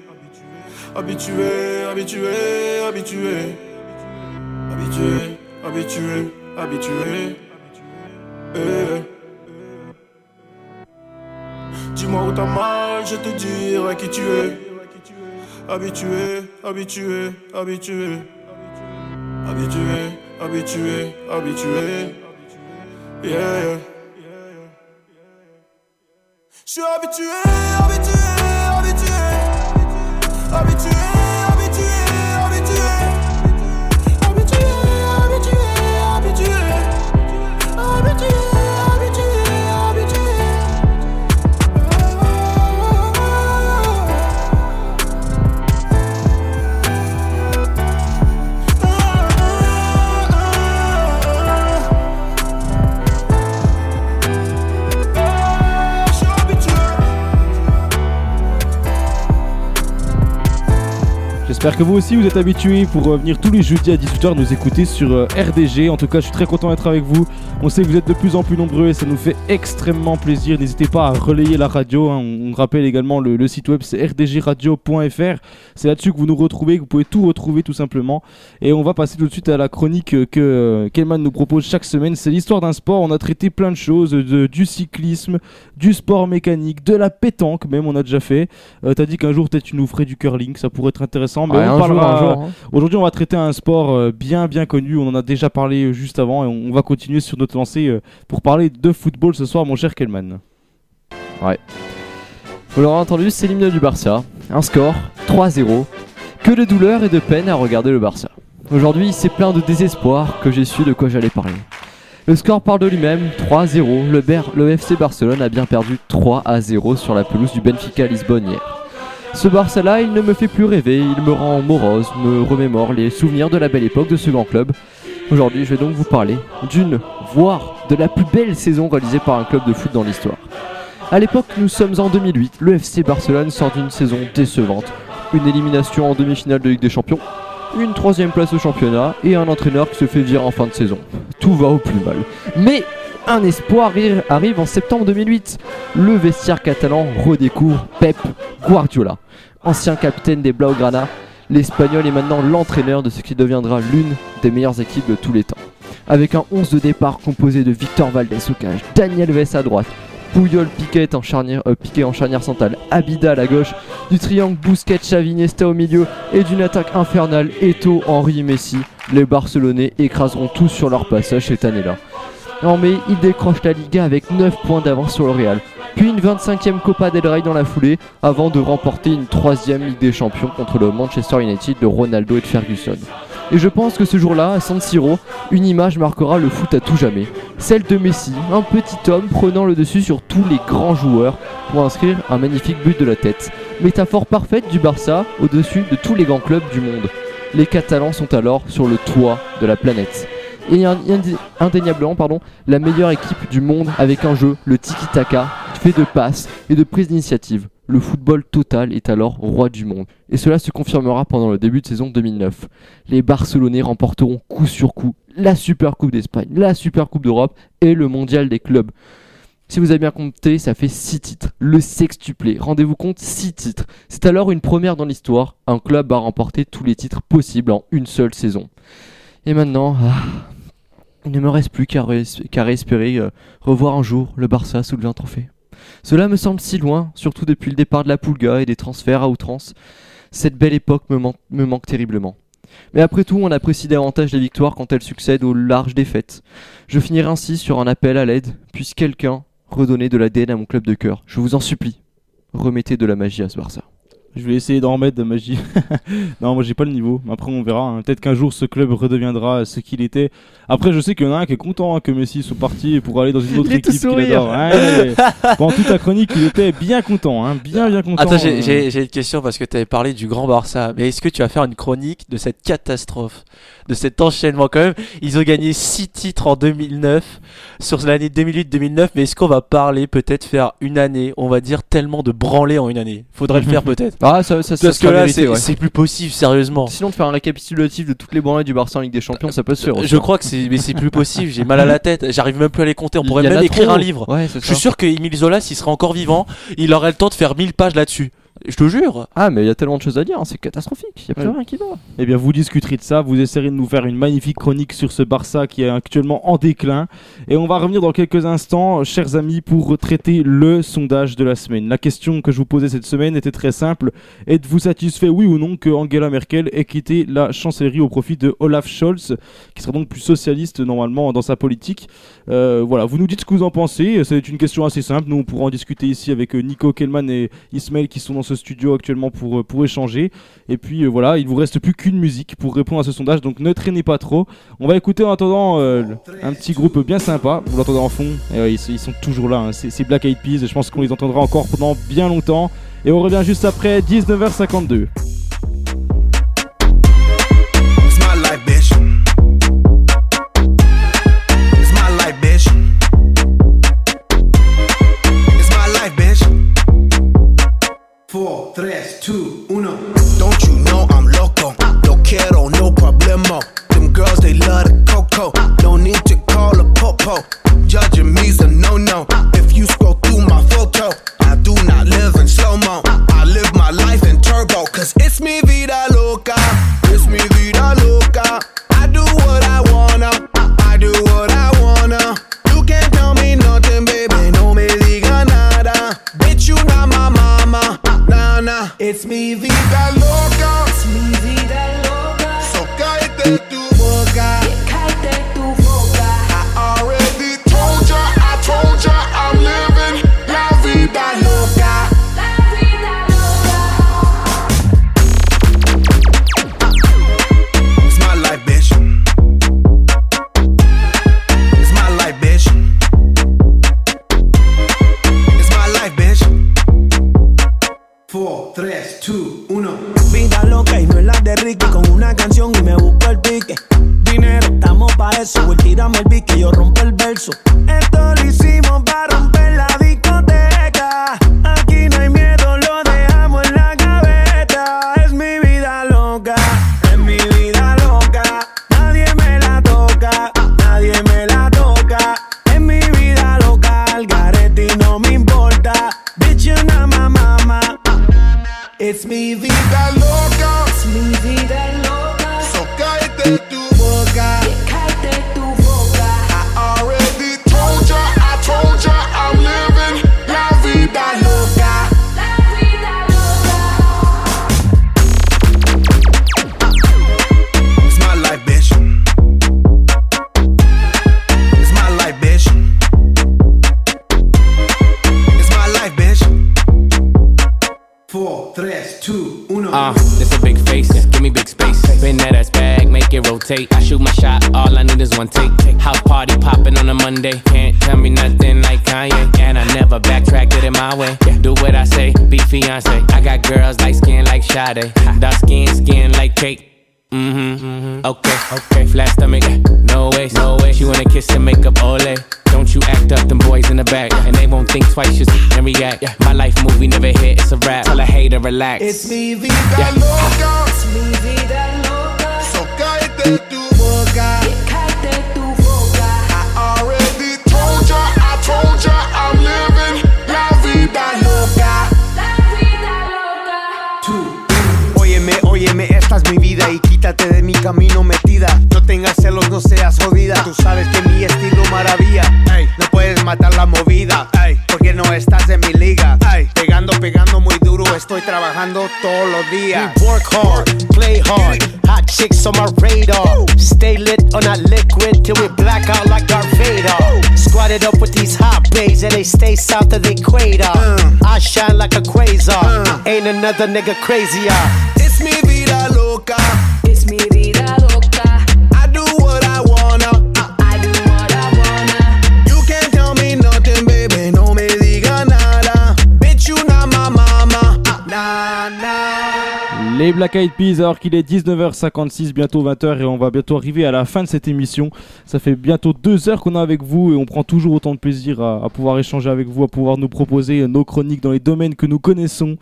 habitué, habitué. Habitué, habitué, habitué. Eh. Dis-moi où t'as mal, je te dirai qui tu es. Habitué, habitué, habitué. Habitué, habitué, habitué. Yeah. Je suis habitué, habitué, habitué. J'espère que vous aussi vous êtes habitués pour euh, venir tous les jeudis à 18h nous écouter sur euh, RDG. En tout cas, je suis très content d'être avec vous. On sait que vous êtes de plus en plus nombreux et ça nous fait extrêmement plaisir. N'hésitez pas à relayer la radio. hein. On rappelle également le, le site web, c'est rdgradio.fr. C'est là-dessus que vous nous retrouvez, que vous pouvez tout retrouver tout simplement. Et on va passer tout de suite à la chronique que euh, Kelman nous propose chaque semaine. C'est l'histoire d'un sport. On a traité plein de choses, de- du cyclisme, du sport mécanique, de la pétanque même. On a déjà fait. T'as dit qu'un jour peut-être tu nous ferais du curling. Ça pourrait être intéressant. Mais Ouais, on un jour, parlera- un jour, hein. Aujourd'hui, on va traiter un sport euh, bien bien connu. On en a déjà parlé euh, juste avant et on va continuer sur notre lancée euh, pour parler de football ce soir, mon cher Kelman. Ouais. Vous l'aurez entendu, c'est l'hymne du Barça. Un score 3-0. Que de douleur et de peine à regarder le Barça. Aujourd'hui, c'est plein de désespoir que j'ai su de quoi j'allais parler. Le score parle de lui-même, 3-0. Le, le FC Barcelone a bien perdu 3 à 0 sur la pelouse du Benfica Lisbonne hier. Ce Barça-là, il ne me fait plus rêver, il me rend morose, me remémore les souvenirs de la belle époque de ce grand club. Aujourd'hui, je vais donc vous parler d'une, voire de la plus belle saison réalisée par un club de foot dans l'histoire. À l'époque, nous sommes en 2008, le FC Barcelone sort d'une saison décevante. Une élimination en demi-finale de Ligue des Champions, une troisième place au championnat et un entraîneur qui se fait virer en fin de saison. Tout va au plus mal. Mais un espoir arri- arrive en septembre 2008. Le vestiaire catalan redécouvre Pep Guardiola. Ancien capitaine des Blaugrana, l'Espagnol est maintenant l'entraîneur de ce qui deviendra l'une des meilleures équipes de tous les temps. Avec un 11 de départ composé de Victor Valdés au cage, Daniel Vess à droite, Puyol Piquet en charnière, euh, Piquet en charnière centrale, Abidal à gauche, du triangle Busquets, Xavi, au milieu et d'une attaque infernale Eto, Henri, Messi. Les Barcelonais écraseront tous sur leur passage cette année-là. En mai, ils décrochent la Liga avec 9 points d'avance sur le Real. Puis une 25e Copa del Rey dans la foulée, avant de remporter une 3ème Ligue des Champions contre le Manchester United de Ronaldo et de Ferguson. Et je pense que ce jour-là, à San Siro, une image marquera le foot à tout jamais. Celle de Messi, un petit homme prenant le dessus sur tous les grands joueurs pour inscrire un magnifique but de la tête. Métaphore parfaite du Barça au-dessus de tous les grands clubs du monde. Les Catalans sont alors sur le toit de la planète. Et ind- indé- indéniablement pardon, la meilleure équipe du monde avec un jeu, le tiki-taka, fait de passes et de prise d'initiative. Le football total est alors roi du monde. Et cela se confirmera pendant le début de saison 2009. Les Barcelonais remporteront coup sur coup la Super Coupe d'Espagne, la Super Coupe d'Europe et le Mondial des clubs. Si vous avez bien compté, ça fait 6 titres. Le sextuplé. Rendez-vous compte, 6 titres. C'est alors une première dans l'histoire. Un club a remporté tous les titres possibles en une seule saison. Et maintenant, ah, il ne me reste plus qu'à ré- euh, revoir un jour le Barça soulever un trophée. Cela me semble si loin, surtout depuis le départ de la Pulga et des transferts à outrance. Cette belle époque me, man- me manque terriblement. Mais après tout, on apprécie davantage les victoires quand elles succèdent aux larges défaites. Je finirai ainsi sur un appel à l'aide. Puisse quelqu'un redonner de l'ADN à mon club de cœur. Je vous en supplie. Remettez de la magie à ce Barça. Je vais essayer d'en remettre de magie. <laughs> non, moi j'ai pas le niveau. Après, on verra. hein. Peut-être qu'un jour ce club redeviendra ce qu'il était. Après, je sais qu'il y en a un qui est content hein, que Messi soit parti pour aller dans une autre Il équipe qu'il adore. Ouais. <laughs> Pendant toute la chronique, il était bien content. Hein. Bien, bien content. Attends, j'ai- euh. j'ai j'ai une question parce que tu avais parlé du grand Barça. Mais est-ce que tu vas faire une chronique de cette catastrophe, de cet enchaînement quand même Ils ont gagné 6 titres en 2009, sur l'année 2008-2009. Mais est-ce qu'on va parler, peut-être faire une année, on va dire tellement de branlés en une année? Faudrait le faire <laughs> peut-être. Ah, ça, ça, que là, c'est ouais. plus possible, sérieusement. Sinon, de faire un récapitulatif de toutes les branlées du Barça en Ligue des Champions, ça peut se faire aussi. Je crois que c'est mais c'est plus possible, j'ai mal à la tête, j'arrive même plus à les compter, on pourrait même écrire trop. un livre. Ouais, je suis sûr que Emile Zola s'il serait encore vivant, il aurait le temps de faire 1000 pages là-dessus. Je te jure. Ah, mais il y a tellement de choses à dire, hein, c'est catastrophique. Il y a plus Ouais. rien qui va. Eh bien, vous discuterez de ça. Vous essayerez de nous faire une magnifique chronique sur ce Barça qui est actuellement en déclin. Et on va revenir dans quelques instants, chers amis, pour traiter le sondage de la semaine. La question que je vous posais cette semaine était très simple. Êtes-vous satisfait, oui ou non, que Angela Merkel ait quitté la chancellerie au profit de Olaf Scholz, qui sera donc plus socialiste normalement dans sa politique? Euh, Voilà, vous nous dites ce que vous en pensez. C'est une question assez simple. Nous, on pourra en discuter ici avec euh, Nico Kellman et Ismaël qui sont dans ce studio actuellement pour, euh, pour échanger. Et puis euh, voilà, il vous reste plus qu'une musique pour répondre à ce sondage, donc ne traînez pas trop. On va écouter en attendant euh, un petit groupe bien sympa, vous l'entendez en fond, et ils, sont toujours là, hein. c'est Black Eyed Peas, je pense qu'on les entendra encore pendant bien longtemps. Et on revient juste après 19h52. 3, 2, 1. Don't you know I'm loco? No quiero, no problema. Them girls, they love the coco. No need to call a popo. Judging me's a no no. If you scroll through my photo, I do not live in slow mo. I live my life in turbo, cause it's mi vida loca. eso. Voy, tírame el beat que yo rompo el verso. Esto lo hicimos Uh, it's a big face, give me big space. Spin that ass bag, make it rotate. I shoot my shot, all I need is one take. House party popping on a Monday. Can't tell me nothing like Kanye. And I never backtrack, did in my way. Do what I say, be fiance. I got girls light skin like Sade. Dark skin, skin like cake. Mm-hmm. mm-hmm. Okay, okay. Flat stomach, no way, no way. She wanna kiss and make up ole. Don't you act up, them boys in the back. And they won't think twice, just and react. My life movie never hit, it's a rap. Tell a hater, relax. It's mi vida loca. Es mi vida loca. So cállate tu quítate de mi camino metida. No tengas celos, no seas jodida. Tú sabes que mi estilo maravilla. Ey, no puedes matar la movida. Ey, porque no estás en mi liga. Ey, pegando, pegando muy duro. Estoy trabajando todos los días. Work hard, play hard. Hot chicks on my radar. Stay lit on that liquid till we black out like Darth Vader. Squatted up with these hot bays and they stay south of the equator. I shine like a quasar. Ain't another nigga crazier. Es mi vida loca. Black Eyed Peas, alors qu'il est 19h56, bientôt 20h, et on va bientôt arriver à la fin de cette émission. Ça fait bientôt deux heures qu'on est avec vous et on prend toujours autant de plaisir à pouvoir échanger avec vous, à pouvoir nous proposer nos chroniques dans les domaines que nous connaissons.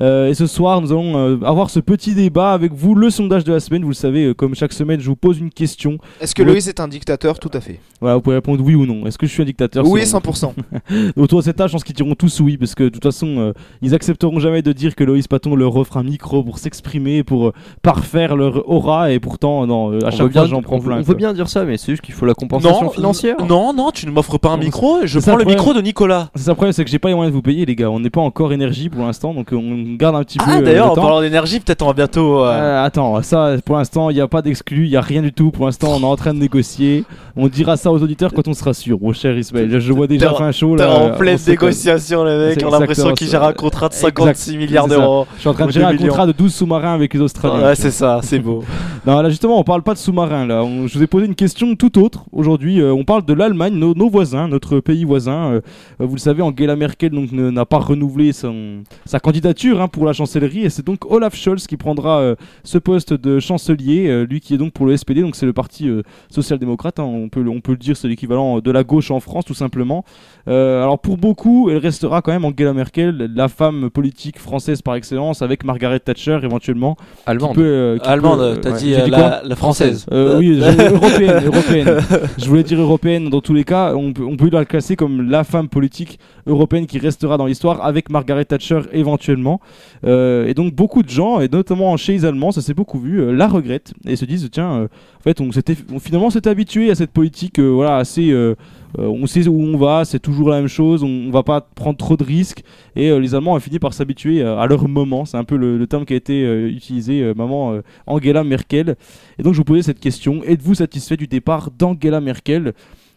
Euh, et ce soir, nous allons euh, avoir ce petit débat avec vous, le sondage de la semaine. Vous le savez, euh, comme chaque semaine, je vous pose une question. Est-ce que Le- Loïs est un dictateur? Tout à fait. Voilà, vous pouvez répondre oui ou non. Est-ce que je suis un dictateur? Oui, selon- 100%. <laughs> Autour de cette tâche, je pense qu'ils diront tous oui, parce que de toute façon, euh, ils accepteront jamais de dire que Loïs Paton leur offre un micro pour s'exprimer, pour parfaire leur aura, et pourtant, non, euh, à On chaque veut fois, bien- j'en prends on plein. On veut bien dire ça, mais c'est juste qu'il faut la compensation financière. Non, non, tu ne m'offres pas un micro, je prends le problème. micro de Nicolas. C'est ça le problème, c'est que j'ai pas les moyens de vous payer, les gars. On n'est pas encore énergie pour l'instant, donc euh, on garde un petit peu. Ah, euh, d'ailleurs, le en parlant d'énergie, peut-être on va bientôt. euh, Euh, attends, ça pour l'instant il n'y a pas d'exclus, il n'y a rien du tout. Pour l'instant on est en train de négocier. On dira ça aux auditeurs quand on sera sûr. Mon cher Ismaël, je vois déjà fin chaud là. en pleine négociation, le mec. On a l'impression qu'il gère un contrat de 56 Exact, milliards d'euros. Je suis en train de gérer un contrat de 12 sous-marins avec les Australiens. Ouais, c'est ça, c'est beau. <laughs> Non, là justement, on parle pas de sous-marins. Là, je vous ai posé une question tout autre aujourd'hui. On parle de l'Allemagne, nos, voisins, notre pays voisin. Vous le savez, Angela Merkel n'a pas renouvelé sa candidature hein, pour la chancellerie, et c'est donc Olaf Scholz qui prendra euh, ce poste de chancelier. euh, lui qui est donc pour le SPD, donc c'est le parti euh, social-démocrate. hein, on peut le- on peut le dire, c'est l'équivalent de la gauche en France, tout simplement. Alors pour beaucoup, elle restera quand même Angela Merkel, la femme politique française par excellence, avec Margaret Thatcher éventuellement. Allemande. peut, Allemande, t'as ouais. dit, la- la française. Oui, <laughs> européenne, européenne. Je voulais dire européenne dans tous les cas. On peut, on peut la classer comme la femme politique européenne qui restera dans l'histoire avec Margaret Thatcher éventuellement. Euh, et donc beaucoup de gens, et notamment chez les Allemands, ça s'est beaucoup vu, euh, la regrettent et se disent tiens, euh, en fait, on on- finalement, s'était habitué à cette politique, voilà, assez. on sait où on va, c'est toujours la même chose, on, on va pas prendre trop de risques. Et les Allemands ont fini par s'habituer à leur moment. C'est un peu le, terme qui a été utilisé, maman Angela Merkel. Et donc je vous posais cette question êtes-vous satisfait du départ d'Angela Merkel?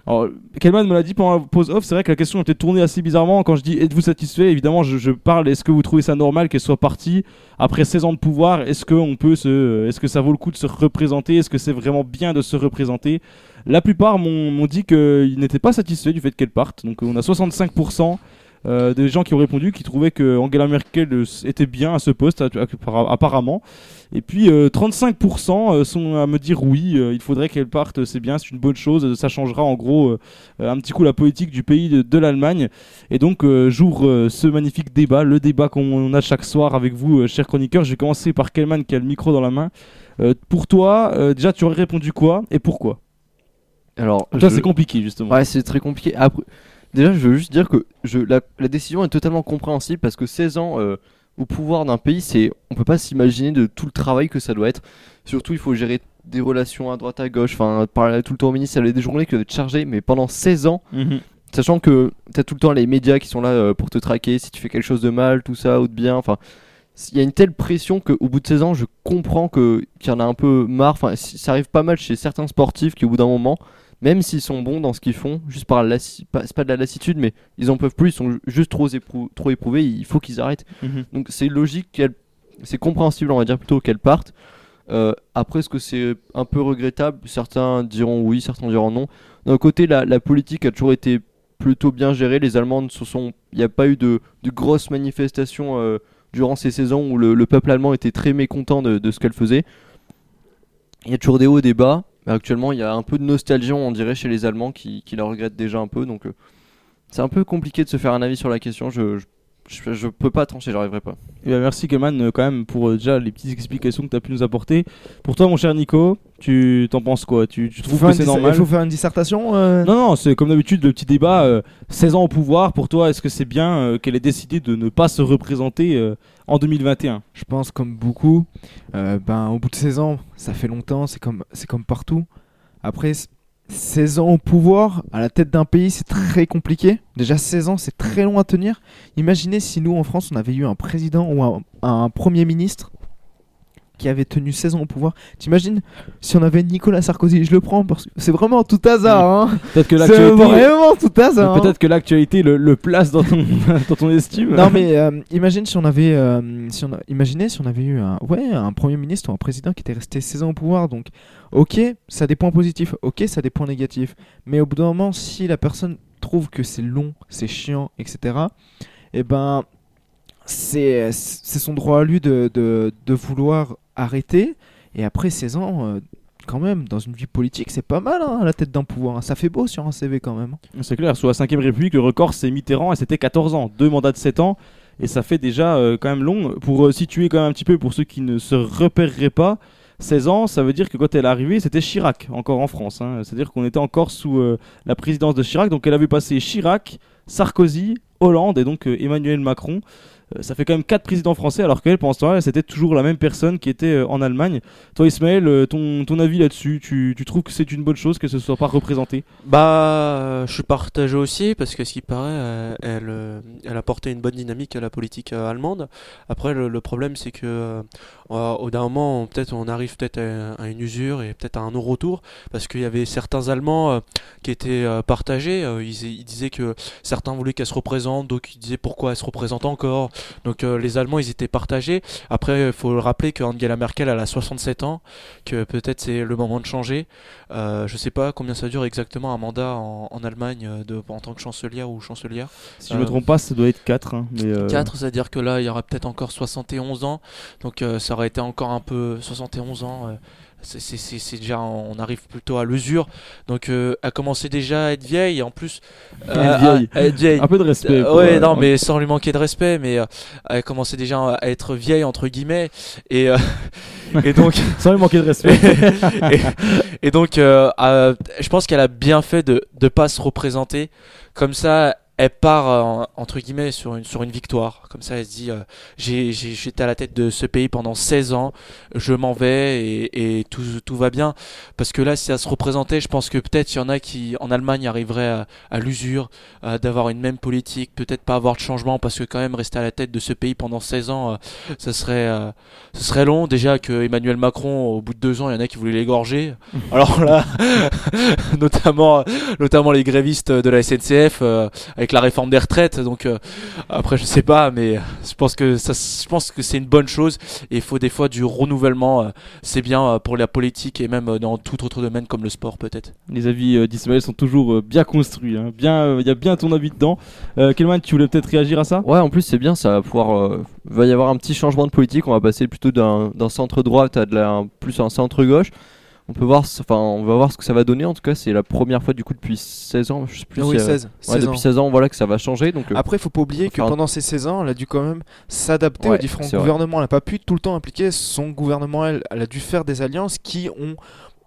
Alors, Kelman me l'a dit pendant la pause off, c'est vrai que la question était tournée assez bizarrement. Quand je dis êtes-vous satisfait, évidemment, je, je parle est-ce que vous trouvez ça normal qu'elle soit partie après 16 ans de pouvoir? Est-ce se, est-ce que ça vaut le coup de se représenter? Est-ce que c'est vraiment bien de se représenter? La plupart m'ont dit qu'ils n'étaient pas satisfaits du fait qu'elle parte. Donc on a 65% euh, des gens qui ont répondu qui trouvaient que Angela Merkel euh, était bien à ce poste apparemment. Et puis euh, 35% euh, sont à me dire oui, euh, il faudrait qu'elle parte, c'est bien, c'est une bonne chose, ça changera en gros un petit coup la politique du pays de, de l'Allemagne. Et donc j'ouvre ce magnifique débat, le débat qu'on a chaque soir avec vous, chers chroniqueurs. Je vais commencer par Kelman qui a le micro dans la main. Pour toi, déjà tu aurais répondu quoi et pourquoi? Alors, Toi, je- c'est compliqué justement. Ouais, c'est très compliqué. Après, déjà, je veux juste dire que je, la, la décision est totalement compréhensible parce que 16 ans euh, au pouvoir d'un pays, c'est, on peut pas s'imaginer de tout le travail que ça doit être. Surtout, il faut gérer des relations à droite à gauche. Enfin, parler tout le temps au ministre, il y a des journées qui doivent être chargées, mais pendant 16 ans. Mhm. Sachant que t'as tout le temps les médias qui sont là euh, pour te traquer si tu fais quelque chose de mal, tout ça, ou de bien. Enfin, il y a une telle pression qu'au bout de 16 ans, je comprends que qu'il y en a un peu marre. Enfin, ça arrive pas mal chez certains sportifs qui, au bout d'un moment, même s'ils sont bons dans ce qu'ils font, juste par pas- c'est pas de la lassitude, mais ils en peuvent plus, ils sont ju- juste trop, éprou- trop éprouvés, il faut qu'ils arrêtent. Mhm. Donc c'est logique qu'elle, c'est compréhensible, on va dire plutôt qu'elle parte. Euh, après, est-ce que c'est un peu regrettable? Certains diront oui, certains diront non. D'un côté, la, la politique a toujours été plutôt bien gérée. Les Allemandes se sont, il n'y a pas eu de, de grosses manifestations euh, durant ces saisons où le, le peuple allemand était très mécontent de, de ce qu'elle faisait. Il y a toujours des hauts et des bas. Mais actuellement, il y a un peu de nostalgie, on dirait, chez les Allemands qui, qui la regrettent déjà un peu. Donc, euh, c'est un peu compliqué de se faire un avis sur la question. Je, je, je, je peux pas trancher, j'arriverai pas. Eh bien, merci Kelman euh, quand même pour euh, déjà les petites explications que tu as pu nous apporter. Pour toi mon cher Nico, tu t'en penses quoi? Tu, tu trouves que c'est normal? Il faut faire une dissertation euh? Non non, c'est comme d'habitude le petit débat euh, 16 ans au pouvoir pour toi, est-ce que c'est bien euh, qu'elle ait décidé de ne pas se représenter euh, en 2021 Je pense comme beaucoup, euh, ben au bout de 16 ans, ça fait longtemps, c'est comme comme partout. Après s- 16 ans au pouvoir, à la tête d'un pays, c'est très compliqué. Déjà 16 ans, c'est très long à tenir. Imaginez si nous en France, on avait eu un président ou un premier ministre qui avait tenu 16 ans au pouvoir. T'imagines si on avait Nicolas Sarkozy, je le prends parce que c'est vraiment tout hasard. Hein. Peut-être que c'est l'actualité vraiment tout hasard. hein. Peut-être que l'actualité le, le place dans ton <laughs> dans ton estime. Non mais euh, imagine si on avait euh, si on a, imaginez si on avait eu un ouais un premier ministre ou un président qui était resté 16 ans au pouvoir donc OK, ça a des points positifs, OK, ça a des points négatifs. Mais au bout d'un moment si la personne trouve que c'est long, c'est chiant, etc. Et ben c'est son droit à lui de, de, vouloir arrêter et après 16 ans euh, quand même dans une vie politique, c'est pas mal hein, à la tête d'un pouvoir. hein. Ça fait beau sur un CV quand même. hein. C'est clair, sous la 5ème République, le record c'est Mitterrand et c'était 14 ans, deux mandats de 7 ans et ça fait déjà euh, quand même long. Pour euh, situer quand même un petit peu pour ceux qui ne se repéreraient pas, 16 ans, ça veut dire que quand elle est arrivée, c'était Chirac, encore en France. hein. C'est-à-dire qu'on était encore sous la présidence de Chirac, donc elle avait passé Chirac, Sarkozy, Hollande et donc Emmanuel Macron. Euh, ça fait quand même quatre présidents français, alors qu'elle, pendant ce temps-là, c'était toujours la même personne qui était euh, en Allemagne. Toi, Ismaël, euh, ton, ton avis là-dessus, tu, tu trouves que c'est une bonne chose que ce soit pas représenté? Bah, je suis partagé aussi parce que ce qui paraît, elle, elle a porté une bonne dynamique à la politique allemande. Après, le, problème, c'est que au d'un moment, peut-être on arrive peut-être à, une usure et peut-être à un non-retour parce qu'il y avait certains Allemands qui étaient partagés. Ils, ils disaient que certains voulaient qu'elle se représente, d'autres qui disaient pourquoi elle se représente encore. Donc euh, les Allemands, ils étaient partagés. Après, il faut le rappeler que Angela Merkel, elle a 67 ans, que peut-être c'est le moment de changer. Euh, je sais pas combien ça dure exactement un mandat en, en Allemagne euh, de, en tant que chancelière ou chancelière. Si je me trompe pas, ça doit être 4. mais euh, 4, c'est-à-dire que là, il y aura peut-être encore 71 ans. Donc euh, ça aurait été encore un peu 71 ans. Euh, c'est- déjà, on arrive plutôt à l'usure. Donc euh, elle commençait déjà à être vieille et en plus. <laughs> Vieille. à- à être vieille. Un peu de respect Euh, ouais, euh, non, mais sans lui manquer de respect. Mais euh, elle commençait déjà à être vieille, entre guillemets. Et, euh, <laughs> et donc. <laughs> Sans lui manquer de respect. et, et donc, euh, euh, je pense qu'elle a bien fait de ne pas se représenter. Comme ça, elle part, euh, entre guillemets, sur une, sur une victoire. Comme ça, elle se dit euh, j'ai- J'étais à la tête de ce pays pendant 16 ans, je m'en vais et, et tout, tout va bien. Parce que là, si elle se représentait, je pense que peut-être il y en a qui, en Allemagne, arriveraient à, à l'usure, euh, d'avoir une même politique, peut-être pas avoir de changement, parce que quand même, rester à la tête de ce pays pendant 16 ans, euh, ça serait, euh, ce serait long. Déjà que Emmanuel Macron, au bout de deux ans, il y en a qui voulaient l'égorger. <laughs> Alors là, <laughs> notamment, notamment les grévistes de la SNCF, euh, avec avec la réforme des retraites. Donc euh, après, je sais pas, mais je pense que ça, je pense que c'est une bonne chose. Et il faut des fois du renouvellement. euh, c'est bien euh, pour la politique et même euh, dans tout autre domaine comme le sport peut-être. Les avis euh, d'Ismaël sont toujours euh, bien construits. hein. Bien, euh, il y a bien ton avis dedans. Euh, Kelman, tu voulais peut-être réagir à ça? Ouais, en plus c'est bien, ça va pouvoir. euh, va y avoir un petit changement de politique. On va passer plutôt d'un d'un centre droite à de la, un- plus un centre gauche. On peut voir, enfin, on va voir ce que ça va donner. En tout cas, c'est la première fois du coup depuis 16 ans. Je sais plus. Oui, si, euh, 16, ouais, 16 depuis ans. 16 ans, voilà que ça va changer. Donc euh, Après, il faut pas oublier que un- pendant ces 16 ans, elle a dû quand même s'adapter Ouais, aux différents gouvernements. Elle n'a pas pu tout le temps impliquer son gouvernement. Elle, elle a dû faire des alliances qui ont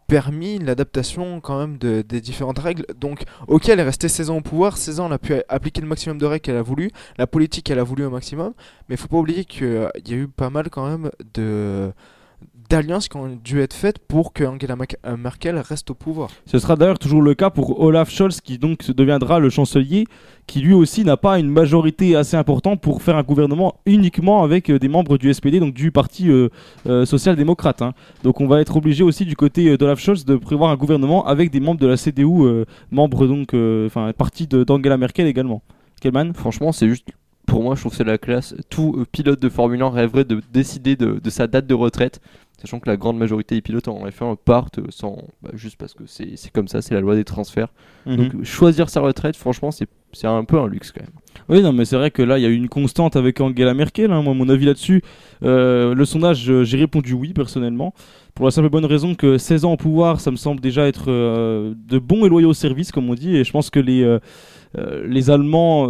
permis l'adaptation quand même de- des différentes règles. Donc, ok, elle est restée 16 ans au pouvoir. 16 ans, elle a pu appliquer le maximum de règles qu'elle a voulu. La politique, elle a voulu au maximum. Mais il faut pas oublier qu'il y a eu pas mal quand même de d'alliances qui ont dû être faites pour que Angela euh, Merkel reste au pouvoir. Ce sera d'ailleurs toujours le cas pour Olaf Scholz qui donc deviendra le chancelier, qui lui aussi n'a pas une majorité assez importante pour faire un gouvernement uniquement avec euh, des membres du SPD, donc du parti euh, euh, social-démocrate. hein. Donc on va être obligé aussi du côté d'Olaf Scholz de prévoir un gouvernement avec des membres de la CDU, euh, membres donc, enfin parti d'Angela Merkel également. Kelman? Franchement, c'est juste. Pour moi, je trouve que c'est la classe. Tout euh, pilote de Formule 1 rêverait de décider de, de sa date de retraite, sachant que la grande majorité des pilotes en F1 partent sans, bah, juste parce que c'est comme ça, c'est la loi des transferts. Mhm. Donc euh, choisir sa retraite, franchement, c'est c'est un peu un luxe quand même. Oui, non, mais c'est vrai que là, il y a eu une constante avec Angela Merkel. hein. Moi, mon avis là-dessus, euh, le sondage, euh, j'ai répondu oui, personnellement. Pour la simple et bonne raison que 16 ans au pouvoir, ça me semble déjà être euh, de bons et loyaux services, comme on dit. Et je pense que les, les Allemands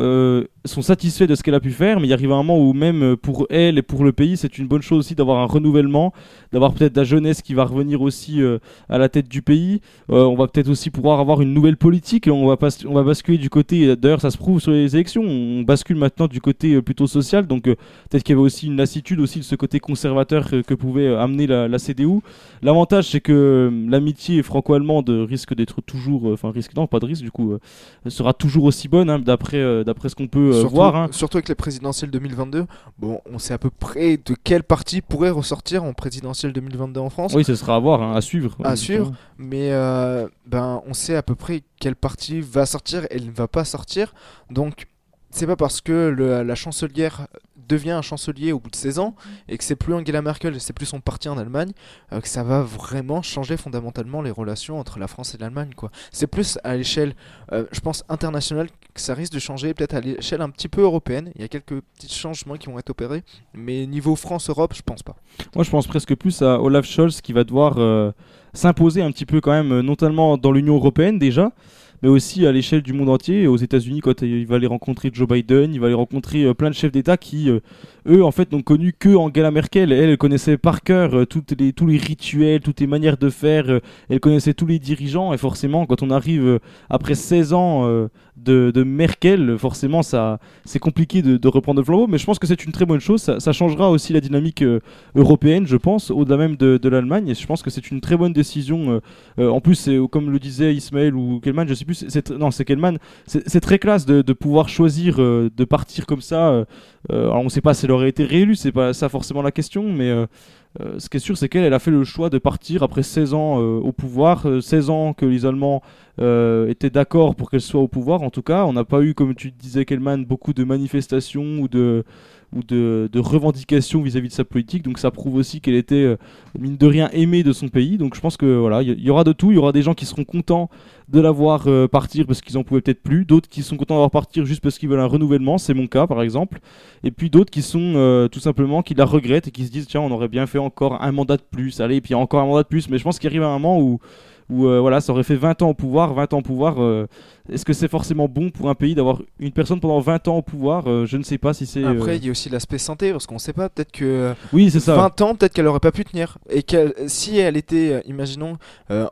sont satisfaits de ce qu'elle a pu faire. Mais il arrive un moment où, même euh, pour elle et pour le pays, c'est une bonne chose aussi d'avoir un renouvellement, d'avoir peut-être de la jeunesse qui va revenir aussi euh, à la tête du pays. Euh, on va peut-être aussi pouvoir avoir une nouvelle politique. On va, basculer du côté, d'ailleurs ça se prouve sur les élections, on bascule maintenant du côté plutôt social. Donc peut-être qu'il y avait aussi une lassitude aussi de ce côté conservateur que, pouvait amener la, CDU. L'avantage c'est que l'amitié franco-allemande risque d'être toujours, enfin risque non pas de risque du coup, sera toujours aussi bonne hein, d'après ce qu'on peut euh, surtout, voir. hein. surtout avec les présidentielles 2022, bon, on sait à peu près de quel parti pourrait ressortir en présidentielle 2022 en France. Oui, ce sera à voir, hein, à suivre. À suivre, mais euh, ben, on sait à peu près quel parti va sortir et ne va pas sortir. Donc, c'est pas parce que le- la chancelière devient un chancelier au bout de 16 ans et que c'est plus Angela Merkel et c'est plus son parti en Allemagne euh, que ça va vraiment changer fondamentalement les relations entre la France et l'Allemagne quoi. C'est plus à l'échelle euh, je pense internationale que ça risque de changer peut-être à l'échelle un petit peu européenne, il y a quelques petits changements qui vont être opérés mais niveau France-Europe, je pense pas. Moi, je pense presque plus à Olaf Scholz qui va devoir euh, s'imposer un petit peu quand même, non seulement dans l'Union européenne déjà, mais aussi à l'échelle du monde entier. Aux États-Unis, quand il va aller rencontrer Joe Biden, il va aller rencontrer euh, plein de chefs d'État qui, euh, eux, en fait, n'ont connu que Angela Merkel. Elle, connaissait par cœur euh, les, tous les rituels, toutes les manières de faire. euh, elle connaissait tous les dirigeants. Et forcément, quand on arrive euh, après 16 ans de, Merkel, forcément, ça, c'est compliqué de, reprendre le flambeau. Mais je pense que c'est une très bonne chose. Ça, changera aussi la dynamique européenne, je pense, au-delà même de, l'Allemagne. Et je pense que c'est une très bonne décision. en plus, comme le disait Ismaël ou Kelman, je sais plus, non, c'est Kelman, c'est, très classe de, pouvoir choisir de partir comme ça. Euh, alors, on ne sait pas si elle aurait été réélue, c'est pas ça forcément la question, mais. euh, euh, ce qui est sûr, c'est qu'elle elle a fait le choix de partir après 16 ans au pouvoir, euh, 16 ans que les Allemands étaient d'accord pour qu'elle soit au pouvoir. En tout cas, on n'a pas eu, comme tu disais, Kelman, beaucoup de manifestations ou de, ou de, revendications vis-à-vis de sa politique. Donc ça prouve aussi qu'elle était, euh, mine de rien, aimée de son pays. Donc je pense que voilà, il y, aura de tout. Il y aura des gens qui seront contents de la voir euh, partir parce qu'ils en pouvaient peut-être plus. D'autres qui sont contents de la voir partir juste parce qu'ils veulent un renouvellement. C'est mon cas, par exemple. Et puis d'autres qui sont euh, tout simplement qui la regrettent et qui se disent tiens, on aurait bien fait encore un mandat de plus. Allez, et puis encore un mandat de plus. Mais je pense qu'il arrive un moment où où euh, voilà, ça aurait fait 20 ans au pouvoir, 20 ans au pouvoir. euh, Est-ce que c'est forcément bon pour un pays d'avoir une personne pendant 20 ans au pouvoir Euh, Je ne sais pas si c'est. Après, il y a aussi l'aspect santé, parce qu'on sait pas, peut-être que Oui, c'est ça. 20 ans, peut-être qu'elle aurait pas pu tenir. Et si elle était, imaginons,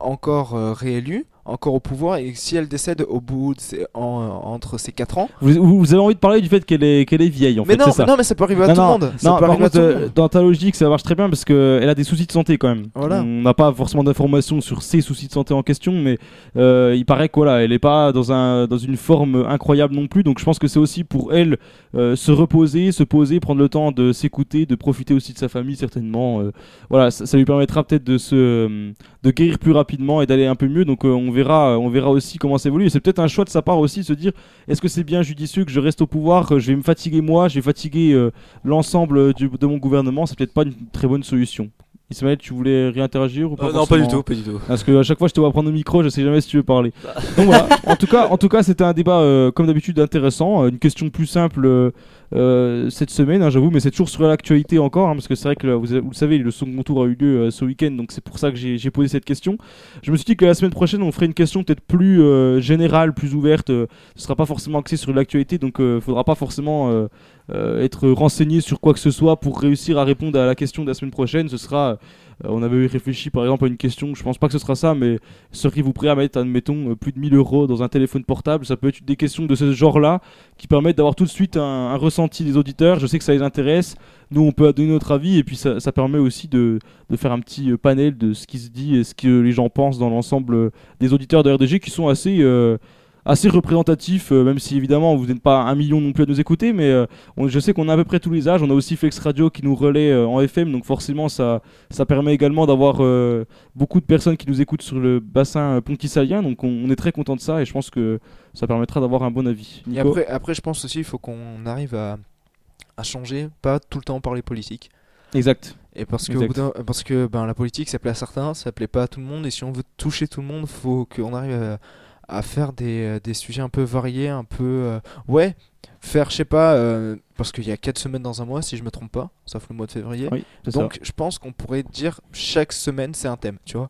encore réélue, encore au pouvoir, et si elle décède au bout de ses- en- entre ces 4 ans. Vous, avez envie de parler du fait qu'elle est, qu'elle est vieille en Mais fait, non, ça. non, mais ça peut arriver à Non, tout le non, monde. Ça non, par contre, euh, dans ta logique, ça marche très bien parce qu'elle a des soucis de santé quand même. Voilà. On n'a pas forcément d'informations sur ses soucis de santé en question, mais euh, il paraît que voilà, n'est pas dans, un, dans une forme incroyable non plus. Donc je pense que c'est aussi pour elle euh, se reposer, se poser, prendre le temps de s'écouter, de profiter aussi de sa famille certainement. voilà, ça, ça lui permettra peut-être de se, de guérir plus rapidement et d'aller un peu mieux. Donc euh, on verra, on verra aussi comment ça évolue. C'est peut-être un choix de sa part aussi de se dire est-ce que c'est bien judicieux que je reste au pouvoir, je vais me fatiguer moi, je vais fatiguer euh, l'ensemble de mon gouvernement? C'est peut-être pas une très bonne solution. Ismaël, tu voulais réinteragir ou pas Euh, non, pas du tout, pas du tout. Parce que à chaque fois, je te vois prendre le micro, je sais jamais si tu veux parler. Donc voilà. En tout cas, en tout cas, c'était un débat euh, comme d'habitude intéressant. Euh, Une question plus simple euh, cette semaine, hein, j'avoue, mais c'est toujours sur l'actualité encore, hein, parce que c'est vrai que vous, vous le savez, le second tour a eu lieu euh, ce week-end, donc c'est pour ça que j'ai posé cette question. Je me suis dit que la semaine prochaine, on ferait une question peut-être plus euh, générale, plus ouverte. ce sera pas forcément axé sur l'actualité, donc il faudra pas forcément euh, être renseigné sur quoi que ce soit pour réussir à répondre à la question de la semaine prochaine. Ce sera euh, on avait réfléchi par exemple à une question, je pense pas que ce sera ça, mais seriez-vous prêt à mettre, admettons, euh, plus de 1000 euros dans un téléphone portable? Ça peut être des questions de ce genre-là qui permettent d'avoir tout de suite un, ressenti des auditeurs. Je sais que ça les intéresse. Nous, on peut donner notre avis et puis ça, permet aussi de, faire un petit panel de ce qui se dit et ce que les gens pensent dans l'ensemble des auditeurs de RDG qui sont assez. Assez représentatifs, euh, même si évidemment vous n'êtes pas un million non plus à nous écouter, mais euh, on- je sais qu'on a à peu près tous les âges. On a aussi Flex Radio qui nous relaie euh, en FM, donc forcément ça, ça permet également d'avoir euh, beaucoup de personnes qui nous écoutent sur le bassin pontisalien, donc on, on est très content de ça et je pense que ça permettra d'avoir un bon avis. Et après, après, je pense aussi il faut qu'on arrive à, à changer, pas tout le temps parler politique. Exact. Et parce que, Exact. parce que ben, la politique, ça plaît à certains, ça plaît pas à tout le monde. Et si on veut toucher tout le monde, faut qu'on arrive à, à faire des, euh, des sujets un peu variés, un peu. euh, ouais, faire, je sais pas, euh, parce qu'il y a 4 semaines dans un mois, si je me trompe pas, sauf le mois de février. Oui, Donc ça. je pense qu'on pourrait dire chaque semaine, c'est un thème, tu vois.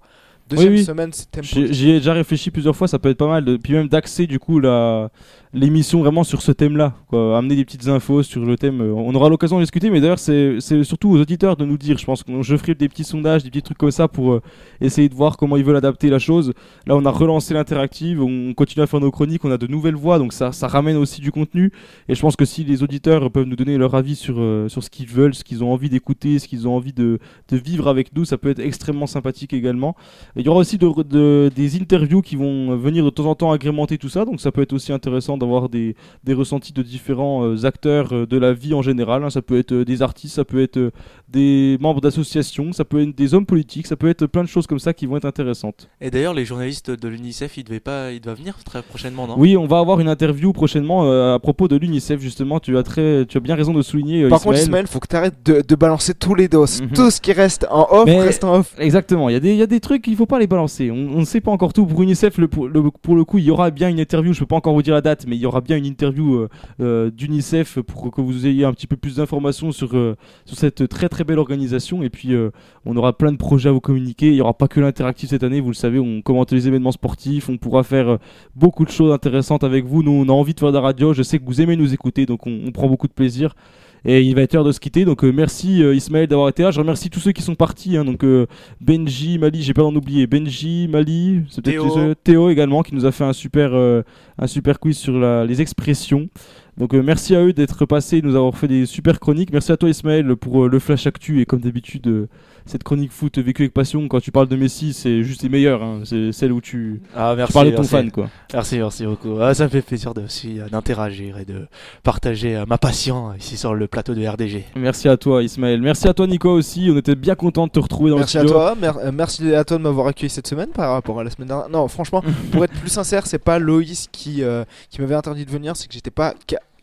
Deuxième oui. semaine, c'est thème J'y ai déjà réfléchi plusieurs fois, ça peut être pas mal. De, puis même d'axer du coup la l'émission vraiment sur ce thème-là. Amener des petites infos sur le thème. euh, On aura l'occasion de discuter, mais d'ailleurs c'est surtout aux auditeurs de nous dire. Je pense que je ferai des petits sondages, des petits trucs comme ça pour euh, essayer de voir comment ils veulent adapter la chose. Là, on a relancé l'interactive, on continue à faire nos chroniques, on a de nouvelles voix, donc ça ça ramène aussi du contenu. Et je pense que si les auditeurs peuvent nous donner leur avis sur euh, sur ce qu'ils veulent, ce qu'ils ont envie d'écouter, ce qu'ils ont envie de de vivre avec nous, ça peut être extrêmement sympathique également. Et il y aura aussi de, de- des interviews qui vont venir de temps en temps agrémenter tout ça, donc ça peut être aussi intéressant d'avoir des, des ressentis de différents euh, acteurs euh, de la vie en général. hein. Ça peut être euh, des artistes, ça peut être euh, des membres d'associations, ça peut être des hommes politiques, ça peut être plein de choses comme ça qui vont être intéressantes. Et d'ailleurs, les journalistes de l'UNICEF, ils devaient pas, ils doivent venir très prochainement, non? Oui, on va avoir une interview prochainement euh, à propos de l'UNICEF justement. Tu as très, tu as bien raison de souligner. euh, Par contre, Ismaël. Ismaël, faut que tu arrêtes de, de balancer tous les dos. Mhm. Tout ce qui reste en off Mais- reste en off. Exactement, il y, a des- il y a des trucs qu'il faut pas les balancer. On on ne sait pas encore tout. Pour UNICEF, le, pour, le, pour le coup, il y aura bien une interview. Je peux pas encore vous dire la date, mais il y aura bien une interview euh, euh, d'UNICEF pour que vous ayez un petit peu plus d'informations sur, euh, sur cette très très belle organisation. Et puis, on aura plein de projets à vous communiquer. Il y aura pas que l'interactif cette année, vous le savez. On commente les événements sportifs. On pourra faire beaucoup de choses intéressantes avec vous. Nous, on a envie de faire de la radio. Je sais que vous aimez nous écouter, donc on, on prend beaucoup de plaisir. Et il va être l'heure de se quitter. Donc euh, merci euh, Ismaël d'avoir été là. Je remercie tous ceux qui sont partis. hein. donc euh, Benji, Mali, j'ai pas d'en oublier. Benji, Mali, c'est peut-être Théo. Théo également qui nous a fait un super, un super quiz sur la- les expressions. Donc euh, merci à eux d'être passés, de nous avoir fait des super chroniques. Merci à toi Ismaël pour euh, le flash actu et comme d'habitude euh, cette chronique foot vécue avec passion. Quand tu parles de Messi, c'est juste les meilleurs. hein. C'est celle où tu, Ah, tu merci. parles de ton merci. fan quoi. Merci, merci beaucoup. Ah, ça me fait plaisir de, aussi d'interagir et de partager euh, ma passion ici sur le plateau de RDG. Merci à toi Ismaël. Merci à toi Nico aussi. On était bien content de te retrouver dans Merci le à studio. toi, mer- euh, merci à toi de m'avoir accueilli cette semaine par rapport à la semaine dernière. Non, franchement, <laughs> pour être plus sincère, c'est pas Loïs qui, euh, qui m'avait interdit de venir, c'est que j'étais pas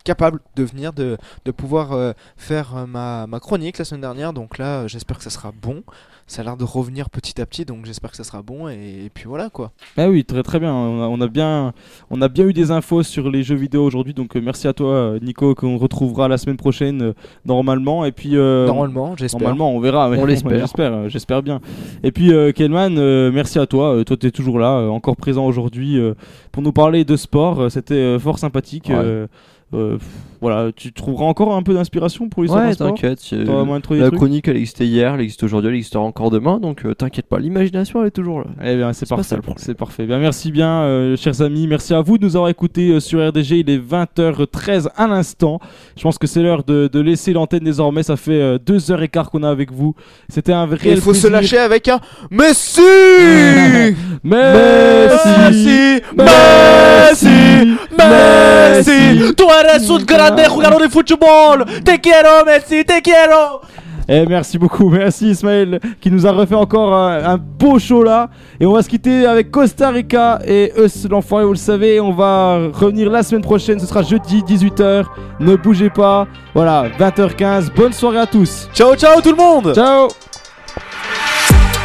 capable de venir, de, de pouvoir euh, faire euh, ma, ma chronique la semaine dernière. Donc là, euh, j'espère que ça sera bon. Ça a l'air de revenir petit à petit, donc j'espère que ça sera bon. Et, et puis voilà quoi. Ah oui, très très bien. On a, on a bien, on a bien eu des infos sur les jeux vidéo aujourd'hui, donc euh, merci à toi, Nico, qu'on retrouvera la semaine prochaine euh, normalement. Et puis euh, Normalement, j'espère. Normalement, on verra. On <laughs> l'espère. J'espère, j'espère bien. Et puis euh, Kelman, euh, merci à toi. Euh, toi, tu es toujours là, euh, encore présent aujourd'hui euh, pour nous parler de sport. C'était euh, fort sympathique. Ouais. Euh, voilà, tu trouveras encore un peu d'inspiration pour l'histoire Ouais, t'inquiète. La trucs chronique, elle existait hier, elle existe aujourd'hui, elle existera encore demain, donc euh, t'inquiète pas, l'imagination, elle est toujours là. Eh bien, c'est parfait. ça le problème. C'est parfait. Bien, merci bien, euh, chers amis. Merci à vous de nous avoir écoutés euh, sur RDG. Il est 20h13 à l'instant. Je pense que c'est l'heure de, de laisser l'antenne désormais. Ça fait euh, deux heures et quart qu'on a avec vous. C'était un vrai. Et il faut se lâcher avec un Messi <laughs> Messi Messi, Messi, tú eres un grande jugador de fútbol. Te quiero, Messi, te quiero. Et merci beaucoup, merci Ismaël qui nous a refait encore un, un beau show là. Et on va se quitter avec Costa Rica et Us l'enfoiré, vous le savez. On va revenir la semaine prochaine, ce sera jeudi 18h. Ne bougez pas. Voilà, 20h15. Bonne soirée à tous. Ciao, ciao tout le monde. Ciao.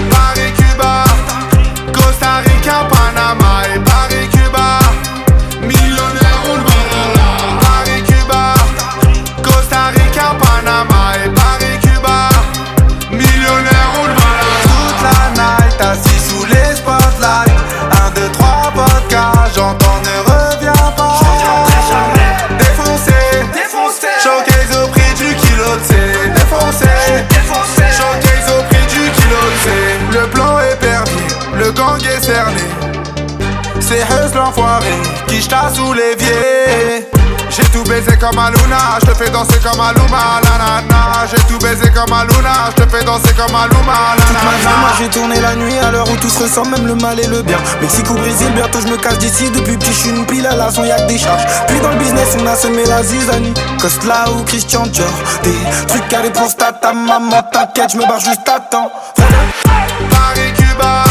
Paris, Cuba, Costa Rica, Qui sous l'évier. J'ai tout baisé comme Aluna, je te fais danser comme Aluma, la. J'ai tout baisé comme Aluna, je te fais danser comme Aluma, la Toute ma vie, moi j'ai tourné la nuit à l'heure où tout se ressemble, même le mal et le bien. Mexique ou Brésil, bientôt je me cache d'ici. Depuis petit, je suis une pile à la son, y'a que des charges. Puis dans le business, on a semé la zizanie. Costla ou Christian Dior. Des trucs à des prostates à maman, t'inquiète, je me barre juste à temps. Paris, Cuba,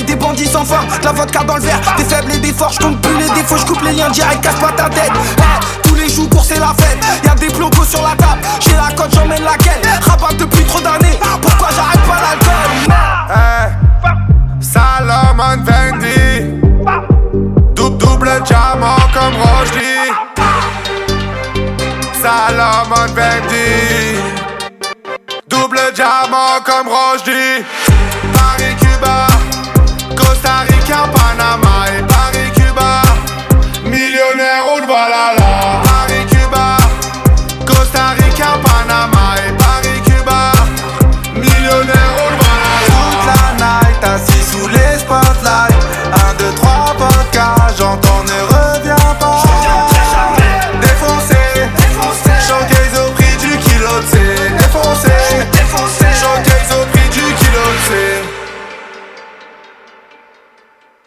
des bandits sans fin. De la vodka dans le verre, des faibles et des forts. Je compte plus les défauts, je coupe les liens direct, casse pas ta tête. Eh, tous les jours pour c'est la fête. Y'a des blocos sur la table. J'ai la cote, j'emmène laquelle. Rabat depuis trop d'années. Pourquoi j'arrête pas l'alcool? Hey, Salomon Fendi Double, double diamant comme Rochely Salomon Fendi Double diamant comme Rochely Paris, Cuba Costa Rica, Panama